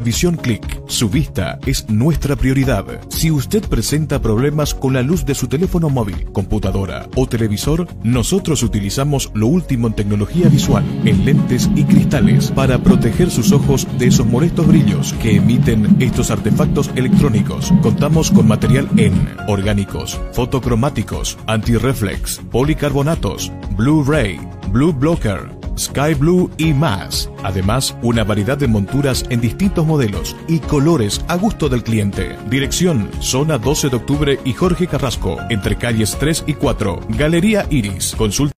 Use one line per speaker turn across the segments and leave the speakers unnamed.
Visión Click. Su vista es nuestra prioridad. Si usted presenta problemas con la luz de su teléfono móvil, computadora o televisor, nosotros utilizamos lo último en tecnología visual, en lentes y cristales, para proteger sus ojos de esos molestos brillos que emiten estos artefactos electrónicos. Contamos con material en orgánicos, fotocromáticos, antireflex, policarbonatos, Blu-ray, Blue Blocker, Sky Blue y más. Además, una variedad de monturas en distintos modelos y colores a gusto del cliente. Dirección, zona 12 de octubre y Jorge Carrasco, entre calles 3 y 4. Galería Iris. Consulta.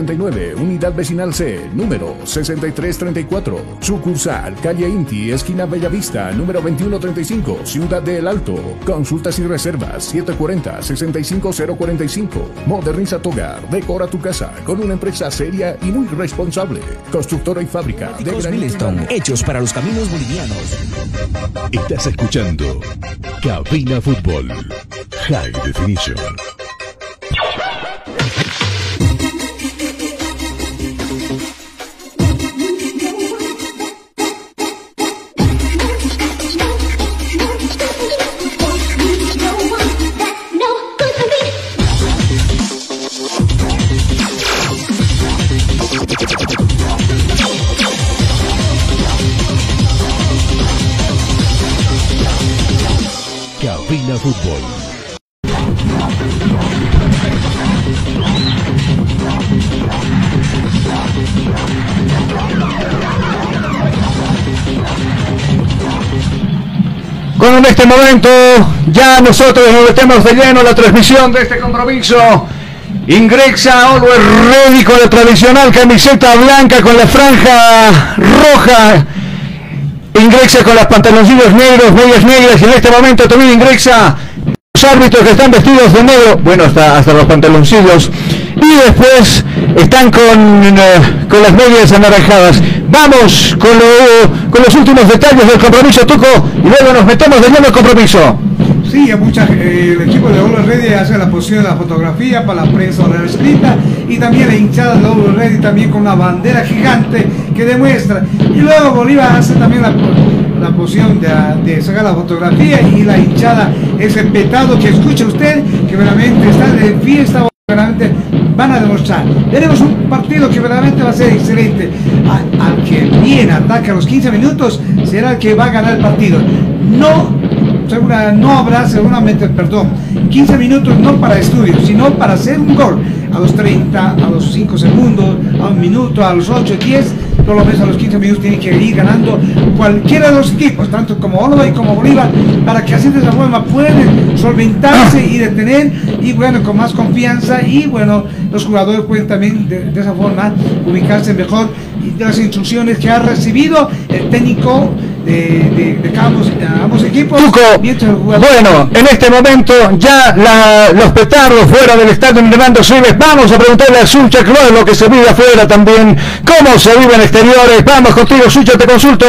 79, Unidad Vecinal C, número 6334. Sucursal, Calle Inti, esquina Bellavista, número 2135, Ciudad de El Alto. Consultas y reservas 740-65045. Moderniza tu hogar, decora tu casa con una empresa seria y muy responsable. Constructora y fábrica de
Milestone, hechos para los caminos bolivianos.
Estás escuchando Cabina Fútbol High Definition. Cabina Fútbol.
Bueno, en este momento ya nosotros nos metemos de lleno en la transmisión de este compromiso. Ingresa Ready con la tradicional camiseta blanca con la franja roja. Ingresa con las pantaloncillos negros, medias negras y en este momento también ingresa los árbitros que están vestidos de negro, bueno, hasta, hasta los pantaloncillos. Y después están con, eh, con las medias anaranjadas. Vamos con, lo- con los últimos detalles del compromiso, Tuco, y luego nos metemos de lleno al compromiso.
Sí, a mucha, eh, el equipo de Olo Ready hace la posición de la fotografía para la prensa oral escrita y también la hinchada de Olo Ready también con una bandera gigante que demuestra. Y luego Bolívar hace también la, la posición de, de sacar la fotografía y la hinchada, ese petado que escucha usted, que realmente está de fiesta, verdaderamente van a demostrar. Veremos un partido que verdaderamente va a ser excelente. Al que bien ataca los 15 minutos será el que va a ganar el partido. No segura, no habrá seguramente, perdón, 15 minutos no para estudio, sino para hacer un gol. A los 30, a los 5 segundos, a un minuto, a los 8, 10, por lo menos a los 15 minutos tiene que ir ganando cualquiera de los equipos, tanto como Ólava y como Bolívar, para que así de esa forma pueden solventarse y detener y bueno, con más confianza y bueno, los jugadores pueden también de esa forma ubicarse mejor y de las instrucciones que ha recibido el técnico de, de, de cada ambos, equipos.
Tuco, bueno, en este momento ya la- los petardos fuera del estadio Hernando Siles. Vamos a preguntarle a Sucha, que no es lo que se vive afuera también, cómo se vive en exteriores. Vamos contigo, Sucha, te consulto.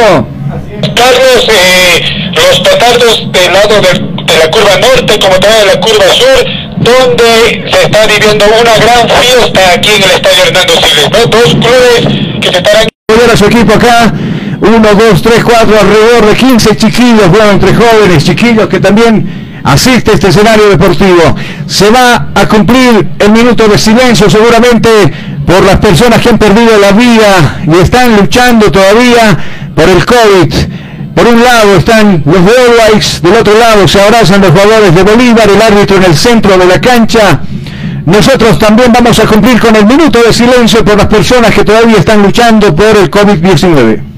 Carlos, eh, los petardos del lado de, de la curva norte como también de la curva sur, donde se está viviendo una gran fiesta aquí en el estadio Hernando Siles, ¿no? Dos clubes que se estarán
Volver a su equipo acá. Uno, dos, tres, cuatro, alrededor de 15 chiquillos, bueno, entre jóvenes, chiquillos que también asiste a este escenario deportivo. Se va a cumplir el minuto de silencio seguramente por las personas que han perdido la vida y están luchando todavía por el COVID. Por un lado están los Worldwikes, del otro lado se abrazan los jugadores de Bolívar, el árbitro en el centro de la cancha. Nosotros también vamos a cumplir con el minuto de silencio por las personas que todavía están luchando por el COVID-19.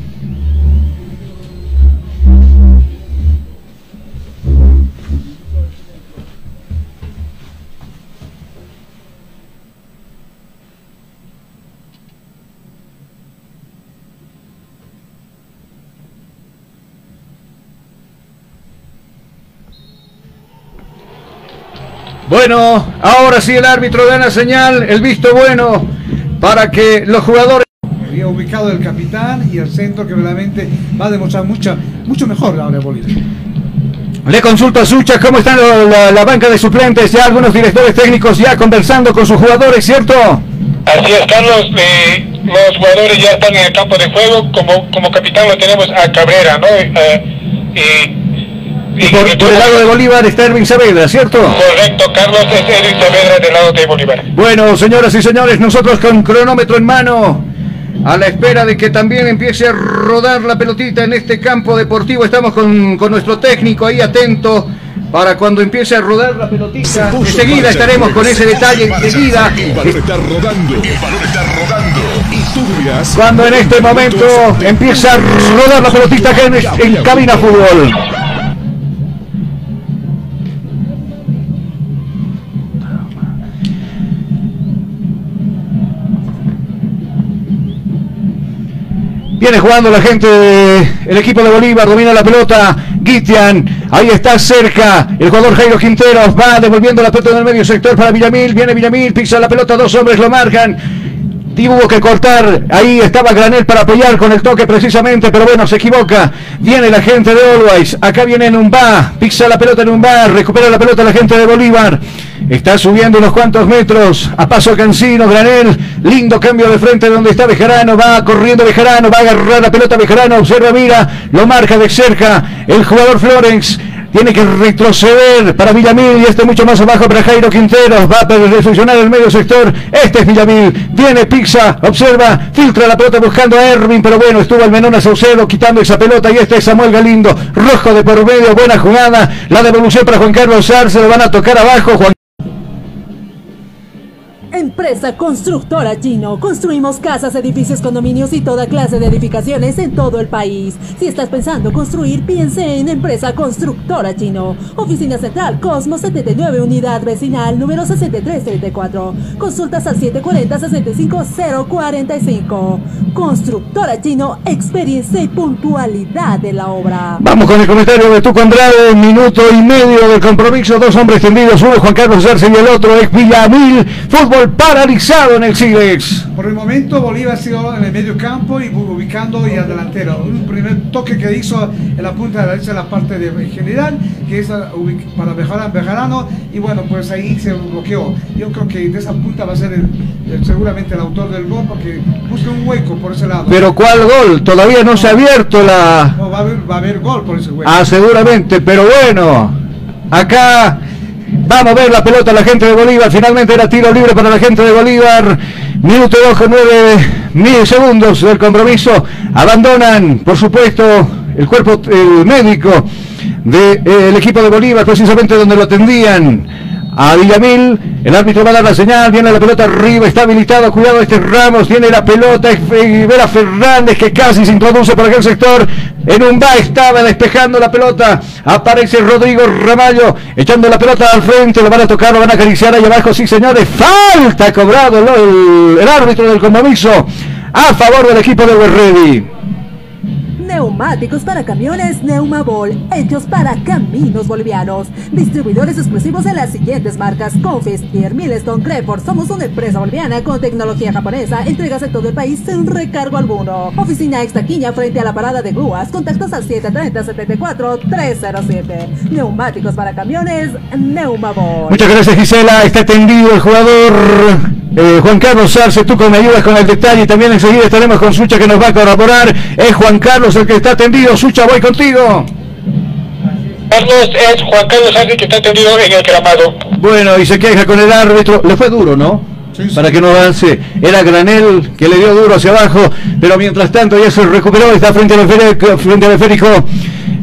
Bueno, ahora sí el árbitro da la señal, el visto bueno para que los jugadores
Había ubicado el capitán y el centro que realmente va a demostrar mucha, mucho mejor ahora Bolivia.
Le consulto a Sucha cómo está la, la- la banca de suplentes, ya algunos directores técnicos ya conversando con sus jugadores, ¿cierto?
Así es, Carlos. eh, los jugadores ya están en el campo de juego. Como, como capitán lo tenemos a Cabrera, ¿no? Eh, y,
Y por, por el lado de Bolívar está Erwin Saavedra, ¿cierto?
Correcto, Carlos es Eric Saavedra del lado de Bolívar.
Bueno, señoras y señores, nosotros con cronómetro en mano, a la espera de que también empiece a rodar la pelotita en este campo deportivo, estamos con, con nuestro técnico ahí atento para cuando empiece a rodar la pelotita. Enseguida estaremos con ese detalle, enseguida.
El balón está rodando. El balón está rodando. Y tú dirás.
Cuando en este momento empieza a rodar la pelotita acá en, en cabina fútbol. Viene jugando la gente del equipo de Bolívar, domina la pelota, Guitian, ahí está cerca, el jugador Jairo Quinteros va devolviendo la pelota en el medio sector para Villamil, viene Villamil, pisa la pelota, dos hombres lo marcan, Tuvo que cortar, ahí estaba Granel para apoyar con el toque precisamente, pero bueno, se equivoca. Viene la gente de Always, acá viene Numba, pisa la pelota Numba, recupera la pelota la gente de Bolívar. Está subiendo unos cuantos metros, a paso Cancino, Granel, lindo cambio de frente donde está Bejarano, va corriendo Bejarano, va a agarrar la pelota Bejarano, observa, mira, lo marca de cerca el jugador Florence. Tiene que retroceder para Villamil y este mucho más abajo para Jairo Quinteros. Va a reflexionar el medio sector. Este es Villamil. Viene Pixa, observa, filtra la pelota buscando a Erwin, pero bueno, estuvo el Menona Saucedo quitando esa pelota y este es Samuel Galindo. Rojo de por medio, buena jugada. La devolución para Juan Carlos Arce, lo van a tocar abajo.
Empresa Constructora Chino. Construimos casas, edificios, condominios y toda clase de edificaciones en todo el país. Si estás pensando construir, piense en Empresa Constructora Chino. Oficina Central Cosmos 79, Unidad Vecinal número 6334. Consultas al 740-75045. Constructora Chino, experiencia y puntualidad de la obra.
Vamos con el comentario de Tuco Andrade, minuto y medio de compromiso, dos hombres tendidos, uno Juan Carlos Arce y el otro es Villamil, fútbol paralizado en el Silex.
Por el momento Bolívar ha sido en el medio campo y ubicando y al delantero. Un primer toque que hizo en la punta de la derecha, la parte de general, que es para Bejarano, Bejarano y bueno, pues ahí se bloqueó. Yo creo que de esa punta va a ser el- el- seguramente el autor del gol porque busca un hueco por ese lado.
Pero ¿cuál gol? Todavía no se ha abierto la...
No, va, a haber, va a haber gol por ese hueco.
Ah, seguramente, pero bueno, acá vamos a ver la pelota la gente de Bolívar, finalmente era tiro libre para la gente de Bolívar, minuto 2 con 9 mil segundos del compromiso, abandonan, por supuesto, el cuerpo el médico del equipo de Bolívar, precisamente donde lo atendían. A Villamil, el árbitro va a dar la señal, viene la pelota arriba, está habilitado, cuidado este Ramos, tiene la pelota, Vera Fernández que casi se introduce por aquel sector, en un va estaba despejando la pelota, aparece Rodrigo Ramallo, echando la pelota al frente, lo van a tocar, lo van a acariciar ahí abajo, sí señores, falta cobrado el, árbitro del compromiso a favor del equipo de Ready.
Neumáticos para camiones Neumabol, hechos para caminos bolivianos. Distribuidores exclusivos en las siguientes marcas: Confistier, Milestone, Creford. Somos una empresa boliviana con tecnología japonesa. Entregas en todo el país sin recargo alguno. Oficina Extaquiña frente a la parada de grúas. Contactos al 730-74-307. Neumáticos para camiones Neumabol.
Muchas gracias Gisela, está tendido el jugador eh, Juan Carlos Arce, tú que me ayudas con el detalle y también enseguida estaremos con Sucha que nos va a corroborar, es Juan Carlos el que está tendido, Sucha voy contigo.
Carlos es Juan Carlos Ángel que está tendido en el gramado.
Bueno, y se queja con el árbitro, le fue duro, ¿no? Para que no avance, era Granel que le dio duro hacia abajo, pero mientras tanto ya se recuperó, está frente al esférico, frente al esférico.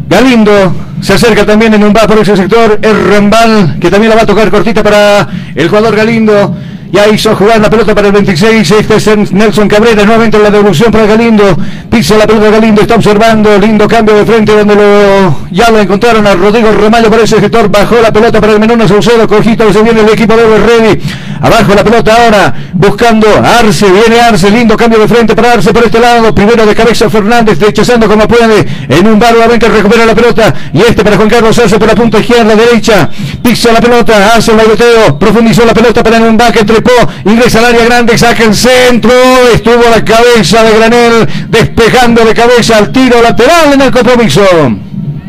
Galindo se acerca también en un va por ese sector, es Rambal que también la va a tocar cortita para el jugador Galindo. Ya hizo jugar la pelota para el 26. Este es Nelson Cabrera. Nuevamente la devolución para Galindo. Pisa la pelota Galindo. Está observando. Lindo cambio de frente donde lo, ya lo encontraron a Rodrigo Ramallo para ese sector. Bajó la pelota para el Menona Saucedo. Cojito se viene el equipo de Ready. Abajo la pelota ahora, buscando Arce, viene Arce, lindo cambio de frente para Arce por este lado. Primero de cabeza Fernández, rechazando como puede. En un bárbaro recupera la pelota. Y este para Juan Carlos Arce por la punta izquierda, derecha. Pisa la pelota, hace el bailoteo, profundizó la pelota para un back, trepó, ingresa al área grande, saca el centro. Estuvo la cabeza de Granel, despejando de cabeza al tiro lateral en el compromiso.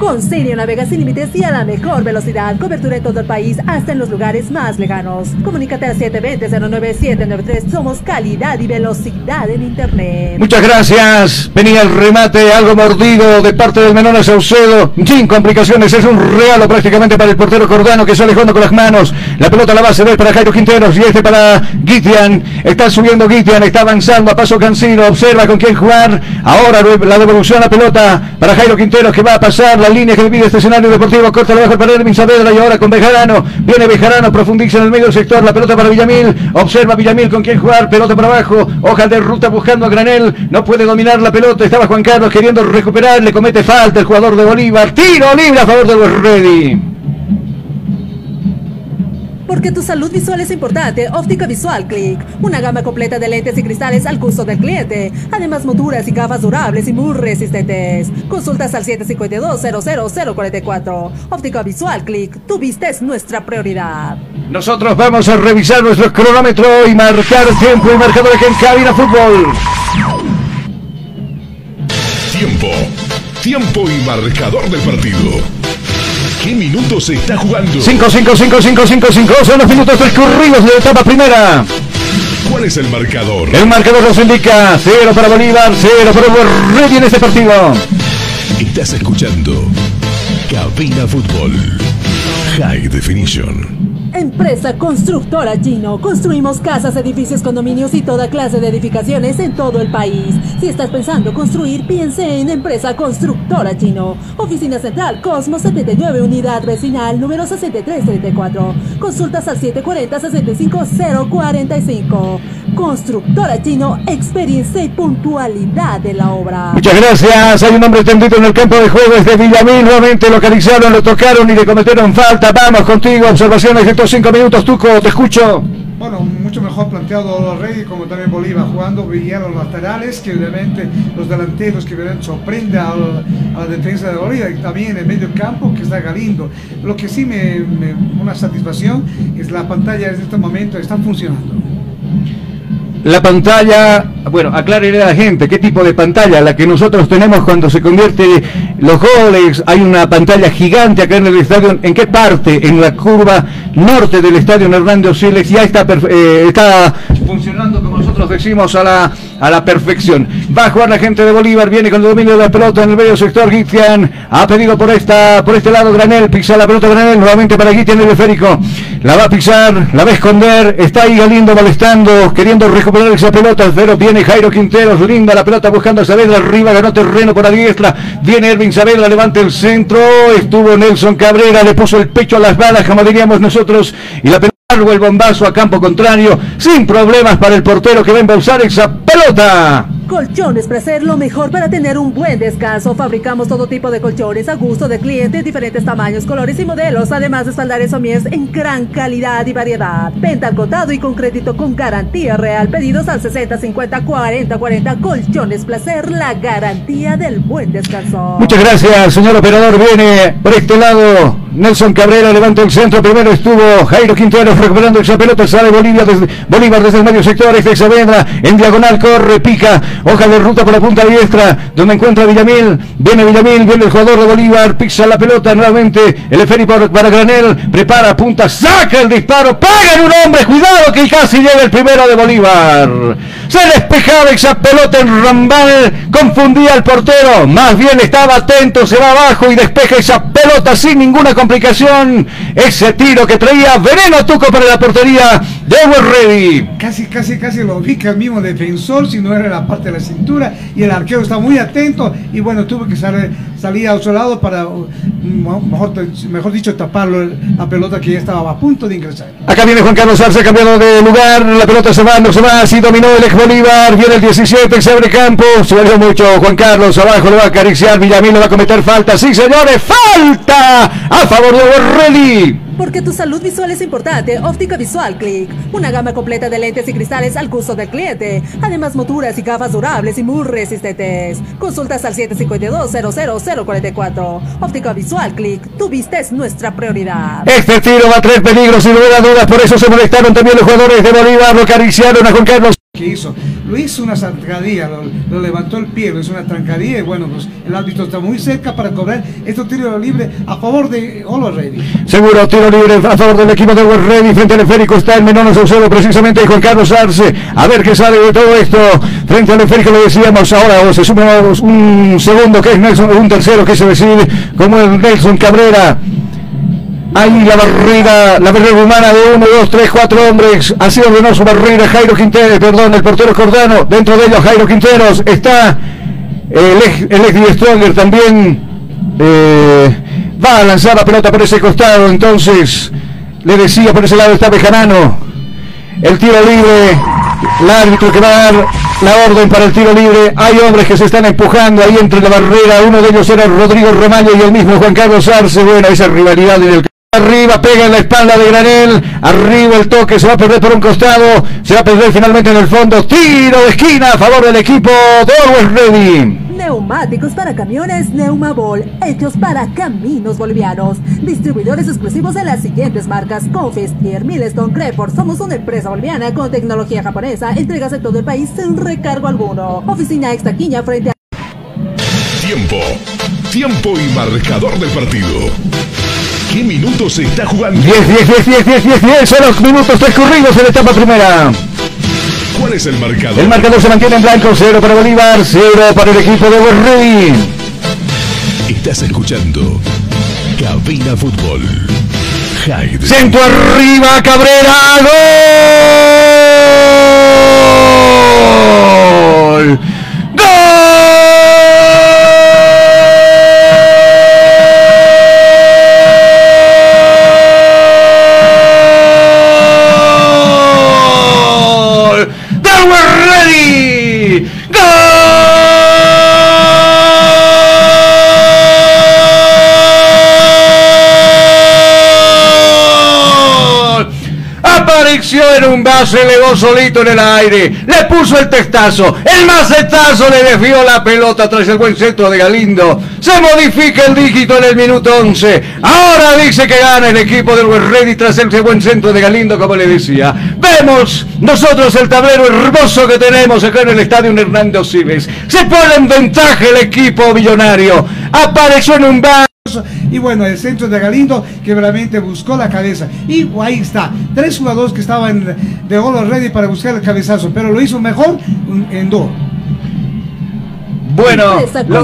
Con Sirio navega sin límites y a la mejor velocidad. Cobertura en todo el país, hasta en los lugares más lejanos. Comunícate al 720-09793. Somos calidad y velocidad en Internet.
Muchas gracias. Venía el remate, algo mordido de parte del Menor Saucedo. Sin complicaciones, es un regalo prácticamente para el portero Cordano que sale jugando con las manos. La pelota la va a ceder para Jairo Quinteros y este para Gitian. Está subiendo Gitian, está avanzando a paso Cancino. Observa con quién jugar. Ahora la devolución a la pelota para Jairo Quinteros que va a pasar línea que divide este escenario deportivo. Corta la baja para Erwin Saavedra y ahora con Bejarano. Viene Bejarano, profundiza en el medio del sector. La pelota para Villamil. Observa Villamil con quién jugar. Pelota para abajo. Hoja de ruta buscando a Granel. No puede dominar la pelota. Estaba Juan Carlos queriendo recuperar. Le comete falta el jugador de Bolívar. Tiro libre a favor de los Ready.
Porque tu salud visual es importante, Óptica Visual Click. Una gama completa de lentes y cristales al gusto del cliente. Además, monturas y gafas durables y muy resistentes. Consultas al 752-00044. Óptica Visual Click. Tu vista es nuestra prioridad.
Nosotros vamos a revisar nuestro cronómetro y marcar tiempo y marcador aquí en Cabina Fútbol.
Tiempo. Tiempo y marcador del partido. ¿Qué minutos se está jugando?
5, 5, 5, 5, 5, 5. Son los minutos transcurridos de la etapa primera.
¿Cuál es el marcador?
El marcador nos indica 0 para Bolívar, 0 para Ready en este partido.
Estás escuchando Cabina Fútbol. High Definition.
Empresa Constructora Gino. Construimos casas, edificios, condominios y toda clase de edificaciones en todo el país. Si estás pensando construir, piense en Empresa Constructora Gino. Oficina Central Cosmo 79, Unidad Vecinal, número 6334. Consultas al 740-75045. Constructora Chino, experiencia y puntualidad de la obra.
Muchas gracias. Hay un hombre tendido en el campo de juego de Villamil. Nuevamente localizaron, lo tocaron y le cometieron falta. Vamos contigo. Observaciones de estos cinco minutos. Tuco, te escucho.
Bueno, mucho mejor planteado los Reyes, como también Bolívar, jugando bien los laterales, que obviamente los delanteros, que obviamente sorprende a, la defensa de Bolívar, y también el medio campo, que está Galindo. Lo que sí me, me una satisfacción es la pantalla en este momento está funcionando.
La pantalla, bueno, aclárele a la gente qué tipo de pantalla, la que nosotros tenemos cuando se convierte los goles, hay una pantalla gigante acá en el estadio, ¿en qué parte? En la curva norte del estadio Hernando Siles, ya está, eh, está funcionando como nosotros decimos a la, a la perfección. Va a jugar la gente de Bolívar, viene con el dominio de la pelota en el medio sector, Gitian ha pedido por esta, por este lado Granel, pisa la pelota Granel, nuevamente para Gitian el esférico, la va a pisar, la va a esconder, está ahí Galindo molestando, queriendo recuperar esa pelota, pero viene Jairo Quinteros, linda la pelota buscando a Saavedra, arriba ganó terreno por la diestra, viene Ervin Saavedra, levanta el centro, estuvo Nelson Cabrera, le puso el pecho a las balas, como diríamos nosotros, y la pelota el bombazo a campo contrario, sin problemas para el portero que va a embolsar esa pelota.
Colchones Placer, lo mejor para tener un buen descanso. Fabricamos todo tipo de colchones a gusto de clientes, diferentes tamaños, colores y modelos, además de espaldares somies en gran calidad y variedad. Venta al contado y con crédito con garantía real. Pedidos al 60 50 40 40. Colchones Placer, la garantía del buen descanso.
Muchas gracias, señor operador. Viene por este lado Nelson Cabrera, levanta el centro. Primero estuvo Jairo Quintero recuperando esa pelota. Sale Bolivia desde, Bolívar desde el medio sector. Este Saavedra en diagonal corre, pica Hoja de ruta por la punta diestra, donde encuentra Villamil. Viene Villamil, viene el jugador de Bolívar, pisa la pelota nuevamente. El Eferi para Granel, prepara, punta, saca el disparo, pega en un hombre, cuidado que casi llega el primero de Bolívar. Se despejaba esa pelota en Rambal, confundía al portero, más bien estaba atento, se va abajo y despeja esa pelota sin ninguna complicación. Ese tiro que traía Veneno Tuco para la portería de Ready.
Casi, casi, casi lo que el mismo defensor, si no era la parte de la cintura, y el arquero está muy atento, y bueno, tuvo que salir, salir a otro lado para, mm, mejor, mejor dicho, taparlo la pelota que ya estaba a punto de ingresar.
Acá viene Juan Carlos Arce cambiado de lugar, la pelota se va, no se va, así dominó el ex Bolívar, viene el 17, se abre campo, se valió mucho Juan Carlos, abajo lo va a acariciar, Villamil lo va a cometer falta, sí señores, falta a favor de Borrelli.
Porque tu salud visual es importante, Óptica Visual Click. Una gama completa de lentes y cristales al gusto del cliente. Además, monturas y gafas durables y muy resistentes. Consultas al 752-00044. Óptica Visual Click. Tu vista es nuestra prioridad.
Este tiro va a traer peligros sin lugar a dudas, por eso se molestaron también los jugadores de Bolívar, lo acariciaron a Juan Carlos.
que hizo. Lo hizo una zancadilla, lo, levantó el pie, lo hizo una trancadilla y bueno, pues el árbitro está muy cerca para cobrar estos tiros libres a favor de Olo Ready.
Seguro, tiro libre a favor del equipo de World Ready. Frente al esférico está el menor Saucedo, precisamente Juan Carlos Arce. A ver qué sale de todo esto. Frente al esférico lo decíamos ahora, se suma un segundo que es Nelson, un tercero que se decide como el Nelson Cabrera. Ahí la barrera, la barrera humana de uno, dos, tres, cuatro hombres. Ha sido ordenado su barrera Jairo Quinteros, perdón, el portero Cordano. Dentro de ellos Jairo Quinteros. Está el ex, el ex Die Stronger también. eh, va a lanzar la pelota por ese costado. Entonces, le decía por ese lado está Bejarano. El tiro libre. El árbitro que va a dar la orden para el tiro libre. Hay hombres que se están empujando ahí entre la barrera. Uno de ellos era Rodrigo Romaño y el mismo Juan Carlos Arce. Bueno, esa rivalidad en el Arriba pega en la espalda de Granel. Arriba el toque. Se va a perder por un costado. Se va a perder finalmente en el fondo. Tiro de esquina a favor del equipo de Always Ready.
Neumáticos para camiones Neumabol, hechos para caminos bolivianos. Distribuidores exclusivos de las siguientes marcas: Confestier, Milestone, Creford. Somos una empresa boliviana con tecnología japonesa. Entregas en todo el país sin recargo alguno. Oficina Extaquiña frente a.
Tiempo. Tiempo y marcador del partido. ¿Qué minutos se está jugando?
10, 10, 10, 10, 10, 10, 10 son los minutos transcurridos en la etapa primera.
¿Cuál es el marcador?
El marcador se mantiene en blanco, 0 para Bolívar, 0 para el equipo de Ready.
Estás escuchando Cabina Fútbol. Hyde.
Centro arriba, Cabrera. ¡Gol! En un vaso, elevó solito en el aire, le puso el testazo, el macetazo le desvió la pelota tras el buen centro de Galindo. Se modifica el dígito en el minuto 11. Ahora dice que gana el equipo del West Ready tras ese buen centro de Galindo, como le decía. Vemos nosotros el tablero hermoso que tenemos acá en el estadio Hernando Osiles. Se pone en ventaja el equipo millonario. Apareció en un vaso.
Y bueno, el centro de Galindo que realmente buscó la cabeza. Y ahí está, tres jugadores que estaban de Olo Ready para buscar el cabezazo, pero lo hizo mejor en dos.
Bueno, lo-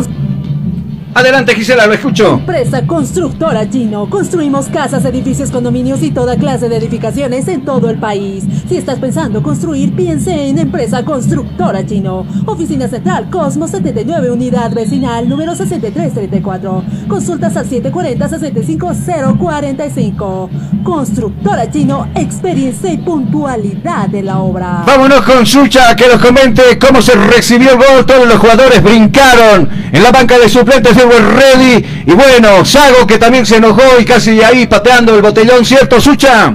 adelante Gisela, lo escucho.
Empresa Constructora Gino. Construimos casas, edificios, condominios y toda clase de edificaciones en todo el país. Si estás pensando construir, piense en Empresa Constructora Gino. Oficina Central Cosmos 79, Unidad Vecinal número 6334. Consultas al 740-75045. Constructora Gino, experiencia y puntualidad de la obra.
Vámonos con Sucha que nos comente cómo se recibió el gol. Todos los jugadores brincaron en la banca de suplentes de West Ready. Y bueno, Sago que también se enojó y casi ahí pateando el botellón, ¿cierto, Sucha?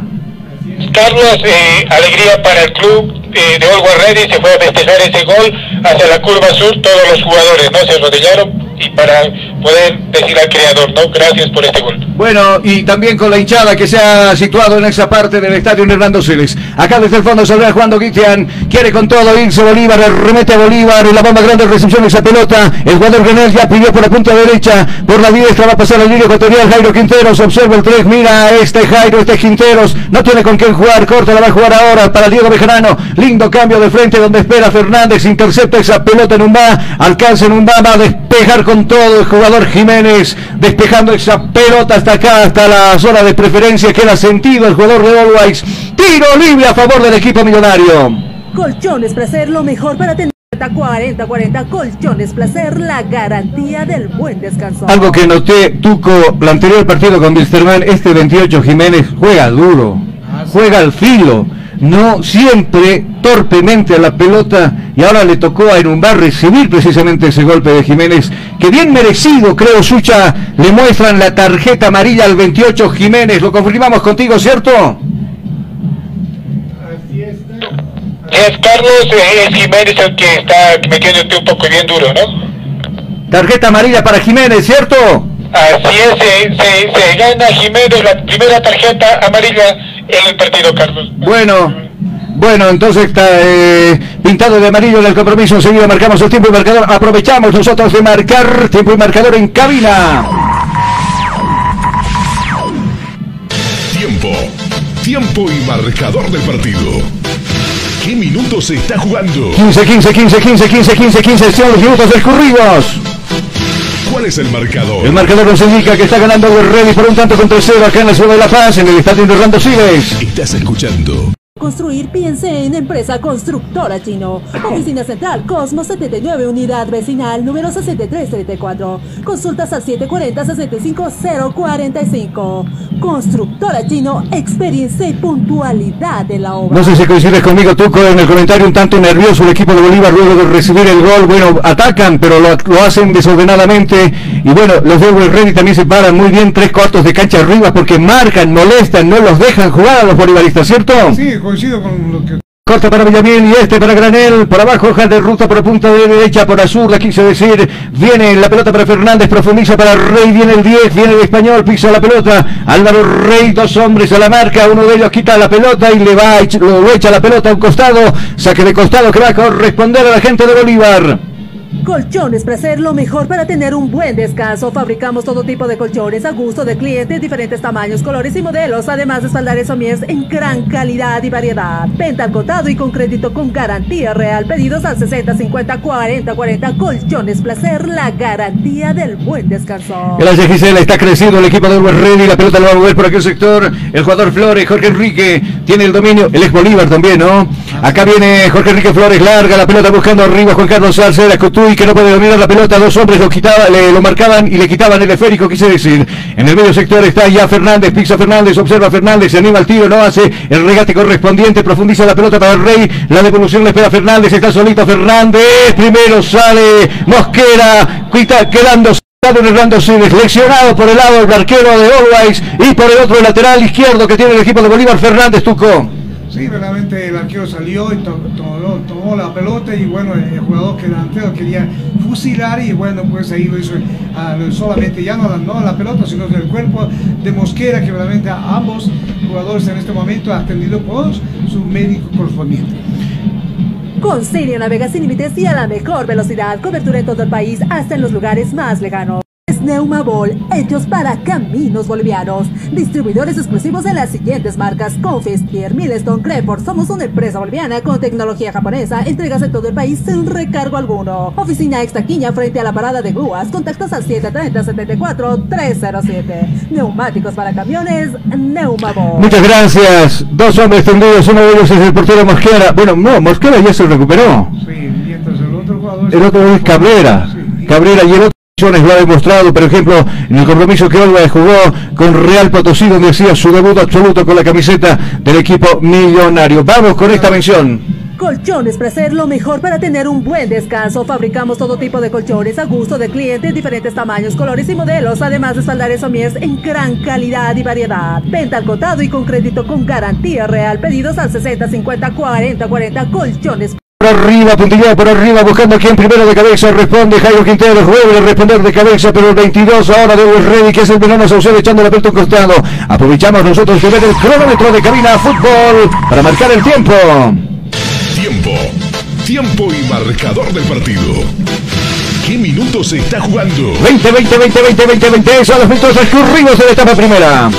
Carlos, eh, alegría para el club eh, de Always Ready, se fue a festejar ese gol hacia la curva sur, todos los jugadores no se arrodillaron y para poder decir al creador, ¿no? Gracias por este gol.
Bueno, y también con la hinchada que se ha situado en esa parte del estadio Hernando Siles. Acá desde el fondo saldrá Juan Guitian, quiere con todo irse Bolívar, remete a Bolívar, y la bomba grande recepción esa pelota. El jugador Granel ya pidió por la punta derecha, por la diestra va a pasar al línea ecuatorial. Jairo Quinteros, observa el 3, mira este Jairo, este Quinteros, no tiene con quién jugar, corta la va a jugar ahora para Diego Bejarano. Lindo cambio de frente donde espera Fernández, intercepta esa pelota en un va, alcanza en un va, va a despejar con todo el jugador Jiménez, despejando esa pelota hasta acá, hasta la zona de preferencia, queda sentido el jugador de Always. Tiro libre a favor del equipo millonario.
Colchones Placer, lo mejor para tener 40-40. Colchones Placer, la garantía del buen descanso.
Algo que noté, Tuco, el anterior partido con Wilstermann, este 28 Jiménez juega duro, juega al filo. No siempre torpemente a la pelota y ahora le tocó a Enumbar recibir precisamente ese golpe de Jiménez, que bien merecido, creo, Sucha, le muestran la tarjeta amarilla al 28 Jiménez, lo confirmamos contigo, ¿cierto?
Es Carlos eh, es Jiménez el que está metiéndote un poco bien duro, ¿no?
Tarjeta amarilla para Jiménez, ¿cierto?
Así es, se, se, se gana Jiménez la primera tarjeta amarilla en el partido, Carlos.
Bueno, bueno, entonces está eh, pintado de amarillo en el compromiso. Enseguida marcamos el tiempo y marcador. Aprovechamos nosotros de marcar tiempo y marcador en cabina.
Tiempo. Tiempo y marcador del partido. ¿Qué minutos se está jugando?
15, 15, 15, 15, 15, 15, 15. Son los minutos descurridos.
¿Cuál es el marcador?
El marcador nos indica que está ganando Ready por un tanto contra cero acá en la ciudad de La Paz, en el estadio de Orlando Siles.
Estás escuchando
Construir, piense en Empresa Constructora Chino. Oficina Central, Cosmos 79, Unidad Vecinal, número 6334. Consultas al 740-75045. Constructora Chino, experiencia y puntualidad de la obra.
No sé si coincides conmigo, Tuco, en el comentario un tanto nervioso el equipo de Bolívar luego de recibir el gol. Bueno, atacan, pero lo, lo hacen desordenadamente. Y bueno, los de Ready también se paran muy bien tres cuartos de cancha arriba porque marcan, molestan, no los dejan jugar a los bolivaristas, ¿cierto?
Sí, coincido con lo que
Corta para Villamil y este para Granel, por abajo hoja de ruta por punta de derecha, por azul, la quise decir, viene la pelota para Fernández, profundiza para Rey, viene el 10, viene el español, pisa la pelota, Álvaro Rey, dos hombres a la marca, uno de ellos quita la pelota y le va, lo, echa la pelota a un costado, saque de costado que va a corresponder a la gente de Bolívar.
Colchones Placer, lo mejor para tener un buen descanso. Fabricamos todo tipo de colchones a gusto de clientes, diferentes tamaños, colores y modelos, además de espaldares o mies en gran calidad y variedad. Venta al contado y con crédito con garantía real. Pedidos al 60 50 40 40. Colchones Placer, la garantía del buen descanso.
Gracias Gisela, está creciendo el equipo de Uruguay Ready, la pelota lo va a mover por aquel sector, el jugador Flores, Jorge Enrique, tiene el dominio, el ex Bolívar también, ¿no? Acá viene Jorge Enrique Flores, larga la pelota buscando arriba Juan Carlos Salceda, Cotuy que no puede dominar la pelota, dos hombres lo quitaba, le, lo marcaban y le quitaban el esférico, quise decir. En el medio sector está ya Fernández, pisa Fernández, observa Fernández, se anima el tiro, no hace. El regate correspondiente, profundiza la pelota para el Rey, la devolución le espera Fernández, está solito Fernández, primero sale Mosquera, quita, quedando Hernando Siles, leccionado por el lado del arquero de Always y por el otro lateral izquierdo que tiene el equipo de Bolívar, Fernández Tuco.
Sí, realmente el arquero salió y to- tomó, tomó la pelota y bueno, el jugador que delantero quería fusilar y bueno, pues ahí lo hizo ah, solamente ya no, la- no la pelota, sino del cuerpo de Mosquera, que realmente a ambos jugadores en este momento ha atendido por su médico correspondiente.
Con Siria navega sin límites y a la mejor velocidad. Cobertura en todo el país, hasta en los lugares más lejanos. Es Neumabol, hechos para caminos bolivianos. Distribuidores exclusivos de las siguientes marcas: Confis, Pierre, Milestone, Creport. Somos una empresa boliviana con tecnología japonesa. Entregas en todo el país sin recargo alguno. Oficina Extaquiña frente a la parada de grúas. Contactos al 730-74-307. Neumáticos para camiones, Neumabol.
Muchas gracias. Dos hombres tendidos, uno de ellos es el portero Mosquera. Bueno, no, Mosquera ya se recuperó.
Sí, mientras el otro jugador...
El otro es Cabrera.
Sí.
Cabrera y el otro lo ha demostrado, por ejemplo, en el compromiso que Olga jugó con Real Potosí, donde hacía su debut absoluto con la camiseta del equipo millonario. Vamos con esta mención.
Colchones Placer, lo mejor para tener un buen descanso. Fabricamos todo tipo de colchones a gusto de clientes, diferentes tamaños, colores y modelos, además de espaldares o mies en gran calidad y variedad. Venta al contado y con crédito con garantía real. Pedidos al 60 50 40 40. Colchones
Por arriba, puntillado por arriba, buscando quien primero de cabeza responde. Jairo Quintero vuelve a responder de cabeza, pero el 22 ahora de Ready, que es el veneno Saucedo echando la pelota a un costado. Aprovechamos nosotros de ver el cronómetro de cabina fútbol para marcar el tiempo.
Tiempo. Tiempo y marcador del partido. ¿Qué minutos se está jugando?
20, 20, 20, 20, 20, 20, son los minutos transcurridos de la etapa primera.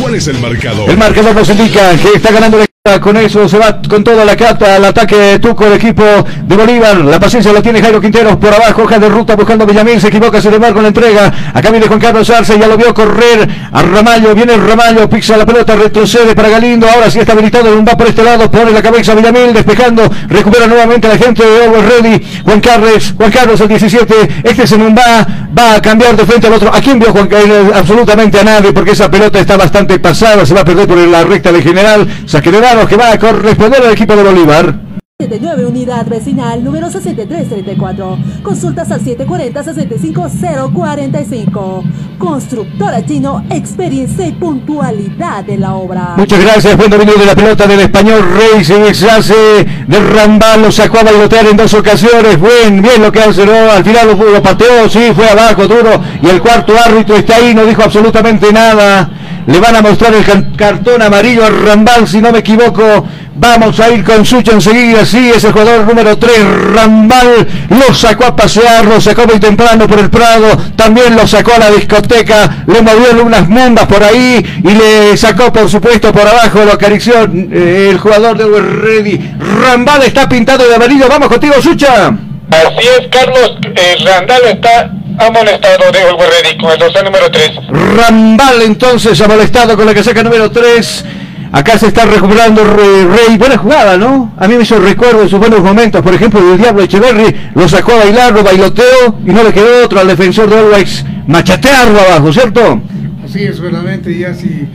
¿Cuál es el marcador?
El marcador nos indica que está ganando con eso se va con toda la cata al ataque de Tuco el equipo de Bolívar. La paciencia la tiene Jairo Quinteros por abajo, hoja de ruta buscando a Villamil, se equivoca, se le marca la entrega. Acá viene Juan Carlos Arce, ya lo vio correr a Ramallo, viene Ramallo, pisa la pelota, retrocede para Galindo, ahora sí está habilitado, va por este lado, pone la cabeza Villamil, despejando, recupera nuevamente la gente de Always Ready. Juan Carlos, Juan Carlos el 17, este se va, va a cambiar de frente al otro. ¿A quién vio Juan Carlos? Absolutamente a nadie, porque esa pelota está bastante pasada, se va a perder por la recta de general, saque sabemos que va a corresponder al equipo de Bolívar.
79 Unidad Vecinal número 6334. Consultas al 740-65045. Constructora Chino, experiencia y puntualidad de la obra.
Muchas gracias, buen dominio de la pelota del español Racing, se hace de Rambal, lo sacó a bailotear en dos ocasiones, bien, bien lo que hace, ¿no? al final lo, lo pateó, sí, fue abajo, duro, y el cuarto árbitro está ahí, no dijo absolutamente nada. Le van a mostrar el cartón amarillo a Rambal, si no me equivoco. Vamos a ir con Sucho enseguida. Sí, es el jugador número 3, Rambal. Lo sacó a pasear, lo sacó muy temprano por el Prado. También lo sacó a la discoteca. Le movió unas mundas por ahí y le sacó, por supuesto, por abajo. Lo acarició eh, el jugador de Ready. Rambal está pintado de amarillo. Vamos contigo, Sucha.
Así es, Carlos. Randall está amonestado de Olgo Ready con el dorsal número 3.
Rambal entonces ha molestado con la casaca número 3. Acá se está recuperando Re- Rey. Buena jugada, ¿no? A mí me hizo recuerdo de sus buenos momentos. Por ejemplo, el Diablo Echeverry lo sacó a bailar, lo bailoteó y no le quedó otro al defensor de Always machatearlo abajo, ¿cierto?
Así es, verdaderamente, y así,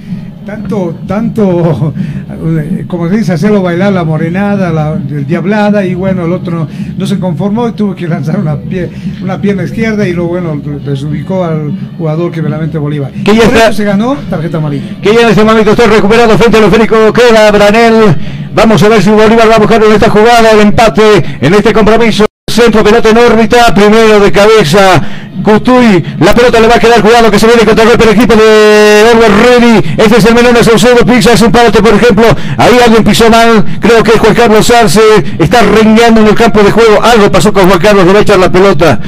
tanto, tanto, como se dice, hacerlo bailar la morenada, la diablada, y bueno, el otro no, no se conformó y tuvo que lanzar una, pie, una pierna izquierda y lo bueno, desubicó al jugador que verdaderamente Bolívar.
Que ya
Por
está-
eso se ganó tarjeta amarilla.
que ya en este momento está recuperado frente al esférico queda Branel. Vamos a ver si Bolívar va a buscar en esta jugada el empate en este compromiso. Centro pelota en órbita, primero de cabeza. Cutuy, la pelota le va a quedar cuidado que se viene contra el equipo de Oliver Ready. Este es el menor de Saucedo, pisa es un por ejemplo. Ahí alguien pisó mal, creo que es Juan Carlos Arce. Está rengueando en el campo de juego. Algo pasó con Juan Carlos, le la pelota.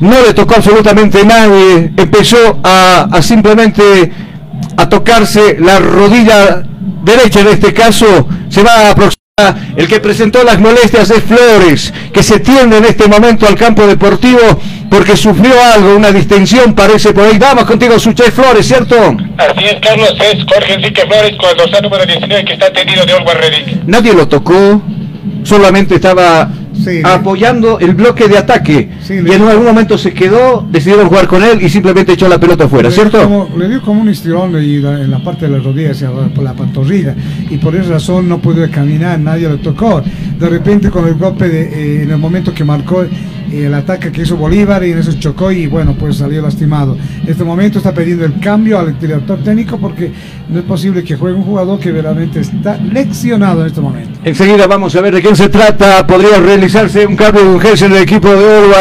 No le tocó absolutamente nadie. Empezó a, a simplemente a tocarse la rodilla derecha en este caso se va a aproximar el que presentó las molestias es Flores que se tiende en este momento al campo deportivo porque sufrió algo una distensión parece por ahí vamos contigo Suchay Flores ¿cierto?
Así es, Carlos. Es Jorge Enrique Flores con el dorsal número 19 que está atendido de Olgo Ready.
nadie lo tocó solamente estaba
Sí,
apoyando el bloque de ataque
Sí,
y en algún momento se quedó decidieron jugar con él y simplemente echó la pelota afuera
Le dio
¿cierto?
como- le dio como un estirón en la parte de la rodilla, hacia la- por la pantorrilla, y por esa razón no pudo caminar, nadie lo tocó. De repente, con el golpe, de, eh, en el momento que marcó el ataque que hizo Bolívar, y en eso chocó y bueno, pues salió lastimado. En este momento está pidiendo el cambio al director técnico porque no es posible que juegue un jugador que verdaderamente está leccionado en este momento.
Enseguida vamos a ver de quién se trata. Podría realizarse un cambio de urgencia en el equipo de All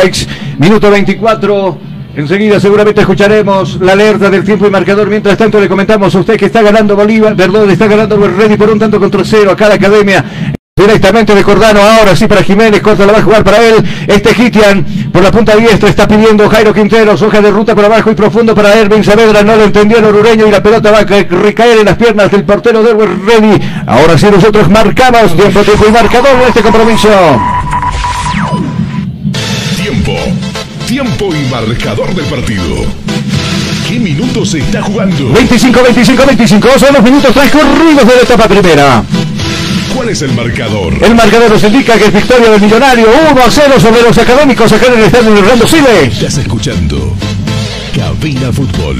Minuto 24. Enseguida seguramente escucharemos la alerta del tiempo y marcador. Mientras tanto le comentamos a usted que está ganando Bolívar, perdón, está ganando Ready por un tanto contra cero acá la academia. Directamente de Cordano, ahora sí para Jiménez, corta la va a jugar para él. Este Hitian por la punta diestra está pidiendo Jairo Quinteros, hoja de ruta por abajo y profundo para Erwin Saavedra, no lo entendió el orureño y la pelota va a ca- recaer en las piernas del portero de Ready. Ahora sí nosotros marcamos tiempo, tiempo y marcador en este compromiso.
Tiempo. Tiempo y marcador del partido. ¿Qué minutos se está jugando?
25, 25, 25 son los minutos transcurridos de la etapa primera.
¿Cuál es el marcador?
El marcador nos indica que es victoria del millonario 1 a 0 sobre los académicos acá en el estadio de Orlando Siles.
Estás escuchando Cabina Fútbol.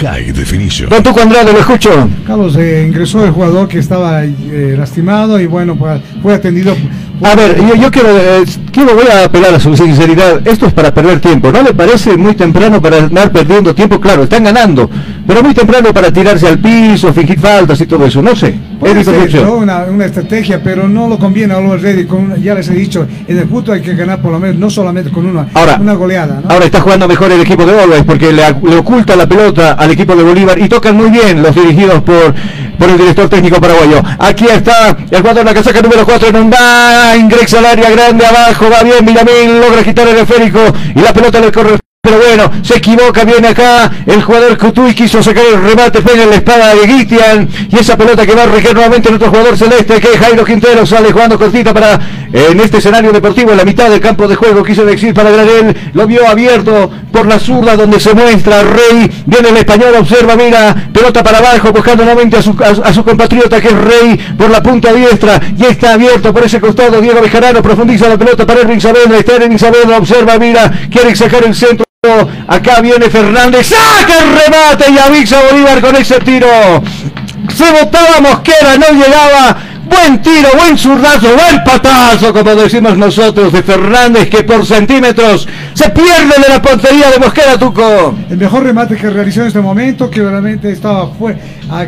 High Definition.
Don Tuco Andrade, lo escucho.
Carlos, eh, ingresó el jugador que estaba eh, lastimado y bueno, pues, fue atendido.
A ver, yo, yo quiero, eh, quiero, voy a apelar a su sinceridad. Esto es para perder tiempo. ¿No le parece muy temprano para andar perdiendo tiempo? Claro, están ganando, pero muy temprano para tirarse al piso, fingir faltas y todo eso. No sé.
Puede ser. ¿no? una, una estrategia, pero no lo conviene a los Ready. Con, ya les he dicho, en el fútbol hay que ganar por lo menos, no solamente con una,
Ahora,
una goleada. ¿no?
Ahora está jugando mejor el equipo de Always porque le, le oculta la pelota al equipo de Bolívar y tocan muy bien los dirigidos por, por el director técnico paraguayo. Aquí está el jugador de la casaca número 4 en un va, ingresa al área grande abajo, va bien Villamil, logra quitar el esférico y la pelota le corre. Pero bueno, se equivoca, viene acá el jugador Kutuy, quiso sacar el remate, pega la espada de Guitian y esa pelota que va a requerir nuevamente en otro jugador celeste que es Jairo Quintero, sale jugando cortita para en este escenario deportivo en la mitad del campo de juego, quiso decir para Granel, lo vio abierto por la zurda donde se muestra Rey, viene el español, observa, mira, pelota para abajo, buscando nuevamente a su, a, compatriota que es Rey por la punta diestra, y está abierto por ese costado, Diego Bejarano profundiza la pelota para Erwin Saavedra, está Erwin Saavedra, observa, mira, quiere sacar el centro. Acá viene Fernández, saca el remate y avisa Bolívar con ese tiro. Se botaba Mosquera, no llegaba. Buen tiro, buen zurdazo, buen patazo, como decimos nosotros, de Fernández, que por centímetros se pierde de la portería de Mosquera Tuco.
El mejor remate que realizó en este momento, que realmente estaba fue a-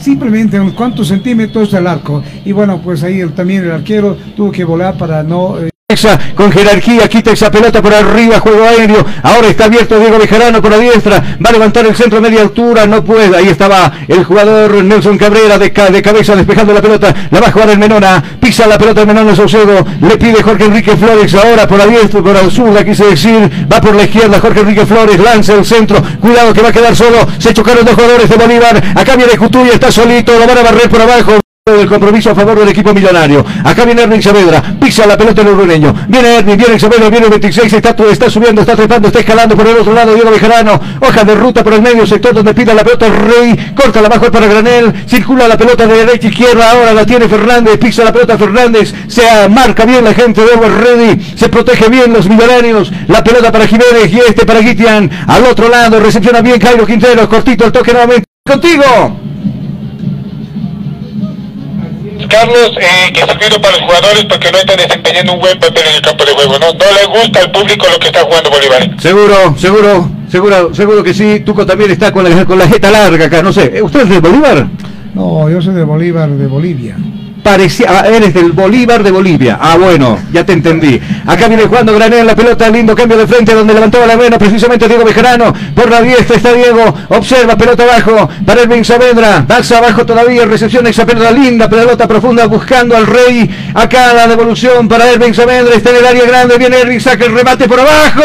simplemente unos cuantos centímetros del arco. Y bueno, pues ahí también el arquero tuvo que volar para no... eh,
Con jerarquía, quita esa pelota por arriba, juego aéreo. Ahora está abierto Diego Bejarano por la diestra. Va a levantar el centro a media altura, no puede. Ahí estaba el jugador Nelson Cabrera de, ca- de cabeza despejando la pelota. La va a jugar el Menona. Pisa la pelota el Menona Saucedo. Le pide Jorge Enrique Flores ahora por la diestra, por la zurda, quise decir. Va por la izquierda Jorge Enrique Flores. Lanza el centro. Cuidado que va a quedar solo. Se chocaron dos jugadores de Bolívar. Acá viene Cutuy, está solito. Lo van a barrer por abajo del compromiso a favor del equipo millonario. Acá viene Erwin Saavedra, pisa la pelota el urugueño. Viene Erwin, viene Saavedra, viene el 26, está, está subiendo, está trepando, está escalando por el otro lado Diego Bejarano. Hoja de ruta por el medio sector donde pida la pelota el Rey, corta la bajo para Granel, circula la pelota de derecha izquierda, ahora la tiene Fernández, pisa la pelota Fernández, se marca bien la gente de Ready, se protege bien los millonarios, la pelota para Jiménez y este para Guitian, al otro lado recepciona bien Jairo Quintero, cortito el toque nuevamente. Contigo.
Carlos, eh, que sirviendo para los jugadores porque no están desempeñando un buen papel en el campo de juego. No, no le gusta al público lo que está jugando Bolívar.
Seguro, seguro, seguro, seguro que sí. Tuco también está con la, con la jeta larga acá, no sé. ¿Usted es de Bolívar?
No, yo soy de Bolívar, de Bolivia.
Parecía, ah, eres del Bolívar de Bolivia. Ah, bueno, ya te entendí. Acá viene jugando Granel la pelota, lindo cambio de frente donde levantaba la mano precisamente Diego Bejarano. Por la diestra está Diego, observa pelota abajo para Elvin Saavedra. Balsa abajo todavía, recepción esa pelota linda, pelota profunda buscando al Rey. Acá la devolución para Elvin Saavedra, está en el área grande, viene Elvin, saca el remate por abajo.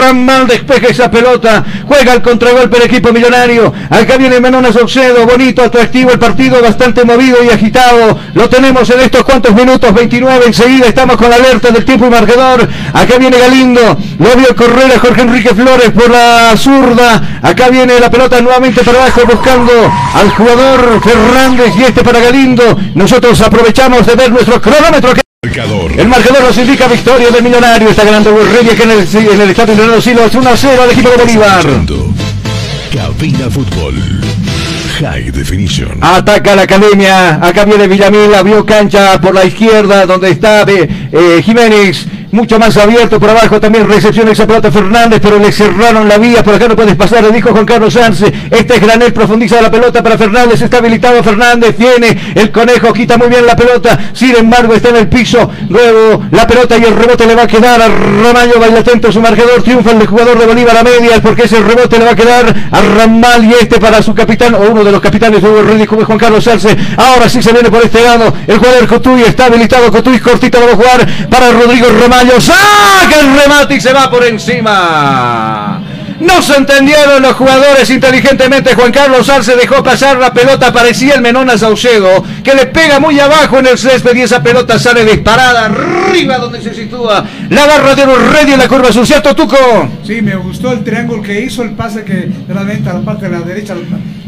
Ramal despeja esa pelota, juega el contragolpe el equipo millonario. Acá viene Menona Saucedo, bonito, atractivo el partido, bastante movido y agitado. Lo tenemos en estos cuantos minutos, 29 enseguida, estamos con la alerta del tiempo y marcador. Acá viene Galindo, lo vio correr a Jorge Enrique Flores por la zurda. Acá viene la pelota nuevamente para abajo buscando al jugador Fernández y este para Galindo. Nosotros aprovechamos de ver nuestro cronómetro. que-. El marcador nos indica victoria del Millonario. Está ganando Reyes que en el, en el estadio Leonardo Silva es 1 a 0 al equipo de Bolívar.
Cabina Fútbol. High Definition.
Ataca la academia. Acá viene Villamil. Abrió cancha por la izquierda donde está eh, Jiménez. Mucho más abierto por abajo también recepciona esa pelota Fernández, pero le cerraron la vía, por acá no puedes pasar, le dijo Juan Carlos Sanz, este es Granel, profundiza la pelota para Fernández, está habilitado Fernández, viene el conejo, quita muy bien la pelota, sin embargo está en el piso, luego la pelota y el rebote le va a quedar a Ramallo, baila atento su marcador, triunfa el jugador de Bolívar a media, porque ese rebote le va a quedar a Ramal y este para su capitán, o uno de los capitanes de Juan Carlos Arce, ahora sí se viene por este lado, el jugador Cotuy está habilitado, Cotuy cortito lo va a jugar para Rodrigo Ramallo, saca el remate y se va por encima. No se entendieron los jugadores inteligentemente. Juan Carlos Arce dejó pasar la pelota. Parecía el Menona Saucedo que le pega muy abajo en el césped y esa pelota sale disparada arriba donde se sitúa la barra de los Ready en la curva sur. ¿Cierto, Tuco?
Sí, me gustó el triángulo que hizo, el pase que realmente a la parte de la derecha,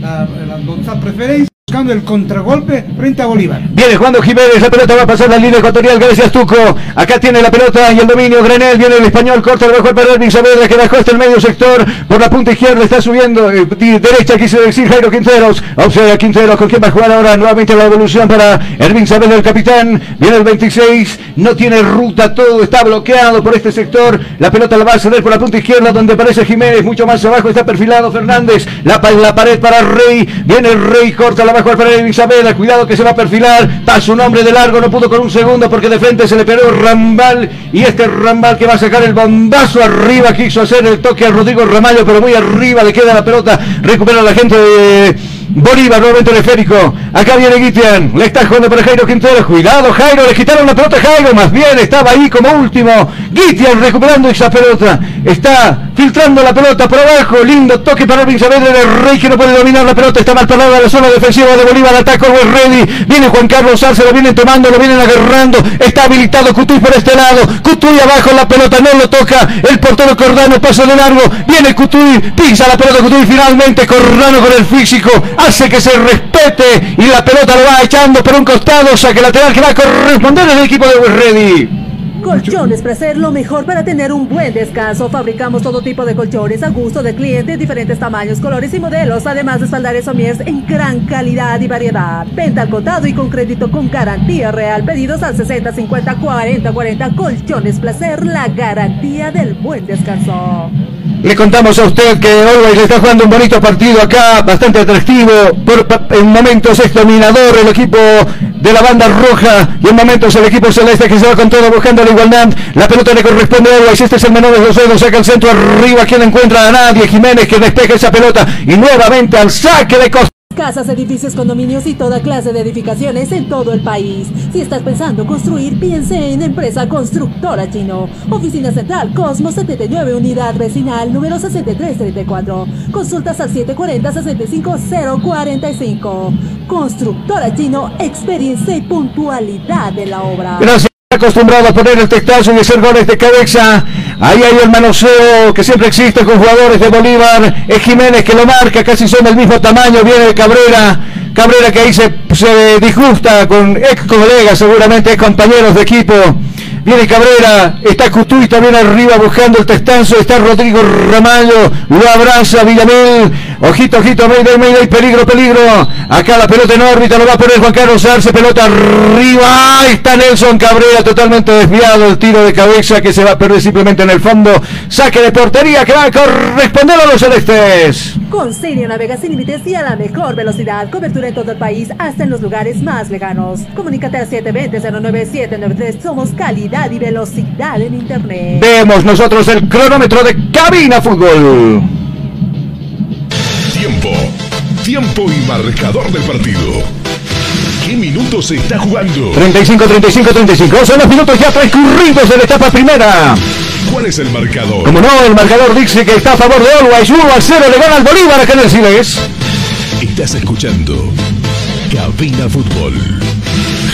la, la, la, preferencia, buscando el contragolpe frente a Bolívar.
Viene jugando Jiménez, la pelota va a pasar la línea ecuatorial, gracias Tuco. Acá tiene la pelota y el dominio Grenel, viene el español, corta el mejor para Ervin Saavedra que bajó hasta el medio sector, por la punta izquierda está subiendo, eh, derecha quise decir Jairo Quinteros, observa Quinteros con quien va a jugar ahora nuevamente la evolución para Ervin Saavedra el capitán, viene el 26, no tiene ruta, todo está bloqueado por este sector, la pelota la va a ceder por la punta izquierda donde aparece Jiménez, mucho más abajo está perfilado Fernández, la, la pared para Rey, viene Rey, corta la para Saavedra, cuidado que se va a perfilar, pasa un hombre de largo, no pudo con un segundo porque de frente se le pegó Rambal. Y este Rambal que va a sacar el bombazo arriba, quiso hacer el toque a Rodrigo Ramallo, pero muy arriba le queda la pelota, recupera la gente de Bolívar, nuevamente el esférico, acá viene Guitian, le está jugando para Jairo Quintero, cuidado Jairo, le quitaron la pelota a Jairo, más bien estaba ahí como último, Guitian recuperando esa pelota, está filtrando la pelota por abajo, lindo toque para Ervin Saavedra, el Rey que no puede dominar la pelota, está mal parada la zona defensiva de Bolívar, ataca Always Ready, viene Juan Carlos Arce, lo vienen tomando, lo vienen agarrando, está habilitado Cutuy por este lado, Cutuy abajo la pelota, no lo toca, el portero Cordano pasa de largo, viene Cutuy, pisa la pelota Cutuy, finalmente. Cordano con el físico, hace que se respete y la pelota lo va echando por un costado, saque lateral que va a corresponder el equipo de Ready.
Colchones Placer, lo mejor para tener un buen descanso. Fabricamos todo tipo de colchones a gusto del cliente, diferentes tamaños, colores y modelos, además de espaldares somiers en gran calidad y variedad. Venta al contado y con crédito con garantía real. Pedidos al 60 50 40 40. Colchones Placer, la garantía del buen descanso.
Le contamos a usted que Always le está jugando un bonito partido acá, bastante atractivo. Por, en momentos es dominador el equipo de la banda roja y en momentos el equipo celeste que se va con todo buscando la igualdad. La pelota le corresponde a Always. Este es el menor de los dedos. Saca el centro arriba. Quien encuentra a nadie. Jiménez que despeja esa pelota y nuevamente al saque de costa.
Casas, edificios, condominios y toda clase de edificaciones en todo el país. Si estás pensando construir, piense en Empresa Constructora Chino. Oficina Central Cosmos 79, Unidad Vecinal número 6334. Consultas al 740-65045. Constructora Chino, experiencia y puntualidad de la obra.
Gracias acostumbrado a poner el textazo y hacer goles de cabeza. Ahí hay el manoseo que siempre existe con jugadores de Bolívar. Es Jiménez que lo marca, casi son del mismo tamaño. Viene Cabrera. Cabrera que ahí se, se disgusta con ex colegas, seguramente ex compañeros de equipo. Viene Cabrera, está Cutuy también arriba buscando el testanzo, está Rodrigo Ramallo, lo abraza Villamil, ojito, ojito, Mayday, Mayday, peligro, peligro, acá la pelota en órbita, lo va a poner Juan Carlos Arce, pelota arriba, ahí está Nelson Cabrera, totalmente desviado, el tiro de cabeza que se va a perder simplemente en el fondo, saque de portería que va a corresponder a los celestes.
Con navega sin límites y a la mejor velocidad, cobertura en todo el país, hasta en los lugares más lejanos. Comunícate al 720-09793, somos calidad y velocidad en internet.
Vemos nosotros el cronómetro de Cabina Fútbol.
Tiempo. Tiempo y marcador del partido. ¿Qué minutos se está jugando?
35, 35, 35. Son los minutos ya transcurridos de la etapa primera.
¿Cuál es el marcador?
Como no, el marcador dice que está a favor de Always. 1 a 0 le gana al Bolívar acá en el Siles.
Estás escuchando Cabina Fútbol.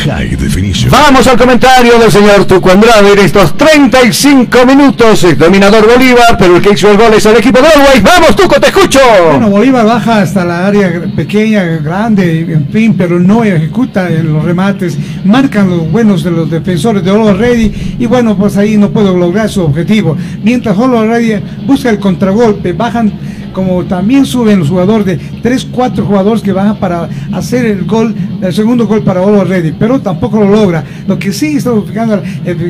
High Definition.
Vamos al comentario del señor Tuco Andrade en estos 35 minutos. Es dominador Bolívar, pero el que hizo el gol es el equipo de Always. Vamos, Tuco, te escucho.
Bueno, Bolívar baja hasta la área pequeña, grande, en fin, pero no ejecuta en los remates. Marcan los buenos de los defensores de Olo Ready y bueno, pues ahí no puedo lograr su objetivo. Mientras Olo Ready busca el contragolpe, bajan como también suben los jugadores de 3, 4 jugadores que bajan para hacer el gol, el segundo gol para Olo Ready, pero tampoco lo logra. Lo que sí está fijando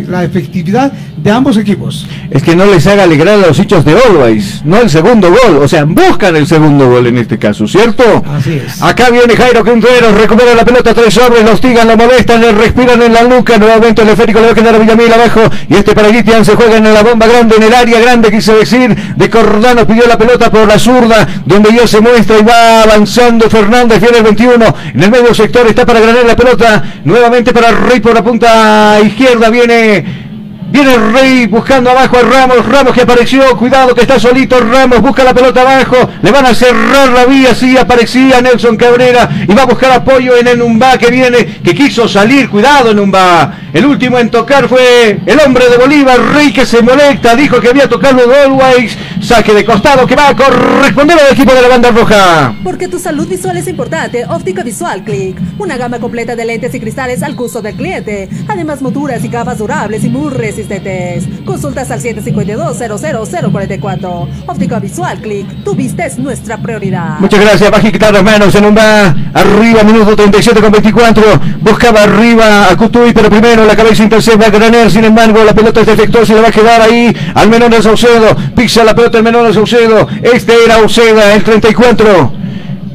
la efectividad de ambos equipos.
Es que no les haga alegrar a los hinchas de Always, no el segundo gol, o sea, buscan el segundo gol en este caso, ¿cierto?
Así es.
Acá viene Jairo Quinteros, recupera la pelota, tres hombres, los tigan, lo molestan, le respiran en la nuca, nuevamente el esférico le va a quedar a Villamil abajo, y este para Guitian se juega en la bomba grande, en el área grande, quise decir, de Cordano pidió la pelota por la zurda, donde ya se muestra y va avanzando Fernández, viene el 21, en el medio sector está para ganar la pelota, nuevamente para Rey por la punta izquierda, viene Viene el Rey buscando abajo a Ramos. Ramos que apareció. Cuidado que está solito. Ramos busca la pelota abajo. Le van a cerrar la vía. Sí, aparecía Nelson Cabrera. Y va a buscar apoyo en Enumba que viene. Que quiso salir. Cuidado Enumba. El último en tocar fue el hombre de Bolívar. Rey que se molesta. Dijo que había tocado Always. Saque de costado que va a corresponder al equipo de la banda roja.
Porque tu salud visual es importante. Óptica Visual Click. Una gama completa de lentes y cristales al gusto del cliente. Además, monturas y gafas durables y muy resistentes. Consultas al 752-00044. Óptica Visual Click. Tu vista es nuestra prioridad.
Muchas gracias. A quitar las manos en un va. Arriba, minuto 37 con 24. Buscaba arriba a Cutuy, pero primero la cabeza intercepta a Graner. Sin embargo, la pelota es defectuosa y le va a quedar ahí al menor de Saucedo. Pisa la pelota el menor de Saucedo. Este era Sauceda, el 34.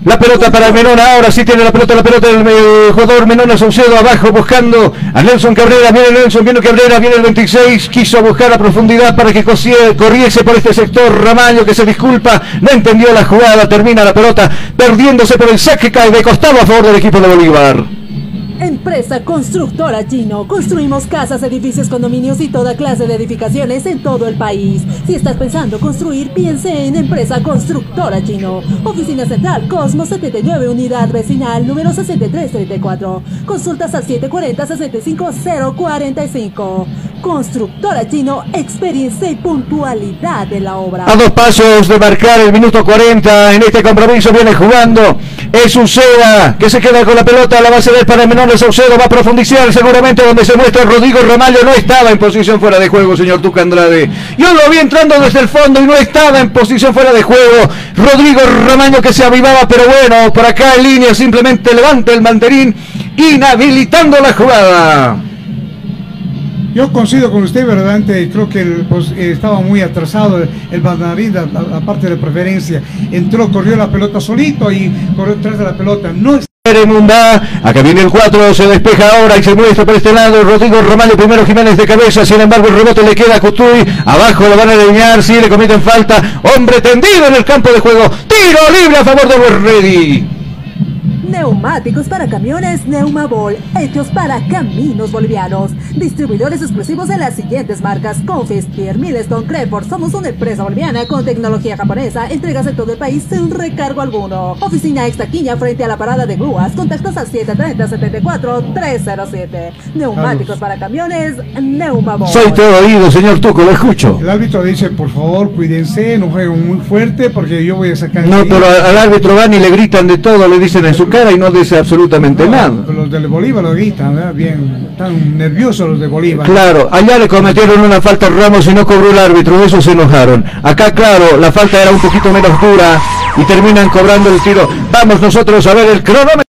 La pelota para Menón, ahora sí tiene la pelota, la pelota del jugador. Menón Saucedo abajo buscando a Nelson Cabrera, viene Nelson, viene Cabrera, viene el 26, quiso buscar a profundidad para que corriese por este sector, Ramallo que se disculpa, no entendió la jugada, termina la pelota perdiéndose por el saque cae de costado a favor del equipo de Bolívar.
Empresa Constructora Chino. Construimos casas, edificios, condominios y toda clase de edificaciones en todo el país. Si estás pensando construir, piense en Empresa Constructora Chino. Oficina Central Cosmos 79, Unidad Vecinal número 6334. Consultas al 740-65045. Constructora Chino, experiencia y puntualidad de la obra.
A dos pasos de marcar el minuto 40 en este compromiso viene jugando Es Uceda que se queda con la pelota. La va a ceder para el menor de Saucedo. Va a profundizar seguramente donde se muestra Rodrigo Ramallo. No estaba en posición fuera de juego, señor Tuca Andrade. Yo lo vi entrando desde el fondo y no estaba en posición fuera de juego. Rodrigo Ramallo que se avivaba, pero bueno, por acá en línea simplemente levanta el mandarín, inhabilitando la jugada.
Yo coincido con usted, verdaderamente creo que pues, eh, estaba muy atrasado el, Bandarín, la, la- parte de preferencia. Entró, corrió la pelota solito y corrió detrás de la pelota. No
Acá viene el 4, se despeja ahora y se muestra por este lado Rodrigo Romano, primero Jiménez de cabeza, sin embargo el rebote le queda a Cutuy, abajo lo van a alinear, si le cometen falta, hombre tendido en el campo de juego, tiro libre a favor de Ready.
Neumáticos para camiones Neumabol, hechos para caminos bolivianos. Distribuidores exclusivos de las siguientes marcas: Confis, Pierre, Milestone, Creford. Somos una empresa boliviana con tecnología japonesa. Entregas en todo el país sin recargo alguno. Oficina Extaquiña frente a la parada de grúas. Contactos al 730-74-307. Neumáticos para camiones Neumabol.
Soy todo oído, señor Tuco, lo escucho.
El árbitro dice, por favor, cuídense, no jueguen muy fuerte porque yo voy a sacar...
No, pero al árbitro van y le gritan de todo, le dicen en su cara y no dice absolutamente
No,
nada.
Los de Bolívar lo gritan, ¿verdad? Bien, están nerviosos los de Bolívar.
Claro, allá le cometieron una falta a Ramos y no cobró el árbitro, de eso se enojaron. Acá, claro, la falta era un poquito menos dura y terminan cobrando el tiro. Vamos nosotros a ver el cronómetro.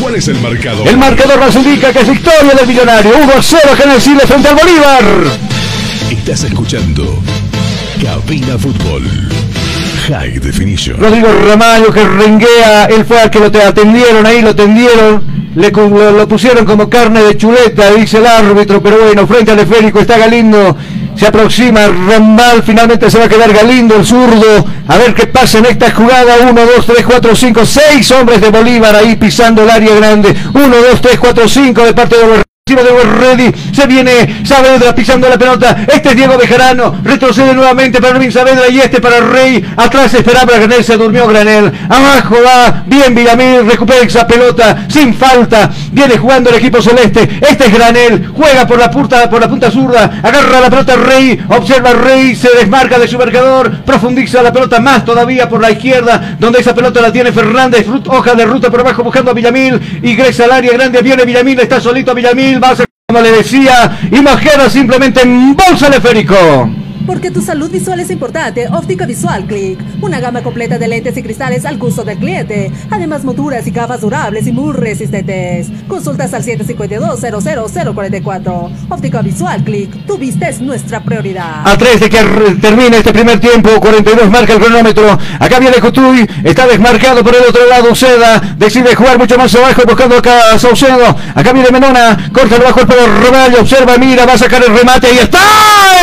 ¿Cuál es el marcador?
El marcador nos indica que es victoria del millonario. 1 a 0 acá en el Chile frente al Bolívar.
Estás escuchando Cabina Fútbol. High Definition.
Rodrigo Ramallo que renguea, él fue al que lo te atendieron ahí, lo tendieron, le, lo, lo pusieron como carne de chuleta, dice el árbitro, pero bueno, frente al esférico está Galindo, se aproxima Rambal, finalmente se va a quedar Galindo, el zurdo, a ver qué pasa en esta jugada, 1, 2, 3, 4, 5, 6 hombres de Bolívar ahí pisando el área grande, 1, 2, 3, 4, 5 de parte de de Ready, se viene Saavedra pisando la pelota, este es Diego Bejarano, retrocede nuevamente para Erwin Saavedra y este para Rey, atrás esperaba Granel, se durmió Granel, abajo va, bien Villamil, recupera esa pelota, sin falta, viene jugando el equipo celeste, este es Granel, juega por la punta, por la punta zurda, agarra la pelota Rey, observa Rey, se desmarca de su marcador, profundiza la pelota más todavía por la izquierda, donde esa pelota la tiene Fernández, hoja de ruta por abajo buscando a Villamil, ingresa al área grande, viene Villamil, está solito Villamil, va a ser como le decía, y Mojera simplemente embolsa el esférico.
Porque tu salud visual es importante, Óptica Visual Click. Una gama completa de lentes y cristales al gusto del cliente. Además, monturas y gafas durables y muy resistentes. Consultas al 752-00044. Óptica Visual Click. Tu vista es nuestra prioridad.
A tres de que termine este primer tiempo, 42 marca el cronómetro. Acá viene Cotuy, está desmarcado por el otro lado. Seda decide jugar mucho más abajo, buscando acá a Saucedo. Acá viene Menona, corta el bajo el pelo Roballo, observa, mira, va a sacar el remate y está.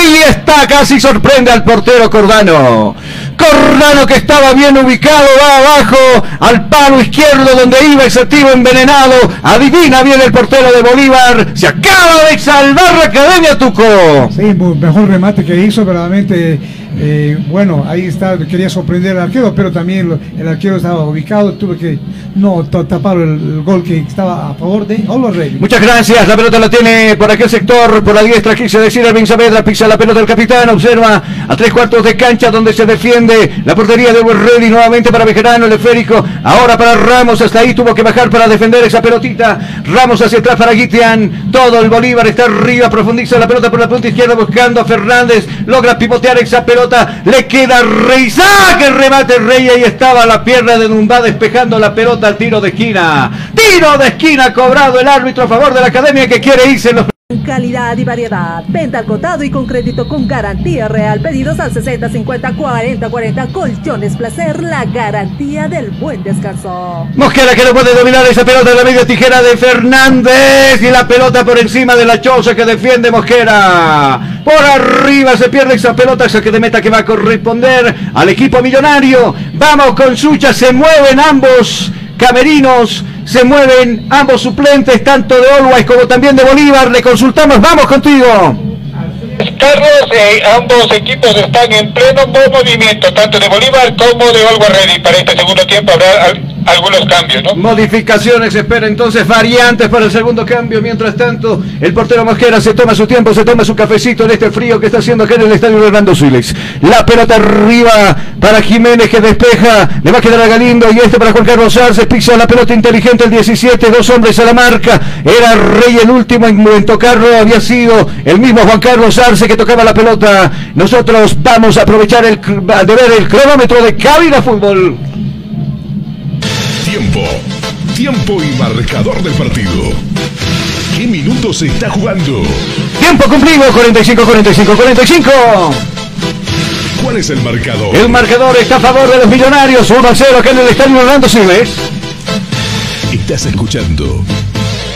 Y está, casi sorprende al portero Cordano. Cordano que estaba bien ubicado, va abajo al palo izquierdo donde iba ese envenenado. Adivina bien el portero de Bolívar. Se acaba de salvar la Academia Tuco.
Sí, mu- mejor remate que hizo, verdaderamente. Eh, bueno, ahí está, quería sorprender al arquero, pero también el arquero estaba ubicado, tuve que no ta- tapar el, gol que estaba a favor de Ready.
Muchas gracias, la pelota la tiene por aquel sector, por la diestra, quise decir Ervin Saavedra, pisa la pelota del capitán, observa a tres cuartos de cancha donde se defiende la portería de Ready nuevamente para Bejerano, el esférico, ahora para Ramos, hasta ahí tuvo que bajar para defender esa pelotita, Ramos hacia atrás para Guitian, todo el Bolívar está arriba, profundiza la pelota por la punta izquierda buscando a Fernández, logra pivotear esa pelota, le queda Rey, saque el remate Rey, ahí estaba la pierna de Dumbá despejando la pelota al tiro de esquina, tiro de esquina cobrado el árbitro a favor de la academia que quiere irse los
Calidad y variedad. Venta al contado y con crédito con garantía real. Pedidos al 60 50 40 40. Colchones Placer, la garantía del buen descanso.
Mosquera que no puede dominar esa pelota de la media tijera de Fernández y la pelota por encima de la choza que defiende Mosquera. Por arriba se pierde esa pelota, esa que de meta que va a corresponder al equipo millonario. Vamos con Sucha, se mueven ambos camerinos, se mueven ambos suplentes, tanto de Always como también de Bolívar. Le consultamos, vamos contigo.
Carlos, eh, ambos equipos están en pleno movimiento, tanto de Bolívar como de Olga Ready. Para este segundo tiempo habrá algunos cambios, ¿no?
Modificaciones, espera entonces variantes para el segundo cambio. Mientras tanto, el portero Mosquera se toma su tiempo, se toma su cafecito en este frío que está haciendo acá en el estadio Hernando Siles. La pelota arriba para Jiménez que despeja, le va a quedar a Galindo y este para Juan Carlos Arce, pisa la pelota inteligente el 17, dos hombres a la marca. Era Rey el último en tocarlo, había sido el mismo Juan Carlos Arce que tocaba la pelota. Nosotros vamos a aprovechar el, de ver el cronómetro de Cabina Fútbol.
Tiempo. Tiempo y marcador del partido. ¿Qué minutos se está jugando?
Tiempo cumplido, 45, 45, 45.
¿Cuál es el marcador?
El marcador está a favor de los millonarios. 1 a 0 acá en el estadio Orlando Siles.
Estás escuchando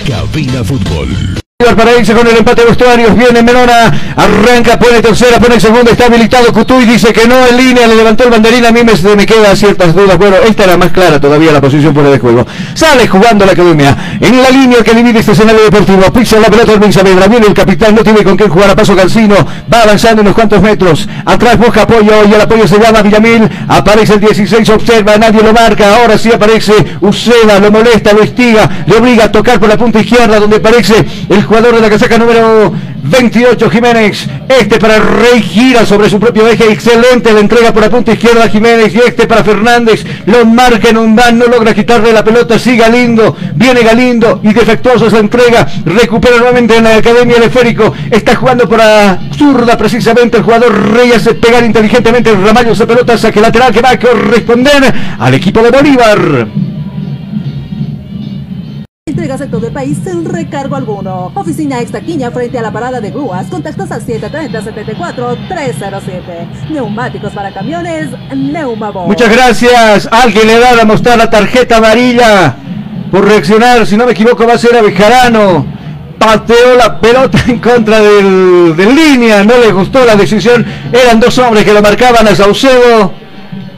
Cabina Fútbol
para irse con el empate de vestuarios. Viene Menona, arranca, pone tercera, pone segunda, está habilitado. Cutuy dice que no en línea, le levantó el banderín. A mí me, me quedan ciertas dudas. Bueno, esta era más clara todavía la posición fuera de juego. Sale jugando la academia. En la línea que divide este escenario deportivo. Pisa la pelota del Saavedra. Viene el capitán, no tiene con quién jugar a paso Calcino. Va avanzando unos cuantos metros. Atrás busca apoyo y el apoyo se llama Villamil. Aparece el 16, observa, nadie lo marca. Ahora sí aparece Uceda, lo molesta, lo estiga, le obliga a tocar por la punta izquierda donde aparece el jugador de la casaca número 28 Jiménez. Este para Rey gira sobre su propio eje. Excelente la entrega por la punta izquierda Jiménez. Y este para Fernández. Lo marca en un van. No logra quitarle la pelota. Sigue Galindo. Viene Galindo. Y defectuoso esa entrega. Recupera nuevamente en la Academia el Esférico. Está jugando para zurda precisamente. El jugador Rey hace pegar inteligentemente el ramallo esa pelota. Saque lateral que va a corresponder al equipo de Bolívar.
Entregas en todo el país sin recargo alguno. Oficina Extaquiña frente a la parada de grúas. Contactos al 730-74-307. Neumáticos para camiones, Neumabo.
Muchas gracias. Alguien le da a mostrar la tarjeta amarilla por reaccionar. Si no me equivoco, va a ser a Bejarano. Pateó la pelota en contra del, de línea. No le gustó la decisión. Eran dos hombres que lo marcaban a Saucedo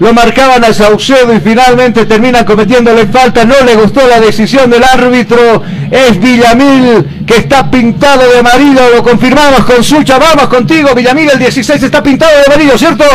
lo marcaban a Saucedo y finalmente terminan cometiéndole falta. No le gustó la decisión del árbitro. Es Villamil que está pintado de amarillo. Lo confirmamos con Sucha. Vamos contigo, Villamil. El 16 está pintado de amarillo, ¿cierto?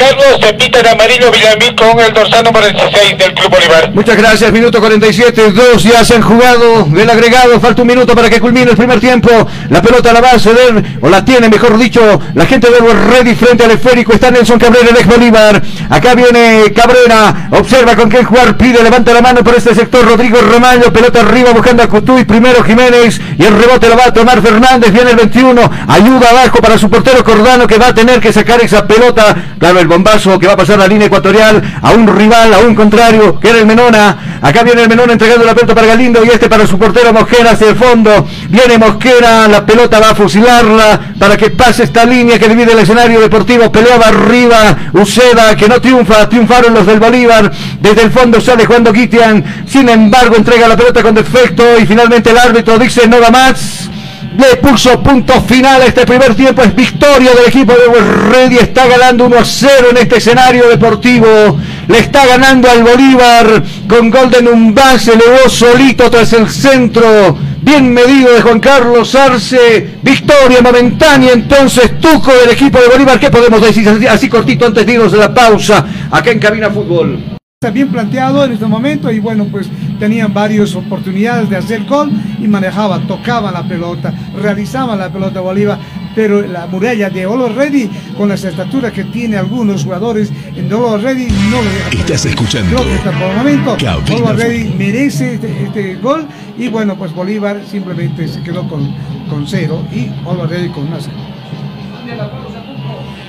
Carlos de amarillo Villamil con el dorsal número 16 del Club Bolívar.
Muchas gracias, minuto 47, dos ya se han jugado del agregado, falta un minuto para que culmine el primer tiempo, la pelota la va a ceder, o la tiene mejor dicho, la gente de Ready frente al esférico, está Nelson Cabrera, el ex Bolívar, acá viene Cabrera, observa con qué jugar, pide, levanta la mano por este sector, Rodrigo Romaño, pelota arriba buscando a Cutuy, primero Jiménez, y el rebote lo va a tomar Fernández, viene el 21, ayuda abajo para su portero Cordano que va a tener que sacar esa pelota, claro, el bombazo que va a pasar la línea ecuatorial a un rival, a un contrario, que era el Menona. Acá viene el Menona entregando la pelota para Galindo y este para su portero Mosquera hacia el fondo. Viene Mosquera, la pelota va a fusilarla para que pase esta línea que divide el escenario deportivo. Peleaba arriba Uceda, que no triunfa, triunfaron los del Bolívar. Desde el fondo sale Juan Doquitian, sin embargo entrega la pelota con defecto y finalmente el árbitro dice no va más le puso punto final este primer tiempo. Es victoria del equipo de Ready. Está ganando 1 a 0 en este escenario deportivo. Le está ganando al Bolívar con gol de Numbá. Se elevó solito tras el centro. Bien medido de Juan Carlos Arce. Victoria momentánea entonces. Tuco del equipo de Bolívar. ¿Qué podemos decir así cortito antes de irnos de la pausa? Acá en Cabina Fútbol.
Está bien planteado en este momento y bueno, pues tenían varias oportunidades de hacer gol y manejaba, tocaba la pelota, realizaba la pelota Bolívar, pero la muralla de Olo Ready, con las estaturas que tiene algunos jugadores en Olo Ready, no le deja.
Estás escuchando.
Creo que está por el momento. Olo Ready merece este, este, gol y bueno, pues Bolívar simplemente se quedó con, con cero y Olo Ready con una cero.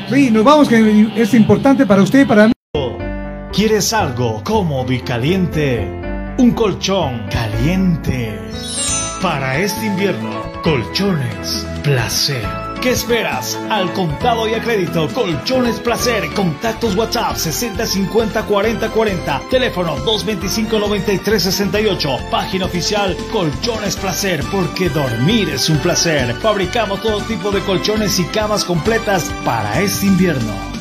Sí, nos vamos, que es importante para usted y para mí.
¿Quieres algo cómodo y caliente? Un colchón caliente. Para este invierno, colchones placer. ¿Qué esperas? Al contado y a crédito, Colchones Placer. Contactos WhatsApp 6050 40 40. Teléfono 225 93 68. Página oficial Colchones Placer, porque dormir es un placer. Fabricamos todo tipo de colchones y camas completas para este invierno.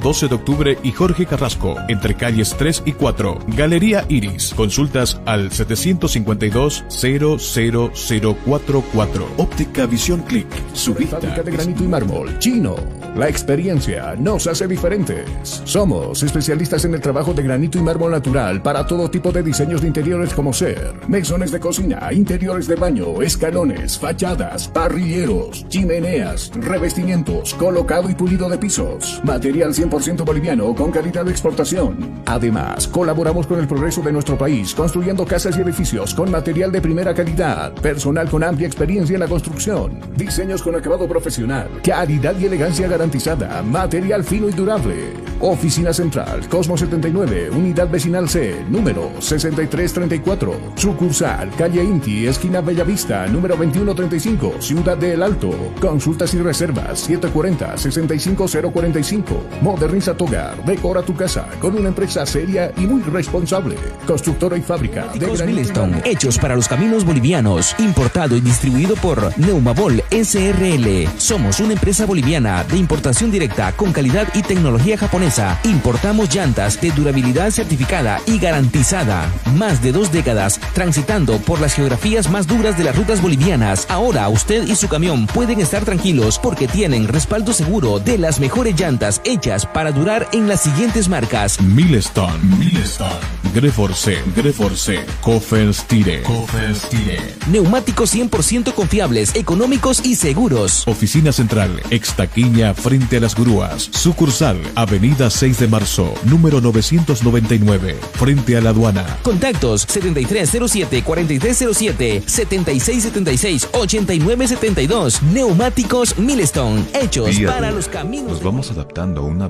12 de octubre y Jorge Carrasco, entre calles 3 y 4. Galería Iris. Consultas al 752-00044. Óptica Visión Click. Su vista.
Fábrica de granito y mármol. Chino. La experiencia nos hace diferentes. Somos especialistas en el trabajo de granito y mármol natural para todo tipo de diseños de interiores como ser mesones de cocina, interiores de baño, escalones, fachadas, parrilleros, chimeneas, revestimientos, colocado y pulido de pisos. Material 100% boliviano con calidad de exportación. Además, colaboramos con el progreso de nuestro país construyendo casas y edificios con material de primera calidad, personal con amplia experiencia en la construcción, diseños con acabado profesional, calidad y elegancia garantizada, material fino y durable. Oficina Central, Cosmo 79, Unidad Vecinal C, número 6334. Sucursal, Calle Inti, esquina Bellavista, número 2135, Ciudad de El Alto. Consultas y reservas 740-65045. Moderniza tu hogar, decora tu casa con una empresa seria y muy responsable. Constructora y fábrica de
Milestone, hechos para los caminos bolivianos, importado y distribuido por Neumabol SRL. Somos una empresa boliviana de importación directa con calidad y tecnología japonesa. Importamos llantas de durabilidad certificada y garantizada. Más de dos décadas transitando por las geografías más duras de las rutas bolivianas. Ahora usted y su camión pueden estar tranquilos porque tienen respaldo seguro de las mejores llantas hechas para durar en las siguientes marcas.
Milestone. Milestone. Greforce. Greforce. Kofenstire. Kofenstire.
Neumáticos 100% confiables, económicos y seguros.
Oficina Central, Extaquiña, frente a las grúas. Sucursal, Avenida 6 de Marzo, número 999, frente a la aduana.
Contactos 7307-4307, 7676-8972. Neumáticos Milestone, hechos
Día
para los caminos.
Nos vamos adaptando a una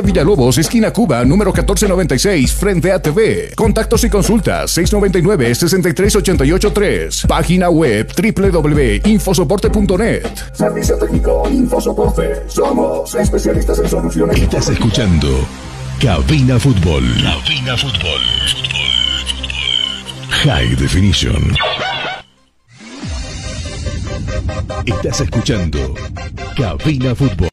Villalobos, esquina Cuba, número 1496, frente a TV. Contactos y consultas 699-63883. Página web www.infosoporte.net. Servicio técnico Infosoporte. Somos especialistas en soluciones.
Estás escuchando Cabina Fútbol. Cabina Fútbol. High Definition. Estás escuchando Cabina Fútbol.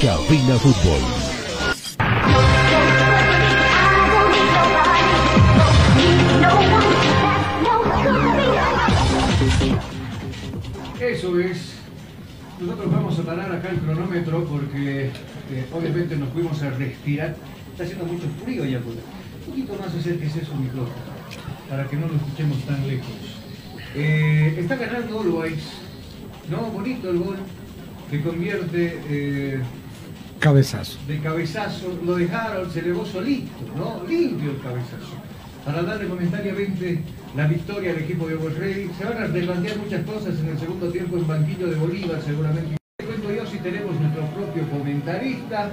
Cabina Fútbol.
Eso es. Nosotros vamos a parar acá el cronómetro porque eh, obviamente nos fuimos a respirar. Está haciendo mucho frío ya Un poquito más acérquese su micrófono para que no lo escuchemos tan lejos. Eh, está ganando Always. ¿No? Bonito el gol que convierte eh,
Cabezazo.
de cabezazo. Lo dejaron, se elevó solito, ¿no? Limpio el cabezazo. Para darle momentariamente la victoria al equipo de Ready. Se van a replantear muchas cosas en el segundo tiempo en banquillo de Bolívar, seguramente. Te cuento yo si tenemos nuestro propio comentarista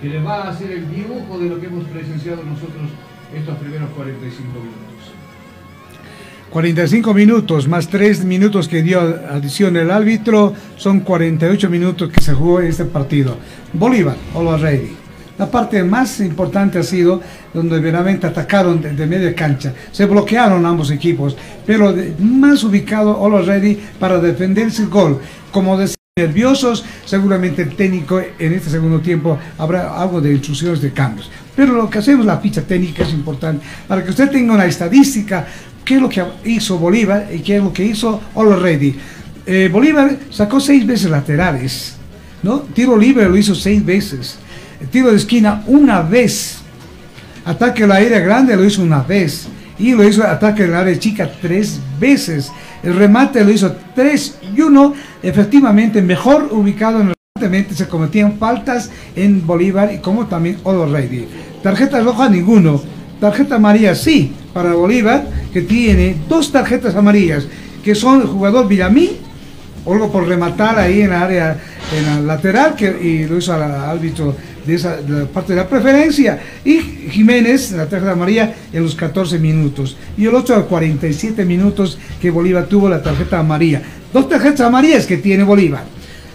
que le va a hacer el dibujo de lo que hemos presenciado nosotros estos primeros 45 minutos.
45 minutos más 3 minutos que dio adición el árbitro, son 48 minutos que se jugó este partido. Bolívar, Ready. La parte más importante ha sido donde verdaderamente atacaron de, media cancha. Se bloquearon ambos equipos, pero más ubicado Ready para defenderse el gol. Como decía, nerviosos, seguramente el técnico en este segundo tiempo habrá algo de instrucciones de cambios. Pero lo que hacemos, la ficha técnica es importante, para que usted tenga una estadística, qué es lo que hizo Bolívar y qué es lo que hizo All Ready. Eh, Bolívar sacó seis veces laterales, ¿no? Tiro libre lo hizo seis veces, tiro de esquina una vez, ataque al área grande lo hizo una vez, y lo hizo ataque al área chica tres veces. El remate lo hizo 3 y 1, efectivamente mejor ubicado en el remate, se cometían faltas en Bolívar y como también Olo Ready. Tarjeta roja ninguno, tarjeta amarilla sí, para Bolívar, que tiene dos tarjetas amarillas, que son el jugador Villamí, algo por rematar ahí en la área en la lateral, que, y lo hizo al árbitro de esa parte de la preferencia. Y Jiménez, la tarjeta amarilla, en los 14 minutos. Y el otro a 47 minutos que Bolívar tuvo la tarjeta amarilla. Dos tarjetas amarillas que tiene Bolívar.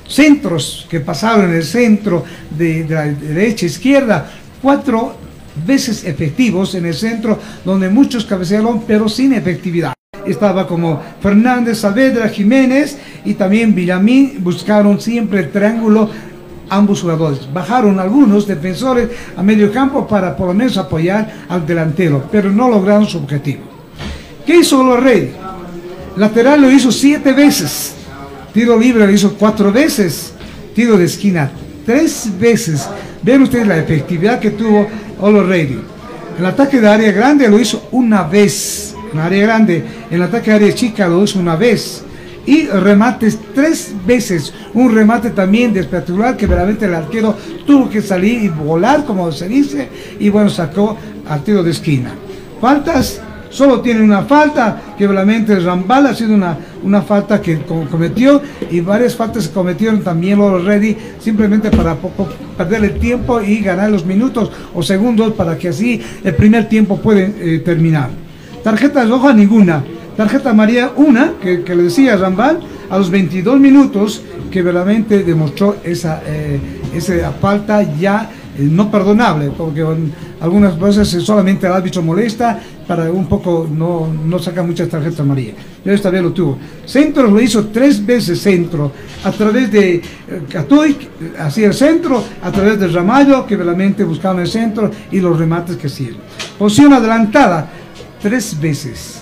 Centros que pasaron en el centro de, de la derecha izquierda. Cuatro veces efectivos en el centro, donde muchos cabecearon, pero sin efectividad estaba como Fernández, Saavedra, Jiménez y también Villamín buscaron siempre el triángulo ambos jugadores. Bajaron algunos defensores a medio campo para por lo menos apoyar al delantero, pero no lograron su objetivo. ¿Qué hizo los Reyes? Lateral lo hizo siete veces, tiro libre lo hizo cuatro veces, tiro de esquina tres veces. Ven ustedes la efectividad que tuvo Olo. El ataque de área grande lo hizo una vez, en área grande. El ataque de área chica lo hizo una vez y remates tres veces. Un remate también de que verdaderamente el arquero tuvo que salir y volar, como se dice, y bueno, sacó al tiro de esquina. Faltas, solo tiene una falta, que verdaderamente Rambal ha sido una, una falta que cometió y varias faltas se cometieron también los Ready, simplemente para poco perder el tiempo y ganar los minutos o segundos para que así el primer tiempo puede eh, terminar. Tarjeta roja ninguna. Tarjeta María, una, que, le decía Rambal, a los 22 minutos, que verdaderamente demostró esa, eh, esa falta ya no perdonable, porque algunas veces solamente el árbitro molesta para un poco no, no saca muchas tarjetas amarillas. Pero esta vez lo tuvo. Centro lo hizo tres veces centro, a través de eh, Catoy, hacia el centro, a través de Ramallo, que realmente buscaban el centro, y los remates que hicieron. Posición adelantada, tres veces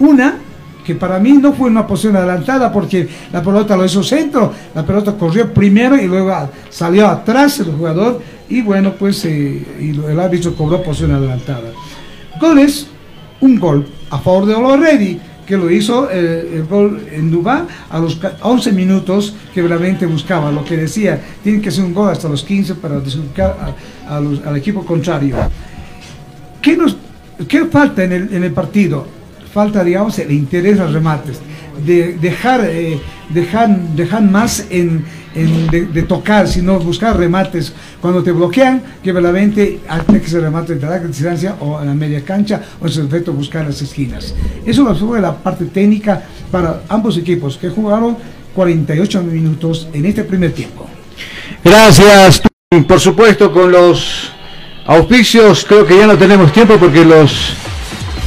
una que para mí no fue una posición adelantada porque la pelota lo hizo centro, la pelota corrió primero y luego salió atrás el jugador y bueno, pues eh, el árbitro cobró posición adelantada. Goles, un gol a favor de Oloredi, que lo hizo eh, el gol en Dubá a los 11 minutos que realmente buscaba, lo que decía, tiene que ser un gol hasta los 15 para desubicar al equipo contrario. ¿Qué, nos, qué falta en el, partido? falta, digamos, el interés a remates, de dejar, eh, dejar, dejar más en, de, tocar, sino buscar remates cuando te bloquean, que verdaderamente hay que se remate de larga distancia o en la media cancha, o en su efecto buscar las esquinas. Eso fue la parte técnica para ambos equipos que jugaron 48 minutos en este primer tiempo.
Gracias. Por supuesto, con los auspicios creo que ya no tenemos tiempo porque los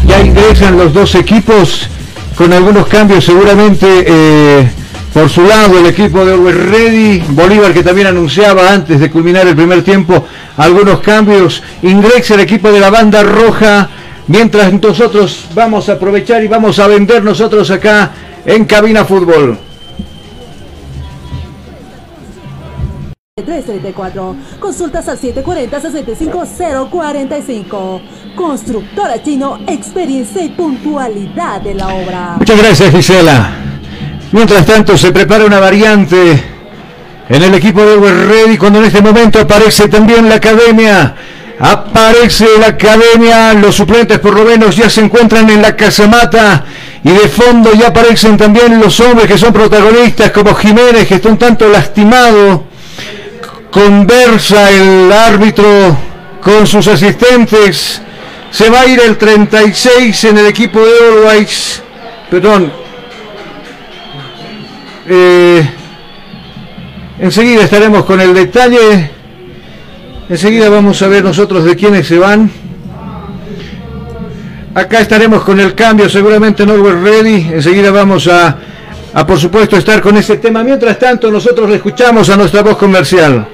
ya ingresan los dos equipos con algunos cambios seguramente eh, por su lado el equipo de Orwell Ready, Bolívar que también anunciaba antes de culminar el primer tiempo algunos cambios, ingresa el equipo de la banda roja, mientras nosotros vamos a aprovechar y vamos a vender nosotros acá en Cabina Fútbol.
334. Consultas al 740-65045. Constructora Chino, experiencia y puntualidad de la obra.
Muchas gracias, Gisela. Mientras tanto, se prepara una variante en el equipo de Ready cuando en este momento aparece también la academia. Aparece la academia, los suplentes por lo menos ya se encuentran en la casamata y de fondo ya aparecen también los hombres que son protagonistas como Jiménez que está un tanto lastimado conversa el árbitro con sus asistentes. Se va a ir el 36 en el equipo de Always. perdón. Eh, enseguida estaremos con el detalle. Enseguida vamos a ver nosotros de quiénes se van. Acá estaremos con el cambio, seguramente Norway Ready. Enseguida vamos a, a, por supuesto, estar con ese tema. Mientras tanto, nosotros le escuchamos a nuestra voz comercial.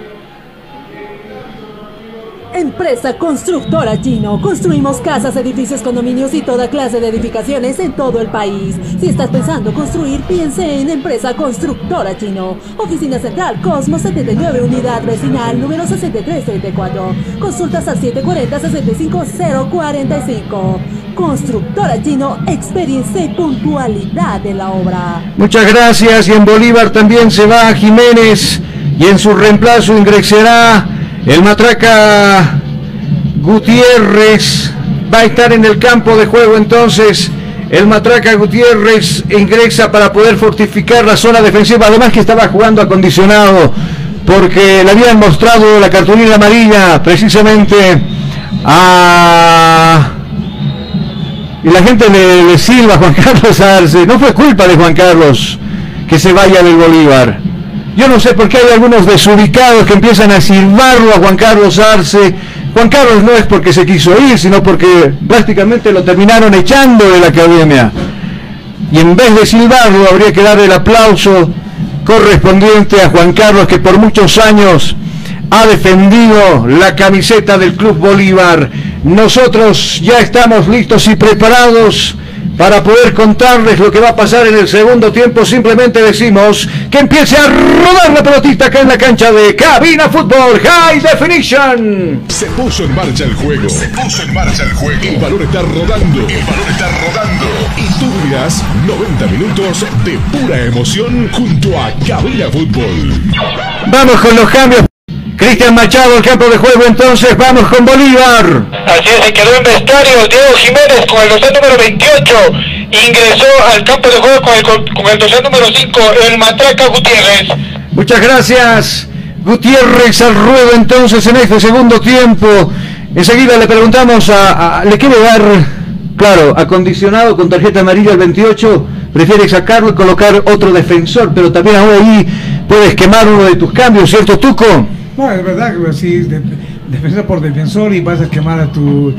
Empresa Constructora Chino. Construimos casas, edificios, condominios y toda clase de edificaciones en todo el país. Si estás pensando construir, piense en Empresa Constructora Chino. Oficina Central Cosmos 79, Unidad Vecinal número 6334. Consultas al 740-75045. Constructora Chino, experiencia y puntualidad de la obra.
Muchas gracias. Y en Bolívar también se va Jiménez. Y en su reemplazo ingresará el matraca Gutiérrez va a estar en el campo de juego entonces. El matraca Gutiérrez ingresa para poder fortificar la zona defensiva. Además que estaba jugando acondicionado porque le habían mostrado la cartulina amarilla precisamente a... Y la gente le, le silba a Juan Carlos Arce. No fue culpa de Juan Carlos que se vaya del Bolívar. Yo no sé por qué hay algunos desubicados que empiezan a silbarlo a Juan Carlos Arce. Juan Carlos no es porque se quiso ir, sino porque prácticamente lo terminaron echando de la academia. Y en vez de silbarlo, habría que dar el aplauso correspondiente a Juan Carlos, que por muchos años ha defendido la camiseta del Club Bolívar. Nosotros ya estamos listos y preparados para poder contarles lo que va a pasar en el segundo tiempo, simplemente decimos que empiece a rodar la pelotita acá en la cancha de Cabina Fútbol High Definition.
Se puso en marcha el juego. Se puso en marcha el juego. El balón está rodando. El balón está rodando. Y tú dirás 90 minutos de pura emoción junto a Cabina Fútbol.
Vamos con los cambios. Cristian Machado, el campo de juego, entonces vamos con Bolívar.
Así es, se quedó en vestuario Diego Jiménez con el dorsal número 28. Ingresó al campo de juego con el, con el dorsal número 5, el Matraca Gutiérrez.
Muchas gracias. Gutiérrez al ruedo entonces en este segundo tiempo. Enseguida le preguntamos a, a le quiere dar, claro, acondicionado con tarjeta amarilla el 28. Prefiere sacarlo y colocar otro defensor, pero también ahora ahí puedes quemar uno de tus cambios, ¿cierto, Tuco?
No, es verdad que sí, de, defensa por defensor y vas a quemar a tu,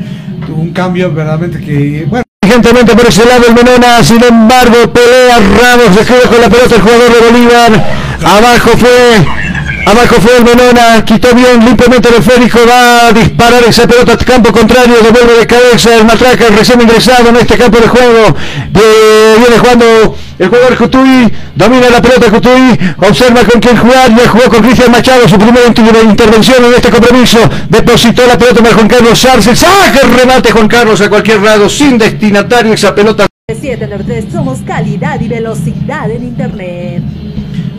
tu un cambio verdaderamente que, bueno.
Urgentemente por ese lado el Menona, sin embargo, pelea Ramos, se queda con la pelota el jugador de Bolívar. Abajo fue Abajo fue el Menona, quitó bien limpiamente el esférico, va a disparar esa pelota al campo contrario, devuelve de cabeza el matraca recién ingresado en este campo de juego. Eh, viene jugando el jugador Jutuy, domina la pelota Jutuy, observa con quién jugar, ya jugó con Cristian Machado su primera intervención en este compromiso, depositó la pelota para Juan Carlos Arce, saca el remate Juan Carlos a cualquier lado, sin destinatario esa pelota.
793 somos calidad y velocidad en internet.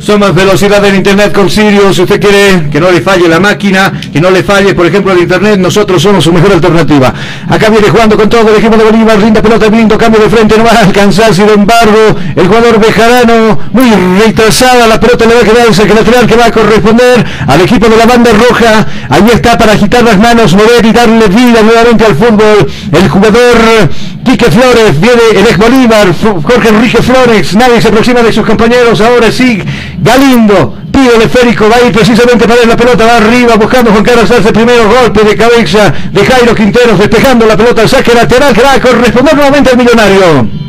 Somos velocidad del internet con Sirius. Si usted quiere que no le falle la máquina, que no le falle, por ejemplo, el internet, nosotros somos su mejor alternativa. Acá viene jugando con todo el equipo de Bolívar, linda pelota, lindo cambio de frente, no va a alcanzar, sin embargo, el jugador Bejarano, muy retrasada, la pelota le va a quedar el lateral que va a corresponder al equipo de la banda roja. Ahí está para agitar las manos, mover y darle vida nuevamente al fútbol. El jugador Quique Flores, viene el ex Bolívar, Jorge Enrique Flores, nadie se aproxima de sus compañeros, ahora sí, Galindo, pide el esférico, va a ir precisamente para la pelota, va arriba buscando Juan Carlos Arce, primero golpe de cabeza de Jairo Quinteros, despejando la pelota saque lateral que va a corresponder nuevamente al millonario.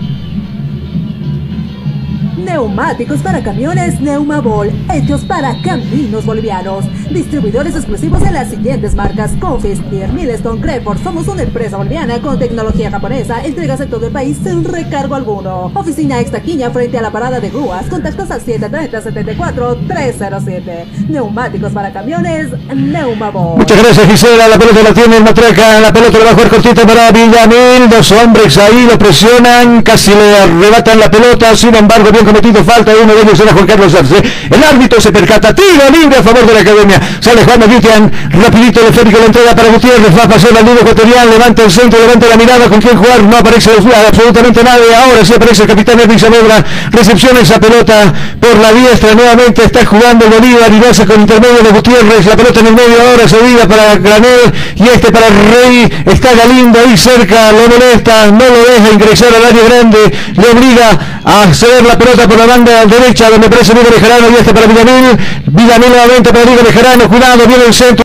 Neumáticos para camiones Neumabol, hechos para caminos bolivianos. Distribuidores exclusivos de las siguientes marcas: Confistir, Milestone, Creford. Somos una empresa boliviana con tecnología japonesa. Entregas en todo el país sin recargo alguno. Oficina Extaquiña frente a la parada de grúas. Contactos al 730-74-307. Neumáticos para camiones Neumabol.
Muchas gracias, Gisela. La pelota la tiene el Matraca. La pelota la va a jugar cortita para Villamil. Dos hombres ahí lo presionan. Casi le arrebatan la pelota. Sin embargo, habían cometido falta, uno de ellos era Juan Carlos Arce. El árbitro se percata, tiro libre a favor de la academia. Sale Juan Magutian, rapidito el esférico la entrega para Gutiérrez, va a pasar al nudo ecuatorial, levanta el centro, levanta la mirada, con quién jugar, no aparece absolutamente nadie, ahora sí aparece el capitán Erwin Saavedra, recepciona esa pelota por la diestra, nuevamente está jugando Bolívar y lo hace con intermedio de Gutiérrez, la pelota en el medio ahora seguida para Granel y este para Rey, está Galindo ahí cerca, lo molesta, no lo deja ingresar al área grande, le obliga a ceder la pelota por la banda derecha donde aparece Diego Bejarano y este para Villamil, Villamil nuevamente para Diego Bejarano, cuidado, viene el centro.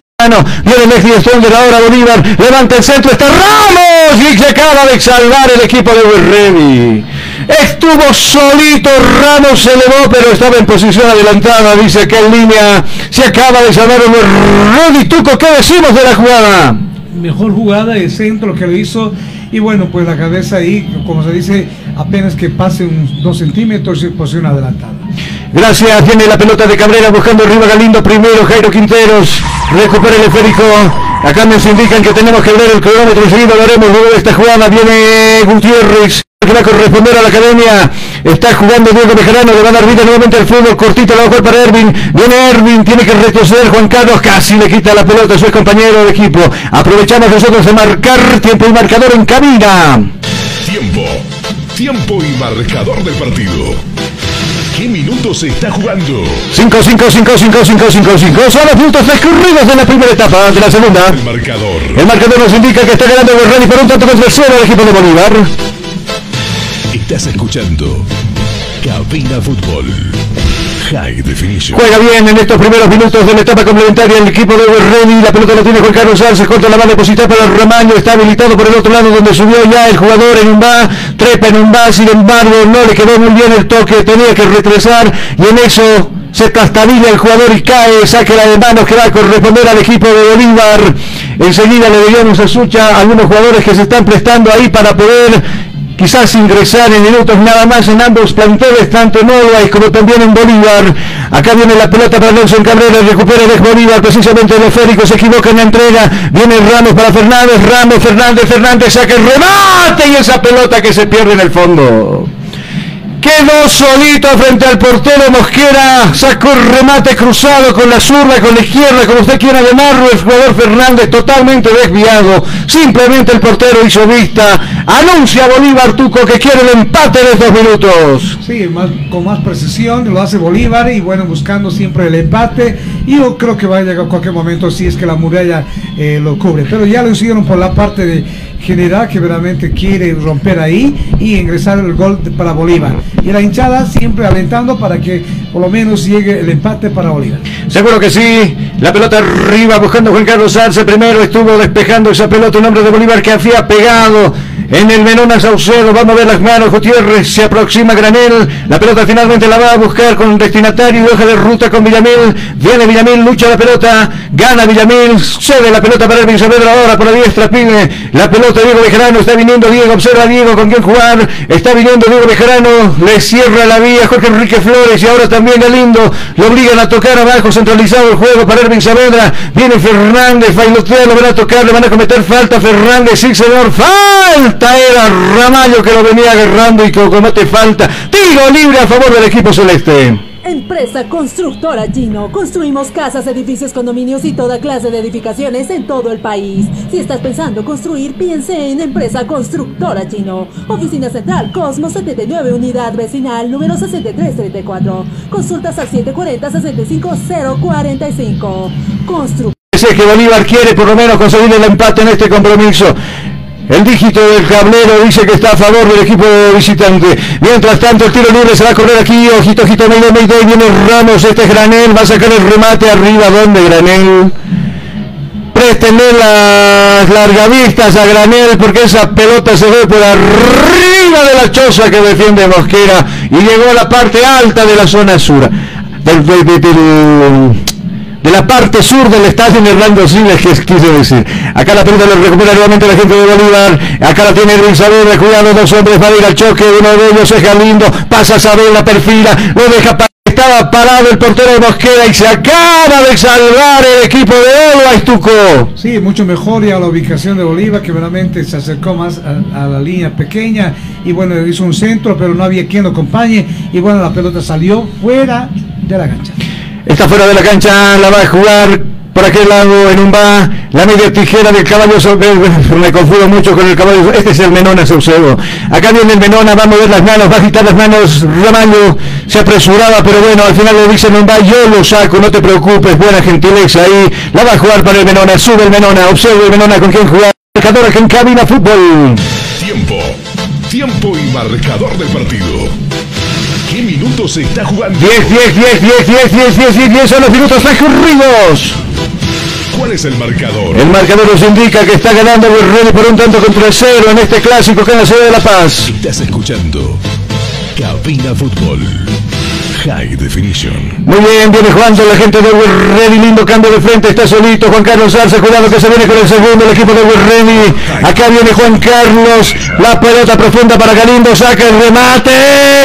Viene Messi de la hora Bolívar, levanta el centro, está Ramos y se acaba de salvar el equipo de Berremi. Estuvo solito, Ramos se elevó, pero estaba en posición adelantada, dice que en línea se acaba de salvar el Rudy Tuco. ¿Qué decimos de la jugada?
Mejor jugada de centro que lo hizo y bueno, pues la cabeza ahí, como se dice, apenas que pase unos dos centímetros y posición adelantada.
Gracias, tiene la pelota de Cabrera buscando arriba Galindo primero, Jairo Quinteros, recupera el esférico. Acá nos indican que tenemos que ver el cronómetro, enseguida lo haremos luego de esta jugada. Viene Gutiérrez que va a corresponder a la academia. Está jugando Diego Bejarano, le va a dar vida nuevamente al fútbol. Cortito la va a jugar para Ervin. Viene Ervin, tiene que retroceder. Juan Carlos casi le quita la pelota a su compañero de equipo. Aprovechamos nosotros de marcar tiempo y marcador en cabina.
Tiempo, tiempo y marcador del partido. ¿Qué minutos se está jugando?
5, 5, 5, 5, 5, 5, 5. Son los minutos transcurridos de la primera etapa de la segunda.
El marcador.
El marcador nos indica que está ganando Berrani por un tanto contra cero el equipo de Bolívar.
Estás escuchando Cabina Fútbol. High.
Juega bien en estos primeros minutos de la etapa complementaria el equipo de Berreni. La pelota la tiene Juan Carlos Arce contra la banda depositada para el Ramaño. Está habilitado por el otro lado donde subió ya el jugador en un va. Trepa en un va. Sin embargo, no le quedó muy bien el toque. Tenía que retrasar y en eso se castabilla el jugador y cae, saque la de manos que va a corresponder al equipo de Bolívar. Enseguida le veíamos a Sucha algunos jugadores que se están prestando ahí para poder quizás ingresar en minutos nada más en ambos planteles, tanto en Olvay como también en Bolívar. Acá viene la pelota para Nelson Cabrera, recupera el Bolívar, precisamente el esférico, se equivoca en la entrega, viene Ramos para Fernández, Ramos, Fernández, Fernández saca el remate y esa pelota que se pierde en el fondo. Quedó solito frente al portero Mosquera, sacó el remate cruzado con la zurda, con la izquierda, como usted quiera llamarlo, el jugador Fernández totalmente desviado. Simplemente el portero hizo vista. Anuncia Bolívar Tuco que quiere el empate de estos minutos.
Sí, con más precisión lo hace Bolívar y bueno, buscando siempre el empate. Y yo creo que va a llegar a cualquier momento si es que la muralla eh, lo cubre. Pero ya lo hicieron por la parte de general que verdaderamente quiere romper ahí y ingresar el gol para Bolívar. Y la hinchada siempre alentando para que por lo menos llegue el empate para Bolívar.
Seguro que sí. La pelota arriba buscando Juan Carlos Arce primero estuvo despejando esa pelota en nombre de Bolívar que había pegado en el Menona Saucedo. Vamos a ver las manos. Gutiérrez se aproxima Granel. La pelota finalmente la va a buscar con un destinatario hoja de ruta con Villamil. Viene Villamil, lucha la pelota. Gana Villamil. Cede la pelota para el Saavedra ahora por la diestra. Pide la pelota Diego Bejarano. Está viniendo Diego. Observa Diego con quién jugar. Está viniendo Diego Bejarano. Le cierra la vía Jorge Enrique Flores y ahora también Galindo. Lo obligan a tocar abajo. Centralizado el juego para Ervin Saavedra. Viene Fernández. Bailotea lo van a tocar. Le van a cometer falta. Fernández. Sí, señor. Falta era Ramallo que lo venía agarrando y que comete falta. Tiro libre a favor del equipo celeste.
Empresa Constructora Gino. Construimos casas, edificios, condominios y toda clase de edificaciones en todo el país. Si estás pensando construir, piense en Empresa Constructora Gino. Oficina Central Cosmos 79, Unidad Vecinal número 6334. Consultas al 740-65045. Constructora.
que Bolívar quiere por lo menos conseguir el empate en este compromiso. El dígito del cablero dice que está a favor del equipo visitante. Mientras tanto, el tiro libre se va a correr aquí. Ojito, ojito, Mayday, Mayday. Viene Ramos, este es Granel. Va a sacar el remate arriba. ¿Dónde Granel? Préstenle las largavistas a Granel porque esa pelota se ve por arriba de la choza que defiende Mosquera y llegó a la parte alta de la zona sur. Del, de la parte sur del estadio Hernando Siles, que quise decir. Acá la pelota lo recupera nuevamente la gente de Bolívar. Acá la tiene Luis Saavedra, cuidado, dos hombres para ir al choque. Uno de ellos es Galindo, pasa a Saavedra, perfila, lo deja para estaba parado el portero de Mosquera y se acaba de salvar el equipo de Alba Tuco.
Sí, mucho mejor ya la ubicación de Bolívar, que realmente se acercó más a, a, la línea pequeña y bueno, hizo un centro, pero no había quien lo acompañe y bueno, la pelota salió fuera de la cancha.
Está fuera de la cancha, la va a jugar por aquel lado en un va, la media tijera del caballo, me confundo mucho con el caballo, este es el Menona Saucedo. Acá viene el Menona, va a mover las manos, va a agitar las manos, Ramallo se apresuraba, pero bueno, al final le dice va, yo lo saco, no te preocupes, buena gentileza ahí, la va a jugar para el Menona, sube el Menona, observa el Menona con quien jugar, marcador que encamina fútbol.
Tiempo, tiempo y marcador del partido. ¿Qué minutos se está jugando?
10, 10, 10, 10, 10, 10, 10, 10, 10 son los minutos transcurridos.
¿Cuál es el marcador?
El marcador nos indica que está ganando el Ready por un tanto contra cero en este clásico que en la ciudad de La Paz.
Estás escuchando Cabina Fútbol. High Definition.
Muy bien, viene jugando la gente de Ready, lindo cambio de frente, está solito Juan Carlos Arce, cuidado que se viene con el segundo, el equipo de Ready. Acá viene Juan Carlos, la pelota profunda para Galindo, saca el remate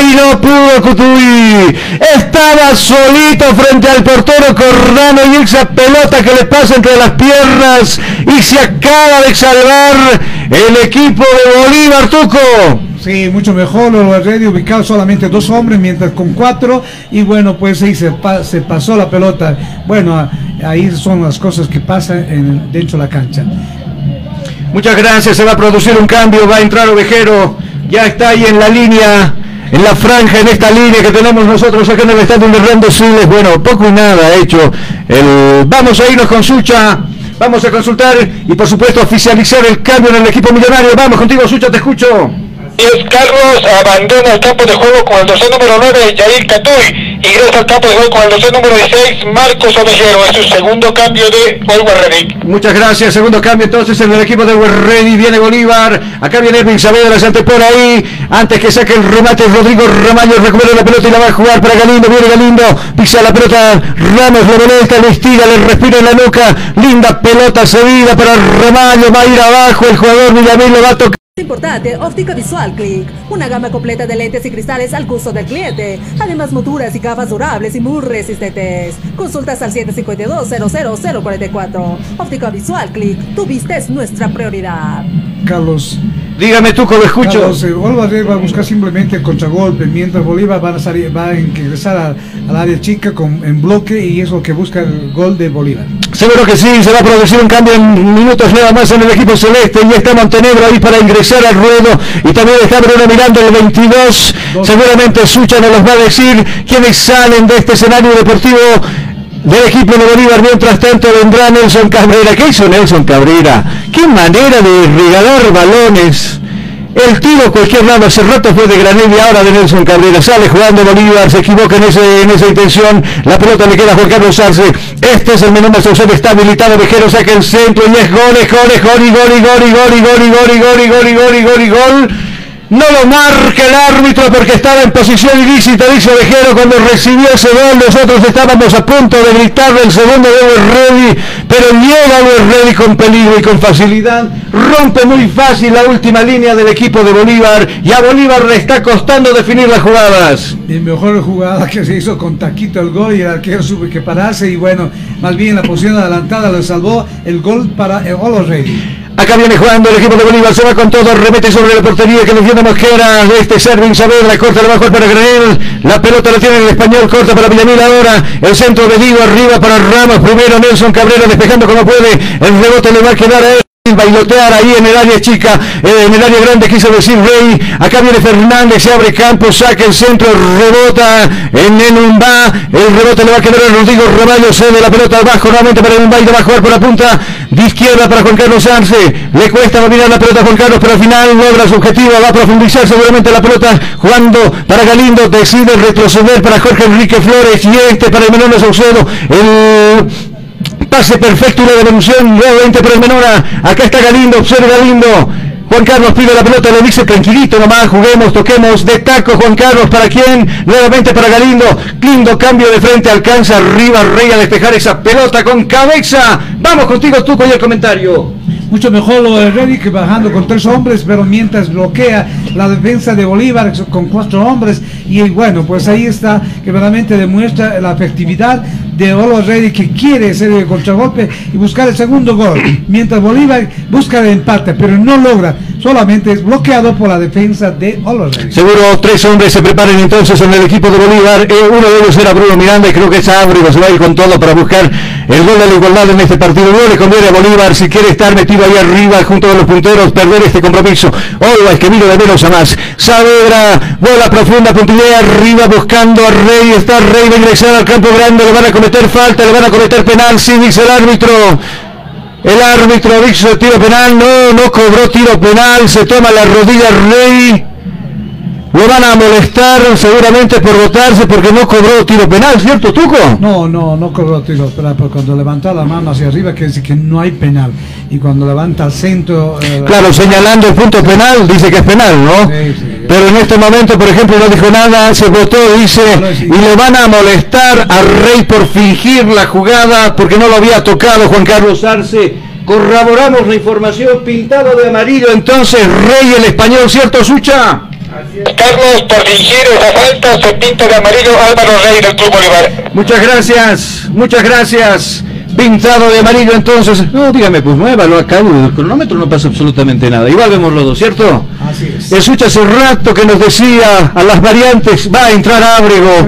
y no pudo Cutuy. Estaba solito frente al portero Cordano y esa pelota que le pasa entre las piernas y se acaba de salvar el equipo de Bolívar Tuco.
Sí, mucho mejor los Ready ubicado solamente dos hombres, mientras con cuatro, y bueno, pues ahí se, pa se pasó la pelota. Bueno, ahí son las cosas que pasan en, dentro de la cancha.
Muchas gracias, se va a producir un cambio, va a entrar Ovejero, ya está ahí en la línea, en la franja, en esta línea que tenemos nosotros acá en el estadio de Rando Siles, bueno, poco y nada hecho. El, vamos a irnos con Sucha. Vamos a consultar y por supuesto oficializar el cambio en el equipo millonario. Vamos contigo, Sucha, te escucho.
Diez Carlos abandona el campo de juego con el dorsal número 9, Yair Catuy. Ingresa al campo de juego con el dorsal número 16, Marcos Ovejero. Es su segundo cambio de Bolívar Ready.
Muchas gracias. Segundo cambio entonces en el equipo de Ready. Viene Bolívar. Acá viene Edwin Saavedra, se por ahí. Antes que saque el remate, Rodrigo Ramallo recupera la pelota y la va a jugar para Galindo. Viene Galindo. Pisa la pelota. Ramos le molesta, le estira, le respira en la nuca. Linda pelota seguida para Ramallo. Va a ir abajo. El jugador Villamil lo va a tocar.
Importante, óptica visual Click, una gama completa de lentes y cristales al gusto del cliente, además monturas y gafas durables y muy resistentes. Consultas al 752-00044. Óptica visual Click, tu vista es nuestra prioridad.
Carlos.
Dígame tú, lo escucho.
Carlos, eh, va a buscar simplemente el contragolpe, mientras Bolívar va a, salir, va a ingresar al área chica con, en bloque y es lo que busca el gol de Bolívar.
Seguro que sí, se va a producir un cambio en minutos nada más en el equipo celeste. Y está Montenegro ahí para ingresar al ruedo. Y también está Bruno mirando el 22. Seguramente Sucha nos los va a decir quiénes salen de este escenario deportivo del equipo de Bolívar. Mientras tanto vendrá Nelson Cabrera. ¿Qué hizo Nelson Cabrera? ¿Qué manera de regalar balones? El tiro cualquier lado hace rato fue de Granel y ahora de Nelson Cabrera. Sale jugando Bolívar, se equivoca en, ese, en esa intención. La pelota le queda a Juan Carlos. Este es el menor Saucedo, está habilitado. Vejero saca el centro y es gol, es gol, es gol y gol y gol y gol y gol y gol y gol y gol y gol y gol y gol. No lo marca el árbitro porque estaba en posición ilícita, dice Ovejero cuando recibió ese gol. Nosotros estábamos a punto de gritarle el segundo de Ready, pero llega Ready con peligro y con facilidad. Rompe muy fácil la última línea del equipo de Bolívar y a Bolívar le está costando definir las jugadas.
Y mejor jugada que se hizo con taquito el gol y el arquero tuvo que pararse y bueno, más bien la posición adelantada le salvó el gol para el Olo Ready.
Acá viene jugando el equipo de Bolívar, se va con todo, remete sobre la portería que defiende Mosquera, este Servin Saavedra, corta, le va a jugar para Granel, la pelota la tiene en el español, corta para Villamil ahora, el centro de Digo arriba para Ramos, primero Nelson Cabrera despejando como puede, el rebote le va a quedar a él. Bailotear ahí en el área chica, eh, en el área grande quiso decir Rey, acá viene Fernández, se abre campo, saca el centro, rebota en Enumba, el rebote le va a quedar a Rodrigo Ramallo, cede la pelota abajo nuevamente para Enumba y le va a jugar por la punta de izquierda para Juan Carlos Arce, le cuesta dominar la pelota a Juan Carlos, pero al final logra su objetivo, va a profundizar seguramente la pelota, jugando para Galindo, decide retroceder para Jorge Enrique Flores y este para el Menor Saucedo, el Pase perfecto y la devolución nuevamente para el Menora. Acá está Galindo, observa Galindo. Juan Carlos pide la pelota, le dice tranquilito nomás, juguemos, toquemos, de taco Juan Carlos, ¿para quién? Nuevamente para Galindo, lindo cambio de frente, alcanza arriba Rey a despejar esa pelota con cabeza. Vamos contigo, Tuco, y el comentario.
mucho mejor lo de Reddy que bajando con tres hombres, pero mientras bloquea la defensa de Bolívar con cuatro hombres. Y bueno, pues ahí está, que verdaderamente demuestra la efectividad de Olo Reddy que quiere hacer el contragolpe y buscar el segundo gol. Mientras Bolívar busca el empate, pero no logra. Solamente es bloqueado por la defensa de Olo Reddy.
Seguro tres hombres se preparen entonces en el equipo de Bolívar. Eh, uno de ellos era Bruno Miranda y creo que es Ábrego se va a ir con todo para buscar el gol de la igualdad en este partido. No le conviene a Bolívar si quiere estar metido ahí arriba junto a los punteros, perder este compromiso. es que miro de menos a más. Saavedra, bola profunda, puntilla arriba buscando a Rey. Está Rey va a ingresar al campo grande, le van a cometer falta, le van a cometer penal, sí dice el árbitro. El árbitro dice tiro penal, no, no cobró tiro penal, se toma la rodilla Rey. Lo van a molestar seguramente por votarse porque no cobró tiro penal, ¿cierto, Tuco?
No, no, no cobró tiro penal, porque cuando levanta la mano hacia arriba quiere decir que no hay penal. Y cuando levanta al centro...
Eh, claro, señalando el punto penal, dice que es penal, ¿no? Sí, sí. Pero en este momento, por ejemplo, no dijo nada, se votó, dice, y le van a molestar a Rey por fingir la jugada porque no lo había tocado Juan Carlos Arce. Corroboramos la información pintado de amarillo, entonces Rey el español, ¿cierto, Sucha?
Carlos, por fingir esa falta, se pinta de amarillo Álvaro Rey del Club Bolívar.
Muchas gracias, muchas gracias. Pintado de amarillo entonces. No, dígame, pues muévalo acá, el cronómetro no pasa absolutamente nada. Igual vemos los dos, ¿cierto?
Así es.
Escucha hace rato que nos decía a las variantes, va a entrar Ábrego,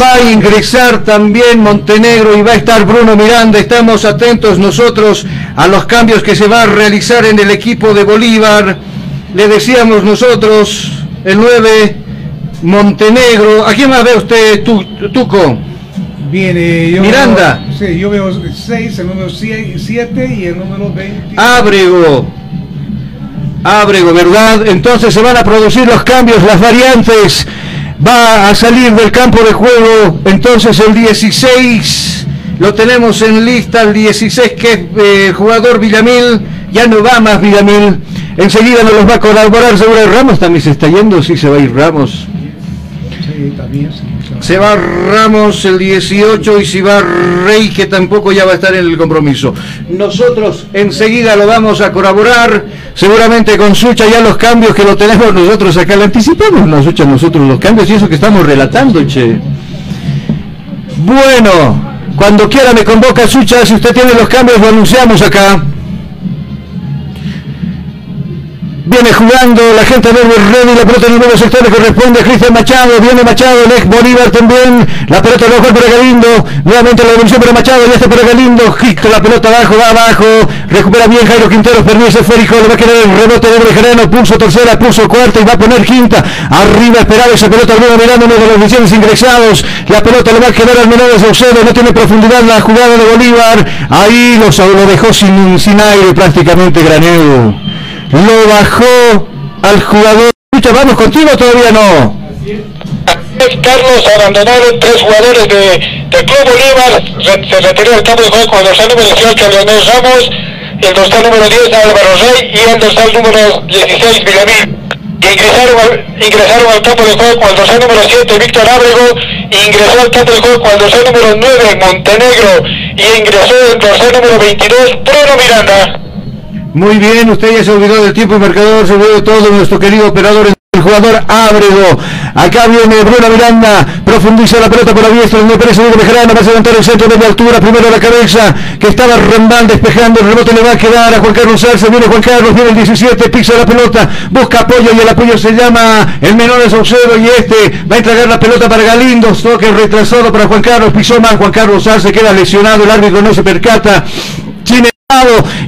va a ingresar también Montenegro y va a estar Bruno Miranda. Estamos atentos nosotros a los cambios que se va a realizar en el equipo de Bolívar. Le decíamos nosotros, el 9, Montenegro. ¿A quién más ve usted, Tuco?
Yo
Miranda.
Veo, sí, yo veo 6, el número 7 y el número 20.
Ábrego. Ábrego, ¿verdad? Entonces se van a producir los cambios, las variantes. Va a salir del campo de juego. Entonces el 16 lo tenemos en lista, el 16 que es eh, jugador Villamil. Ya no va más Villamil. Enseguida nos los va a colaborar seguro Ramos también se está yendo, sí se va a ir Ramos.
Sí, también
Se va Ramos el 18 y si va Rey que tampoco ya va a estar en el compromiso. Nosotros enseguida lo vamos a colaborar, seguramente con Sucha ya los cambios que lo tenemos nosotros acá, le anticipamos no Sucha nosotros los cambios y eso que estamos relatando, che. Bueno, cuando quiera me convoca Sucha, si usted tiene los cambios lo anunciamos acá. Viene jugando la gente de Ready, la pelota en el nuevo sector le corresponde a Cristian Machado, viene Machado, el Bolívar también, la pelota lo para Galindo, nuevamente la devolución para Machado, ya está para Galindo, Gito, la pelota abajo, va abajo, recupera bien Jairo Quintero, perdió ese férico, le va a quedar el rebote de Bejarano, pulso tercera, pulso cuarta y va a poner quinta, arriba esperaba esa pelota, Bruno mirando de los oficiales ingresados, la pelota le va a quedar al menor de Saucedo, no tiene profundidad la jugada de Bolívar, ahí lo, lo dejó sin, sin aire prácticamente Granero lo bajó al jugador. Vamos contigo, todavía no.
Carlos abandonaron tres jugadores de, del Club Bolívar, se, retiró del campo de juego con el dorsal número 18 Leonel Ramos, el dorsal número 10 Álvaro Rey y el dorsal número 16 Villamil. Ingresaron ingresaron al campo de juego con el dorsal número 7 Víctor Ábrego, ingresó al campo de juego con el dorsal número 9 Montenegro y ingresó el dorsal número 22 Bruno Miranda.
Muy bien, usted ya se olvidó del tiempo marcador, se olvidó de todo nuestro querido operador, el jugador Ábrego. Acá viene Bruno Miranda, profundiza la pelota por la diestra, donde parece Diego Bejarano, va a levantar el centro de altura, primero la cabeza, que estaba Rembán despejando, el rebote le va a quedar a Juan Carlos Salsa, viene Juan Carlos, viene el 17, pisa la pelota, busca apoyo y el apoyo se llama el menor de Saucedo y este va a entregar la pelota para Galindo, toque retrasado para Juan Carlos, pisó más, Juan Carlos Salsa queda lesionado, el árbitro no se percata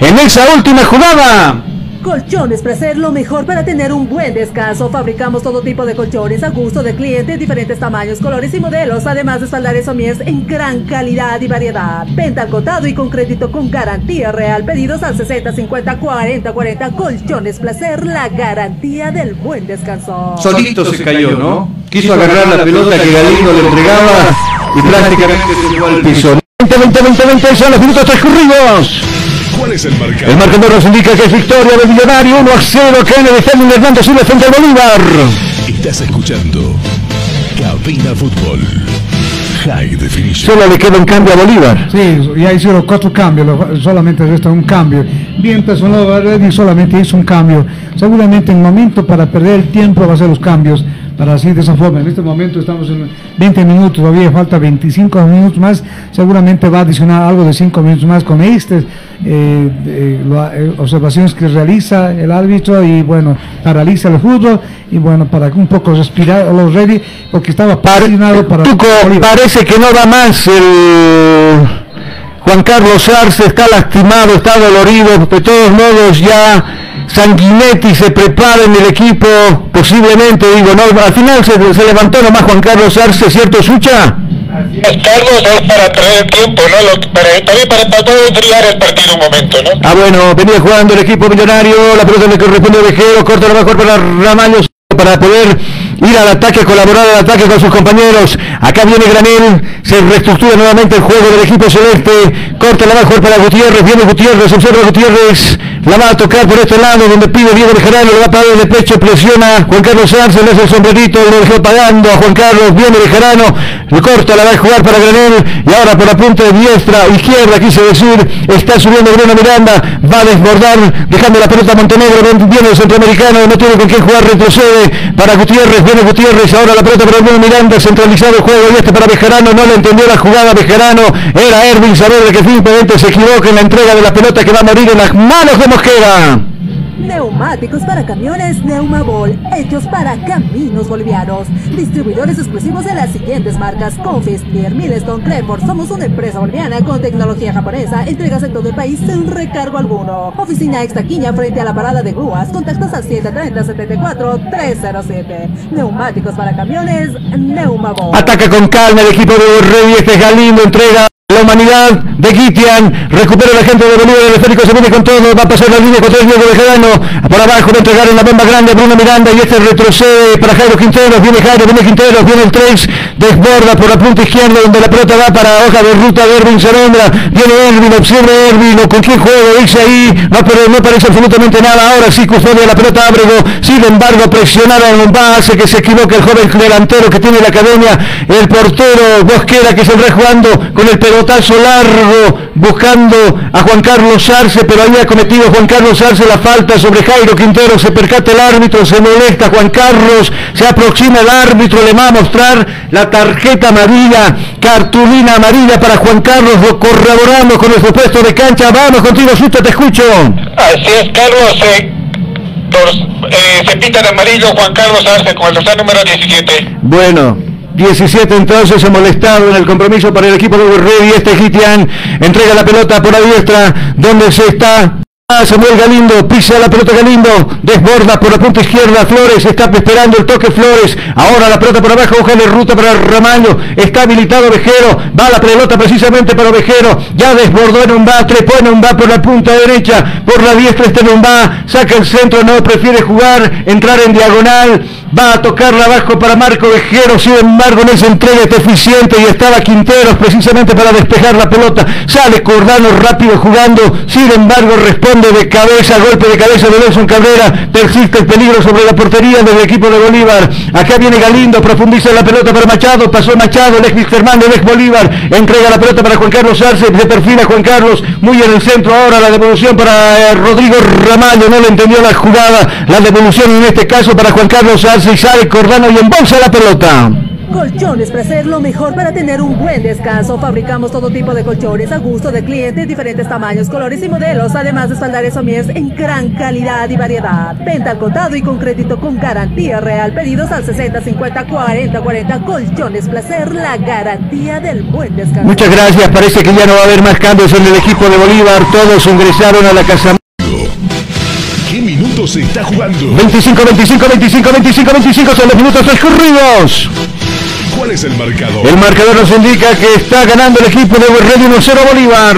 en esa última jugada.
Colchones Placer, lo mejor para tener un buen descanso. Fabricamos todo tipo de colchones a gusto de clientes, diferentes tamaños, colores y modelos, además de espaldares somies en gran calidad y variedad. Venta al contado y con crédito con garantía real. Pedidos al 60 50 40 40. Colchones Placer, la garantía del buen descanso.
Solito se cayó, ¿no? Quiso agarrar la pelota que Galindo le entregaba y prácticamente se llevó al piso. 20, 20, 20, 20, son los minutos transcurridos.
¿Cuál es el marcador?
El marcador nos indica que es victoria del Millonario 1 a 0 acá en el Estadio Hernando Silva frente al Bolívar.
Estás escuchando Cabina Fútbol. High Definition.
Solo le queda un cambio a Bolívar.
Sí, ya hicieron cuatro cambios, solamente resta un cambio. mientras Nueva Ready solamente hizo un cambio. Seguramente el momento para perder el tiempo va a ser los cambios para así de esa forma. En este momento estamos en 20 minutos, todavía falta 25 minutos más, seguramente va a adicionar algo de 5 minutos más con estas eh, eh, observaciones que realiza el árbitro y bueno, paraliza el fútbol. Y bueno, para un poco respirar a los ready, porque estaba patrocinado para...
Tuco, parece que no da más el... Juan Carlos Arce está lastimado, está dolorido, de todos modos ya Sanguinetti se prepara en el equipo, posiblemente, digo, no, al final se, levantó nomás Juan Carlos Arce, ¿cierto, Sucha?
Carlos es para traer tiempo, ¿no? para, también para, para todo enfriar el partido un momento, ¿no?
Ah, bueno, venía jugando el equipo millonario, la pelota le corresponde a Vejero, corta la mejor para Ramallo para poder ir al ataque, colaborar al ataque con sus compañeros. Acá viene Granel, se reestructura nuevamente el juego del equipo celeste, corta la mejor para Gutiérrez, viene Gutiérrez, observa Gutiérrez, la va a tocar por este lado donde pide Diego Bejarano, le va a pagar el pecho, presiona. Juan Carlos Sánchez, le hace el sombrerito, lo dejó pagando a Juan Carlos, viene Bejarano, le corta, la va a jugar para Granel y ahora por la punta de diestra, izquierda, quise decir, está subiendo Bruno Miranda, va a desbordar, dejando la pelota a Montenegro, viene el centroamericano, no tiene con qué jugar, retrocede para Gutiérrez, viene Gutiérrez, ahora la pelota para Bruno Miranda, centralizado el juego y este para Bejarano, no le entendió la jugada Bejarano, era Erwin Saavedra que simplemente se equivoca en la entrega de la pelota que va a morir en las manos de Mosquera.
Neumáticos para camiones Neumabol, hechos para caminos bolivianos. Distribuidores exclusivos de las siguientes marcas: Confis, Pierre, Milestone, Creford. Somos una empresa boliviana con tecnología japonesa. Entregas en todo el país sin recargo alguno. Oficina Extaquiña frente a la parada de grúas. Contactos al 730-74-307. Neumáticos para camiones Neumabol.
Ataca con calma el equipo de Rey. Este Galindo entrega la humanidad de Gitian, recupera la gente de Bolívar, el esférico se viene con todo, va a pasar la línea con tres Diego Bejarano, por abajo va a entregar en la bomba grande Bruno Miranda y este retrocede para Jairo Quinteros, viene Jairo, viene Quinteros, viene el 3, desborda por la punta izquierda donde la pelota va para hoja de ruta de Erwin Serendra, viene Erwin, observa Erwin, con quién juego, dice ahí, no, pero no parece absolutamente nada, ahora sí custodia la pelota Ábrego, sin embargo presionada en un hace que se equivoque el joven delantero que tiene la academia, el portero Bosquera que se va jugando con el pelotazo largo buscando a Juan Carlos Arce, pero había cometido Juan Carlos Arce la falta sobre Jairo Quintero, se percata el árbitro, se molesta Juan Carlos, se aproxima el árbitro, le va a mostrar la tarjeta amarilla, cartulina amarilla para Juan Carlos, lo corroboramos con nuestro puesto de cancha, vamos contigo, Susto, te escucho.
Así es, Carlos, eh, eh, se pinta de amarillo Juan Carlos Arce con el número 17.
Bueno, 17 entonces ha molestado en el compromiso para el equipo de y Este Gitian entrega la pelota por la diestra, donde se está Samuel Galindo, pisa la pelota Galindo, desborda por la punta izquierda, Flores está esperando el toque Flores, ahora la pelota por abajo, hoja de ruta para Ramallo, está habilitado Vejero, va la pelota precisamente para Vejero, ya desbordó en un va, trepó en un va por la punta derecha, por la diestra este en un va, saca el centro, no prefiere jugar, entrar en diagonal, va a tocarla abajo para Marco Vejero, sin embargo en esa entrega está eficiente y estaba Quinteros precisamente para despejar la pelota, sale Cordano rápido jugando, sin embargo responde de cabeza, golpe de cabeza de Nelson Cabrera, persiste el peligro sobre la portería del equipo de Bolívar. Acá viene Galindo, profundiza la pelota para Machado, pasó Machado, el ex ex Bolívar, entrega la pelota para Juan Carlos Arce, se perfila Juan Carlos, muy en el centro ahora la devolución para eh, Rodrigo Ramallo, no le entendió la jugada, la devolución en este caso para Juan Carlos Arce y sale Cordano y embolsa la pelota.
Colchones Placer, lo mejor para tener un buen descanso. Fabricamos todo tipo de colchones a gusto de clientes, diferentes tamaños, colores y modelos, además de espaldares mies en gran calidad y variedad. Venta al contado y con crédito con garantía real. Pedidos al 60 50 40 40. Colchones Placer, la garantía del buen descanso.
Muchas gracias. Parece que ya no va a haber más cambios en el equipo de Bolívar. Todos ingresaron a la casa.
¿Qué minutos se está jugando?
25, 25, 25, 25, 25 son los minutos transcurridos.
¿Cuál es el marcador?
El marcador nos indica que está ganando el equipo de Radio 1-0 Bolívar.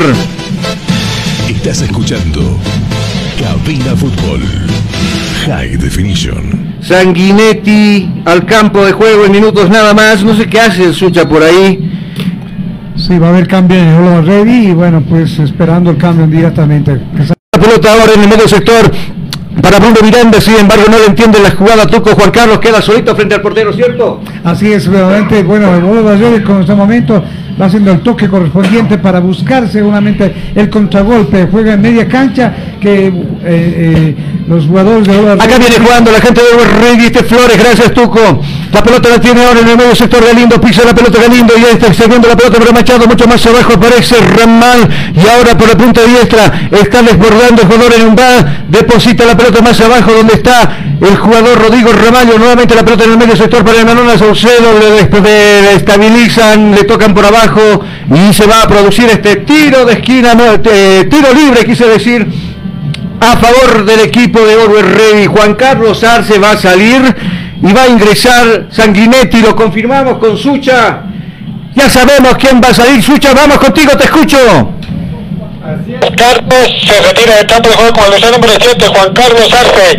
Estás escuchando Cabina Fútbol High Definition.
Sanguinetti al campo de juego en minutos nada más. No sé qué hace el Sucha por ahí.
Sí, va a haber cambio en el Ready y bueno, pues esperando el cambio inmediatamente.
La pelota ahora en el medio sector para Bruno Miranda, sin embargo, no le entiende la jugada. Tuco Juan Carlos queda solito frente al portero, ¿cierto?
Así es, realmente, bueno, el Bolo con este momento va haciendo el toque correspondiente para buscar seguramente el contragolpe. Juega en media cancha que eh, eh, los jugadores de
Acá viene jugando la gente de Rey este Flores, gracias Tuco. La pelota la tiene ahora en el medio sector Galindo, pisa la pelota Galindo y está excediendo la pelota pero Machado. Mucho más abajo aparece Ramal. Y ahora por la punta diestra está desbordando el jugador en un bar, deposita la pelota más abajo donde está el jugador Rodrigo Ramallo, nuevamente la pelota en el medio sector para el Saucedo, le estabilizan, le tocan por abajo y se va a producir este tiro de esquina, eh, tiro libre quise decir a favor del equipo de Orwell Rey. Juan Carlos Arce va a salir y va a ingresar Sanguinetti, lo confirmamos con Sucha. Ya sabemos quién va a salir. Sucha, vamos contigo, te escucho.
Carlos se retira del campo de juego con el deseo número 7, Juan Carlos Arce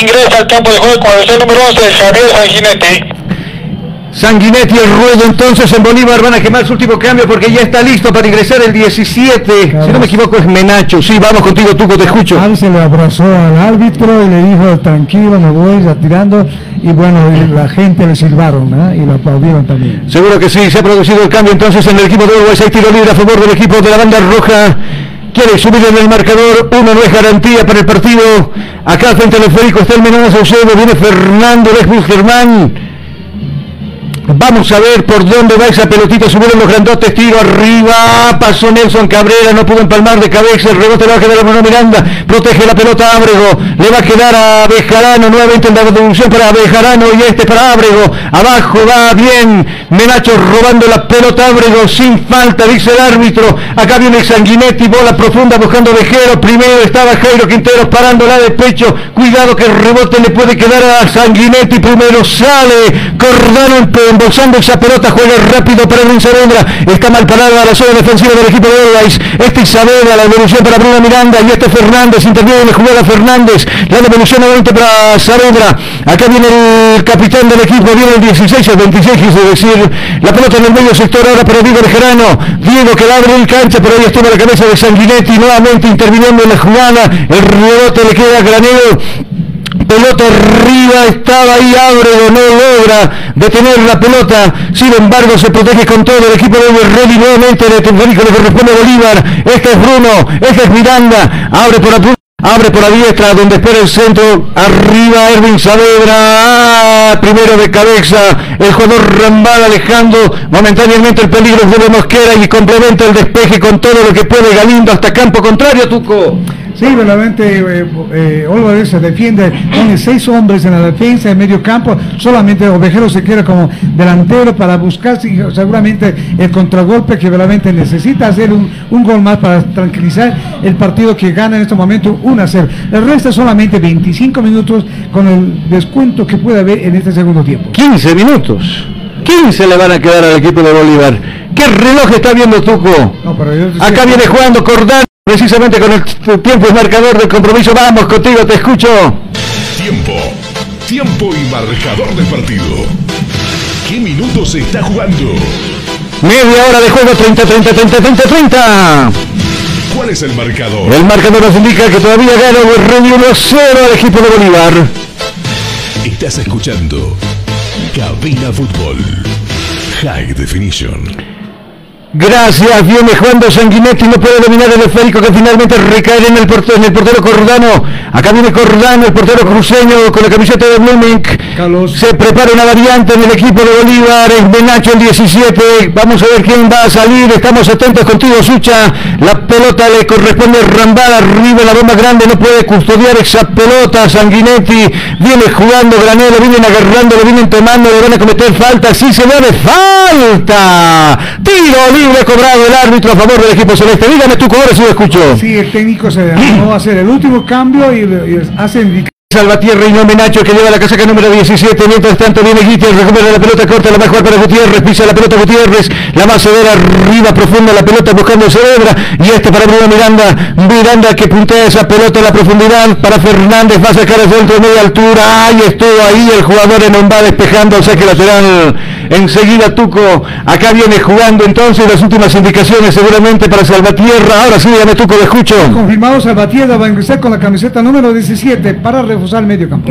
ingresa al campo de juego con el deseo número 11, Javier Sanguinetti.
Sanguinetti el ruedo entonces en Bolívar van a quemar su último cambio porque ya está listo para ingresar el 17. Si no me equivoco es Menacho. Sí, vamos contigo, Tuco, te escucho.
se le abrazó al árbitro y le dijo, tranquilo, me voy retirando. Y bueno, la gente le silbaron y lo aplaudieron también.
Seguro que sí, se ha producido el cambio entonces en el equipo de Uruguay. Hay tiro libre a favor del equipo de la banda roja. Quiere subir en el marcador, uno no es garantía para el partido. Acá frente al esférico está el Menona Saucedo, viene Fernando Lesbus Germán. Vamos a ver por dónde va esa pelotita. Subieron los grandotes, tiro arriba. Pasó Nelson Cabrera, no pudo empalmar de cabeza. El rebote le va a quedar a Bruno Miranda. Protege la pelota Ábrego. Le va a quedar a Bejarano. Nuevamente en la devolución para Bejarano y este para Ábrego. Abajo va bien. Menacho robando la pelota Ábrego sin falta, dice el árbitro. Acá viene Sanguinetti, bola profunda buscando Vejero. Primero estaba Jairo Quinteros parándola de pecho. Cuidado que el rebote le puede quedar a Sanguinetti. Primero sale. Cordano en embolsando esa pelota, juega rápido para Edwin Saavedra, está mal parada la zona defensiva del equipo de Always, este Saavedra, la devolución para Bruno Miranda. Y este Fernández, interviene la jugada Fernández, la devolución nuevamente para Saavedra, acá viene el capitán del equipo, viene el 16 el 26, quise decir, la pelota en el medio sector ahora para Diego Gerano, Diego que la abre el cancha, pero ahí estuvo la cabeza de Sanguinetti, nuevamente interviniendo en la jugada, el rebote le queda a Granero, pelota arriba, estaba ahí Ábrego, no logra detener la pelota, sin embargo se protege con todo el equipo de Ready nuevamente de Tenerife le corresponde a Bolívar, este es Bruno, este es Miranda, abre por la Abre por la diestra donde espera el centro. Arriba Erwin Saavedra. primero de cabeza. El jugador Rambal alejando momentáneamente el peligro de Mosquera y complementa el despeje con todo lo que puede Galindo hasta campo contrario, Tuco.
Sí, verdaderamente eh, eh se defiende, tiene seis hombres en la defensa, en medio campo, solamente Ovejero se queda como delantero para buscar seguramente el contragolpe que verdaderamente necesita hacer un, gol más para tranquilizar el partido que gana en este momento 1 a 0. El resto solamente 25 minutos con el descuento que puede haber en este segundo tiempo.
15 minutos. 15 le van a quedar al equipo de Bolívar. ¿Qué reloj está viendo Tuco? Acá viene jugando Cordán. Precisamente con el tiempo y marcador del compromiso, vamos contigo, te escucho.
Tiempo, tiempo y marcador del partido. ¿Qué minutos se está jugando?
Media hora de juego, 30, 30, 30, 30, 30.
¿Cuál es el marcador?
El marcador nos indica que todavía gana el 1 0 al equipo de Bolívar.
Estás escuchando Cabina Fútbol. High Definition.
Gracias, viene jugando Sanguinetti, no puede dominar el esférico que finalmente recae en el, portero, en el portero Cordano. Acá viene Cordano, el portero cruceño con la camiseta de Blooming. Se prepara una variante en el equipo de Bolívar, es Benacho el 17. Vamos a ver quién va a salir. Estamos atentos contigo, Sucha. La pelota le corresponde Rambal arriba, la bomba grande, no puede custodiar esa pelota. Sanguinetti viene jugando Granero, vienen agarrando, le vienen tomando, le van a cometer falta. Sí se ve falta. Tiro libre cobrado el árbitro a favor del equipo celeste. Dígame tú, ahora si lo escucho.
Sí, el técnico se dejó hacer el último cambio y, y hace
Salvatierra y no Menacho que lleva la casaca número 17. Mientras tanto viene Gutiérrez, recupera la pelota corta, la mejor para Gutiérrez, pisa la pelota Gutiérrez, la más severa arriba profunda la pelota buscando Cerebra y este para Bruno Miranda. Miranda que puntea esa pelota a la profundidad para Fernández, va a sacar el centro de media altura. Ahí estuvo ahí el jugador en va despejando el saque lateral. Enseguida Tuco, acá viene jugando entonces las últimas indicaciones seguramente para Salvatierra. Ahora sí, me Tuco, le escucho.
Confirmado Salvatierra va a ingresar con la camiseta número 17 para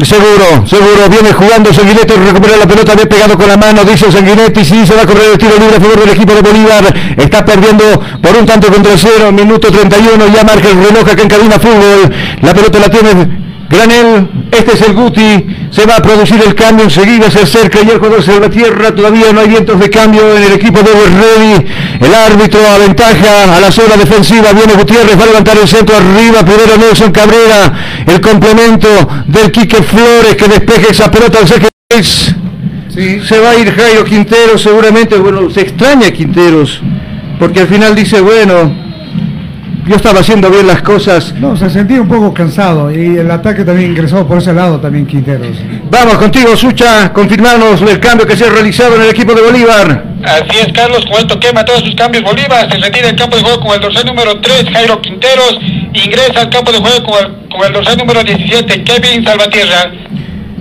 Seguro, seguro, viene jugando Sanguinetti, recupera la pelota, había pegado con la mano, dice Sanguinetti, sí, se va a correr el tiro libre a favor del equipo de Bolívar, está perdiendo por un tanto contra cero, minuto 31, ya marca el reloj acá en Cabina Fútbol, la pelota la tiene Granel, este es el Guti, se va a producir el cambio enseguida, se acerca y el jugador se tierra, todavía no hay vientos de cambio en el equipo de Ready, el árbitro aventaja a la zona defensiva, viene Gutiérrez, va a levantar el centro arriba, primero Nelson Cabrera, el complemento del Quique Flores que despeje esa pelota. Al sí. Se va a ir Jairo Quinteros, seguramente, bueno, se extraña Quinteros, porque al final dice, bueno, yo estaba haciendo bien las cosas.
No, se sentía un poco cansado y el ataque también ingresó por ese lado también Quinteros.
Vamos contigo, Sucha, confirmarnos el cambio que se ha realizado en el equipo de Bolívar.
Así es, Carlos, con esto quema todos sus cambios Bolívar, se retira el campo de juego con el dorsal número 3, Jairo Quinteros, ingresa al campo de juego con el, con el dorsal número 17, Kevin Salvatierra.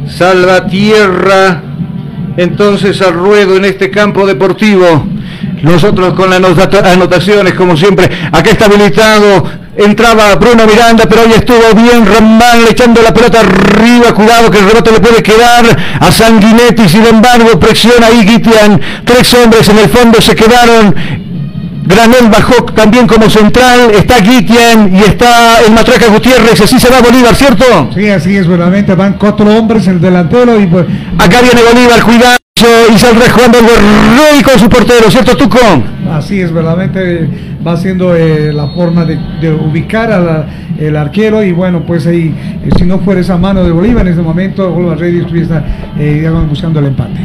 Salvatierra, entonces al ruedo en este campo deportivo. Nosotros con las anotaciones, como siempre, acá está habilitado. Entraba Bruno Miranda, pero hoy estuvo bien Rambán echando la pelota arriba. Cuidado que el rebote le puede quedar a Sanguinetti. Sin embargo, presiona ahí Gitian. Tres hombres en el fondo se quedaron. Granel bajó también como central, está Gitian y está el Matraca Gutiérrez, así se va Bolívar, ¿cierto?
Sí, así es, verdaderamente van cuatro hombres en el delantero y pues...
Acá viene Bolívar, cuidado y saldrá jugando el rey con su portero, ¿cierto Tuco?
Así es, verdaderamente va siendo eh, la forma de, ubicar al el arquero y bueno, pues ahí, eh, si no fuera esa mano de Bolívar en ese momento, Bolívar Reyes estuviera eh, buscando el empate.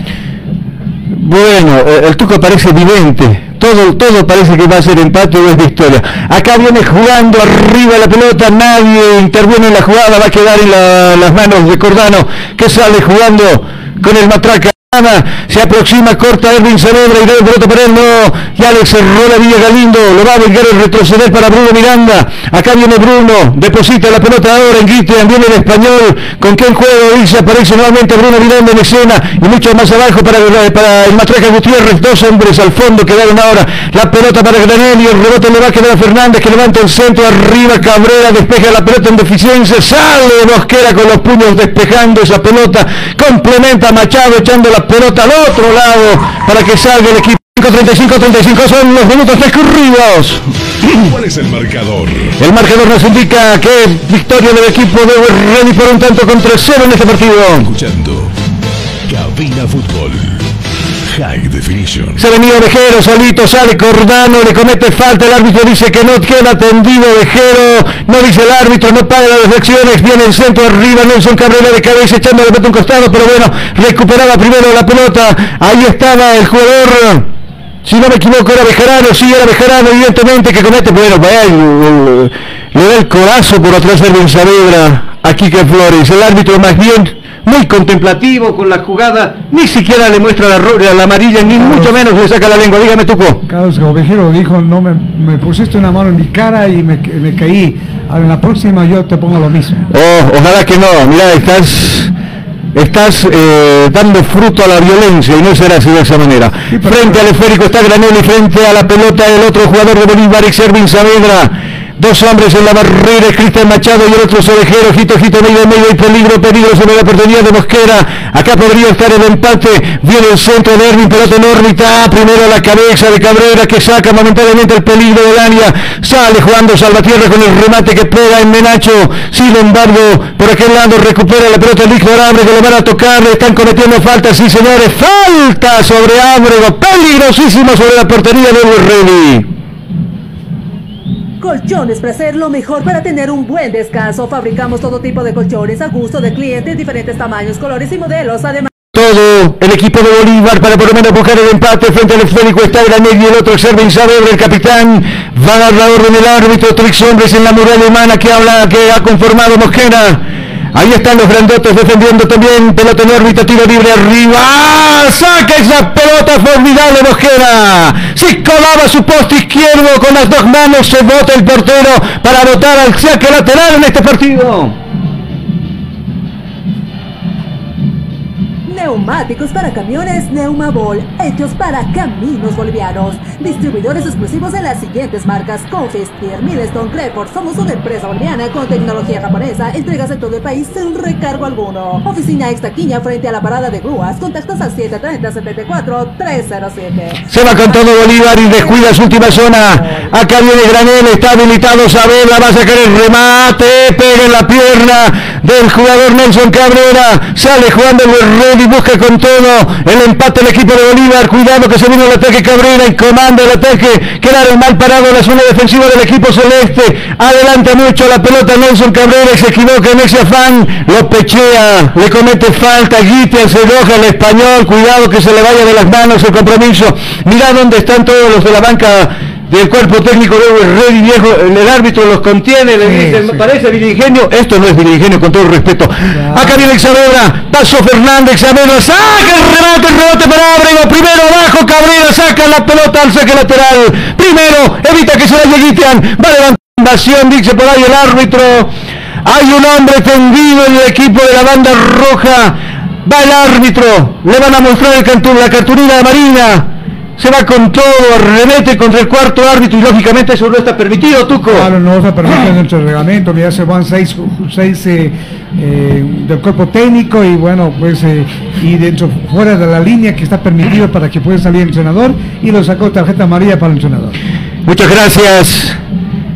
Bueno, el Tuco parece evidente. Todo, todo parece que va a ser empate o es victoria. Acá viene jugando arriba la pelota, nadie interviene en la jugada, va a quedar en las manos de Cordano, que sale jugando con el matraca. Se aproxima, corta Erwin Saavedra y el pelota para él, no. Ya le cerró la Villa Galindo. Lo va a vengar el retroceder para Bruno Miranda. Acá viene Bruno. Deposita la pelota ahora en Guitian. Viene el español. ¿Con qué juego? Dice, aparece nuevamente Bruno Miranda en escena. Y mucho más abajo para, para el Matraca Gutiérrez. Dos hombres al fondo quedaron ahora. La pelota para Granel y el rebote le va a quedar Fernández que levanta el centro arriba. Cabrera despeja la pelota en deficiencia. Sale Mosquera con los puños despejando esa pelota. Complementa Machado echando la pelota al otro lado para que salga el equipo. 35-35 son los minutos transcurridos.
¿Cuál es el marcador?
El marcador nos indica que victoria del equipo de Ready por un tanto contra cero en este partido.
Escuchando Cabina Fútbol. High Definition.
Se venía Vejero solito, sale Cordano, le comete falta, el árbitro dice que no queda tendido Vejero, no dice el árbitro, no paga las deflecciones, viene el centro arriba, Nelson Cabrera de cabeza echando la pelota un costado, pero bueno, recuperaba primero la pelota, ahí estaba el jugador si no me equivoco era Bejarano, sí era Bejarano, evidentemente que comete, bueno, le, le da el corazo por atrás de Saavedra a Quique Flores, el árbitro más bien muy contemplativo con la jugada, ni siquiera le muestra la, la amarilla, ni mucho menos le saca la lengua. Dígame, Tuco.
Carlos Ovejero dijo, no me, me, pusiste una mano en mi cara y me, me caí. en la próxima yo te pongo lo mismo.
Oh, ojalá que no. Mira, estás estás eh, dando fruto a la violencia y no será así de esa manera. frente al esférico está Granelli, frente a la pelota el otro jugador de Bolívar, Servin Saavedra. Dos hombres en la barrera, Cristian Machado y el otro Sobejero, Jito, Jito, medio, medio y peligro, peligro sobre la oportunidad de Mosquera. Acá podría estar el empate. Viene el centro de Erwin, pelota en órbita. Primero la cabeza de Cabrera que saca momentáneamente el peligro del área. Sale jugando Salvatierra con el remate que pega en Menacho. Sin embargo, por aquel lado recupera la pelota el de que lo van a tocar. Le están cometiendo falta, sí señores. Falta sobre Ábrego. Peligrosísimo sobre la portería de Ready.
Colchones Placer, lo mejor para tener un buen descanso. Fabricamos todo tipo de colchones a gusto de clientes, diferentes tamaños, colores y modelos. Además,
todo el equipo de Bolívar para por lo menos buscar el empate frente al esférico está Granel y el otro Servin Saavedra, el capitán va a dar la orden del árbitro, tres hombres en la muralla humana que habla, que ha conformado Mosquera Ahí están los grandotes defendiendo también. Pelota en órbita, tiro libre arriba. Saca esa pelota formidable Mosquera. Si colaba su poste izquierdo con las dos manos, se bota el portero para botar al saque lateral en este partido.
Neumáticos para camiones Neumabol, hechos para caminos bolivianos. Distribuidores exclusivos de las siguientes marcas: Confis, Tier, Milestone, Creport. Somos una empresa boliviana con tecnología japonesa. Entregas en todo el país sin recargo alguno. Oficina Extaquiña frente a la parada de grúas. Contactos al 730-74-307.
Se va con todo Bolívar y descuida su última zona. Acá viene Granel, está habilitado Sabela, va a sacar el remate, pega en la pierna del jugador Nelson Cabrera. Sale jugando el y busca con todo el empate del equipo de Bolívar. Cuidado que se viene el ataque Cabrera y comanda el ataque. Quedaron mal parado la zona defensiva del equipo celeste. Adelanta mucho la pelota Nelson Cabrera y se equivoca en ese afán. Lo pechea, le comete falta. Guitia se enoja el español. Cuidado que se le vaya de las manos el compromiso. Mira dónde están todos los de la banca del cuerpo técnico de Reddy viejo, el árbitro los contiene, le dice, parece Virigenio, esto no es Virigenio con todo respeto. Acá viene Xaviera, paso Fernández, Xaviera, saca el remate, el rebote para Ábrego, primero abajo, Cabrera saca la pelota al saque lateral, primero, evita que se la lleguitean, va levantación, dice por ahí el árbitro, hay un hombre tendido en el equipo de la banda roja, va el árbitro, le van a mostrar el la cartulina de Marina, se va con todo, remete contra el cuarto árbitro y lógicamente eso no está permitido, Tuco.
Claro, no está permitido en nuestro reglamento, mira, se van seis, seis eh, eh, del cuerpo técnico y bueno, pues eh, y dentro, fuera de la línea que está permitido para que pueda salir el entrenador y lo sacó tarjeta amarilla para el entrenador.
Muchas gracias.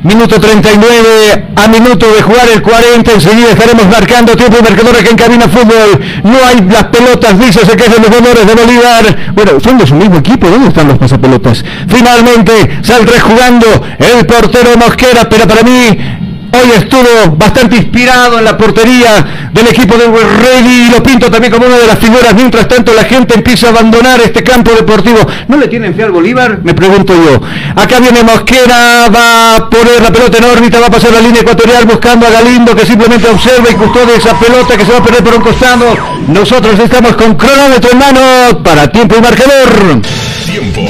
Minuto 39 a minuto de jugar el 40. Enseguida estaremos marcando tiempo y marcador aquí en Cabina Fútbol. No hay las pelotas, dice que es de los jugadores de Bolívar. Bueno, son de su mismo equipo. ¿Dónde están los pasapelotas? Finalmente saldrá jugando el portero Mosquera, pero para mí Hoy estuvo bastante inspirado en la portería del equipo de Ready y lo pinto también como una de las figuras. Mientras tanto, la gente empieza a abandonar este campo deportivo. ¿No le tienen fe al Bolívar? Me pregunto yo. Acá viene Mosquera, va a poner la pelota en órbita, va a pasar la línea ecuatorial buscando a Galindo que simplemente observa y custodia esa pelota que se va a perder por un costado. Nosotros estamos con cronómetro en mano para tiempo y marcador.
Tiempo.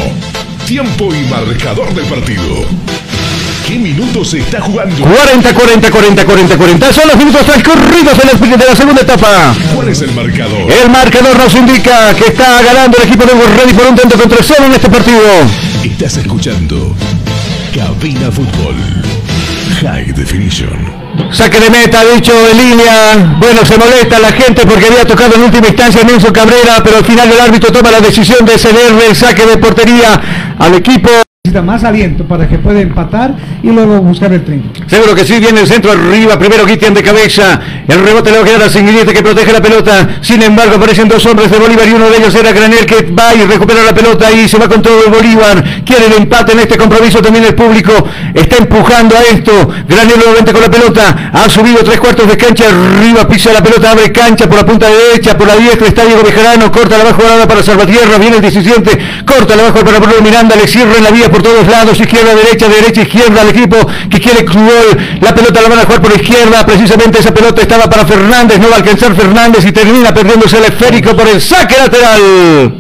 Tiempo y marcador del partido qué minutos se está jugando?
40, 40, 40, 40, 40. Son los minutos transcurridos en de la segunda etapa.
¿Cuál es el marcador?
El marcador nos indica que está ganando el equipo de Ready por un tanto contra cero en este partido.
Estás escuchando Cabina Fútbol. High Definition.
Saque de meta, dicho en línea. Bueno, se molesta la gente porque había tocado en última instancia Nelson Cabrera, pero al final el árbitro toma la decisión de cederle el saque de portería al equipo
necesita más aliento para que pueda empatar y luego buscar el tren.
Seguro que sí, viene el centro arriba, primero Guitian de cabeza, el rebote le va a quedar a Singuillete que protege la pelota, sin embargo aparecen dos hombres de Bolívar y uno de ellos era Granel que va y recupera la pelota y se va con todo el Bolívar, quiere el empate en este compromiso también el público, está empujando a esto, Granel nuevamente con la pelota, ha subido tres cuartos de cancha, arriba pisa la pelota, abre cancha por la punta derecha, por la diestra. Está Diego Bejarano, corta la bajo ahora para Salvatierra, viene el 17, corta la bajo para Bruno Miranda, le cierra en la vía por todos lados, izquierda, derecha, derecha, izquierda, al equipo que quiere gol, la pelota la van a jugar por izquierda, precisamente esa pelota estaba para Fernández, no va a alcanzar Fernández y termina perdiéndose el esférico por el saque lateral.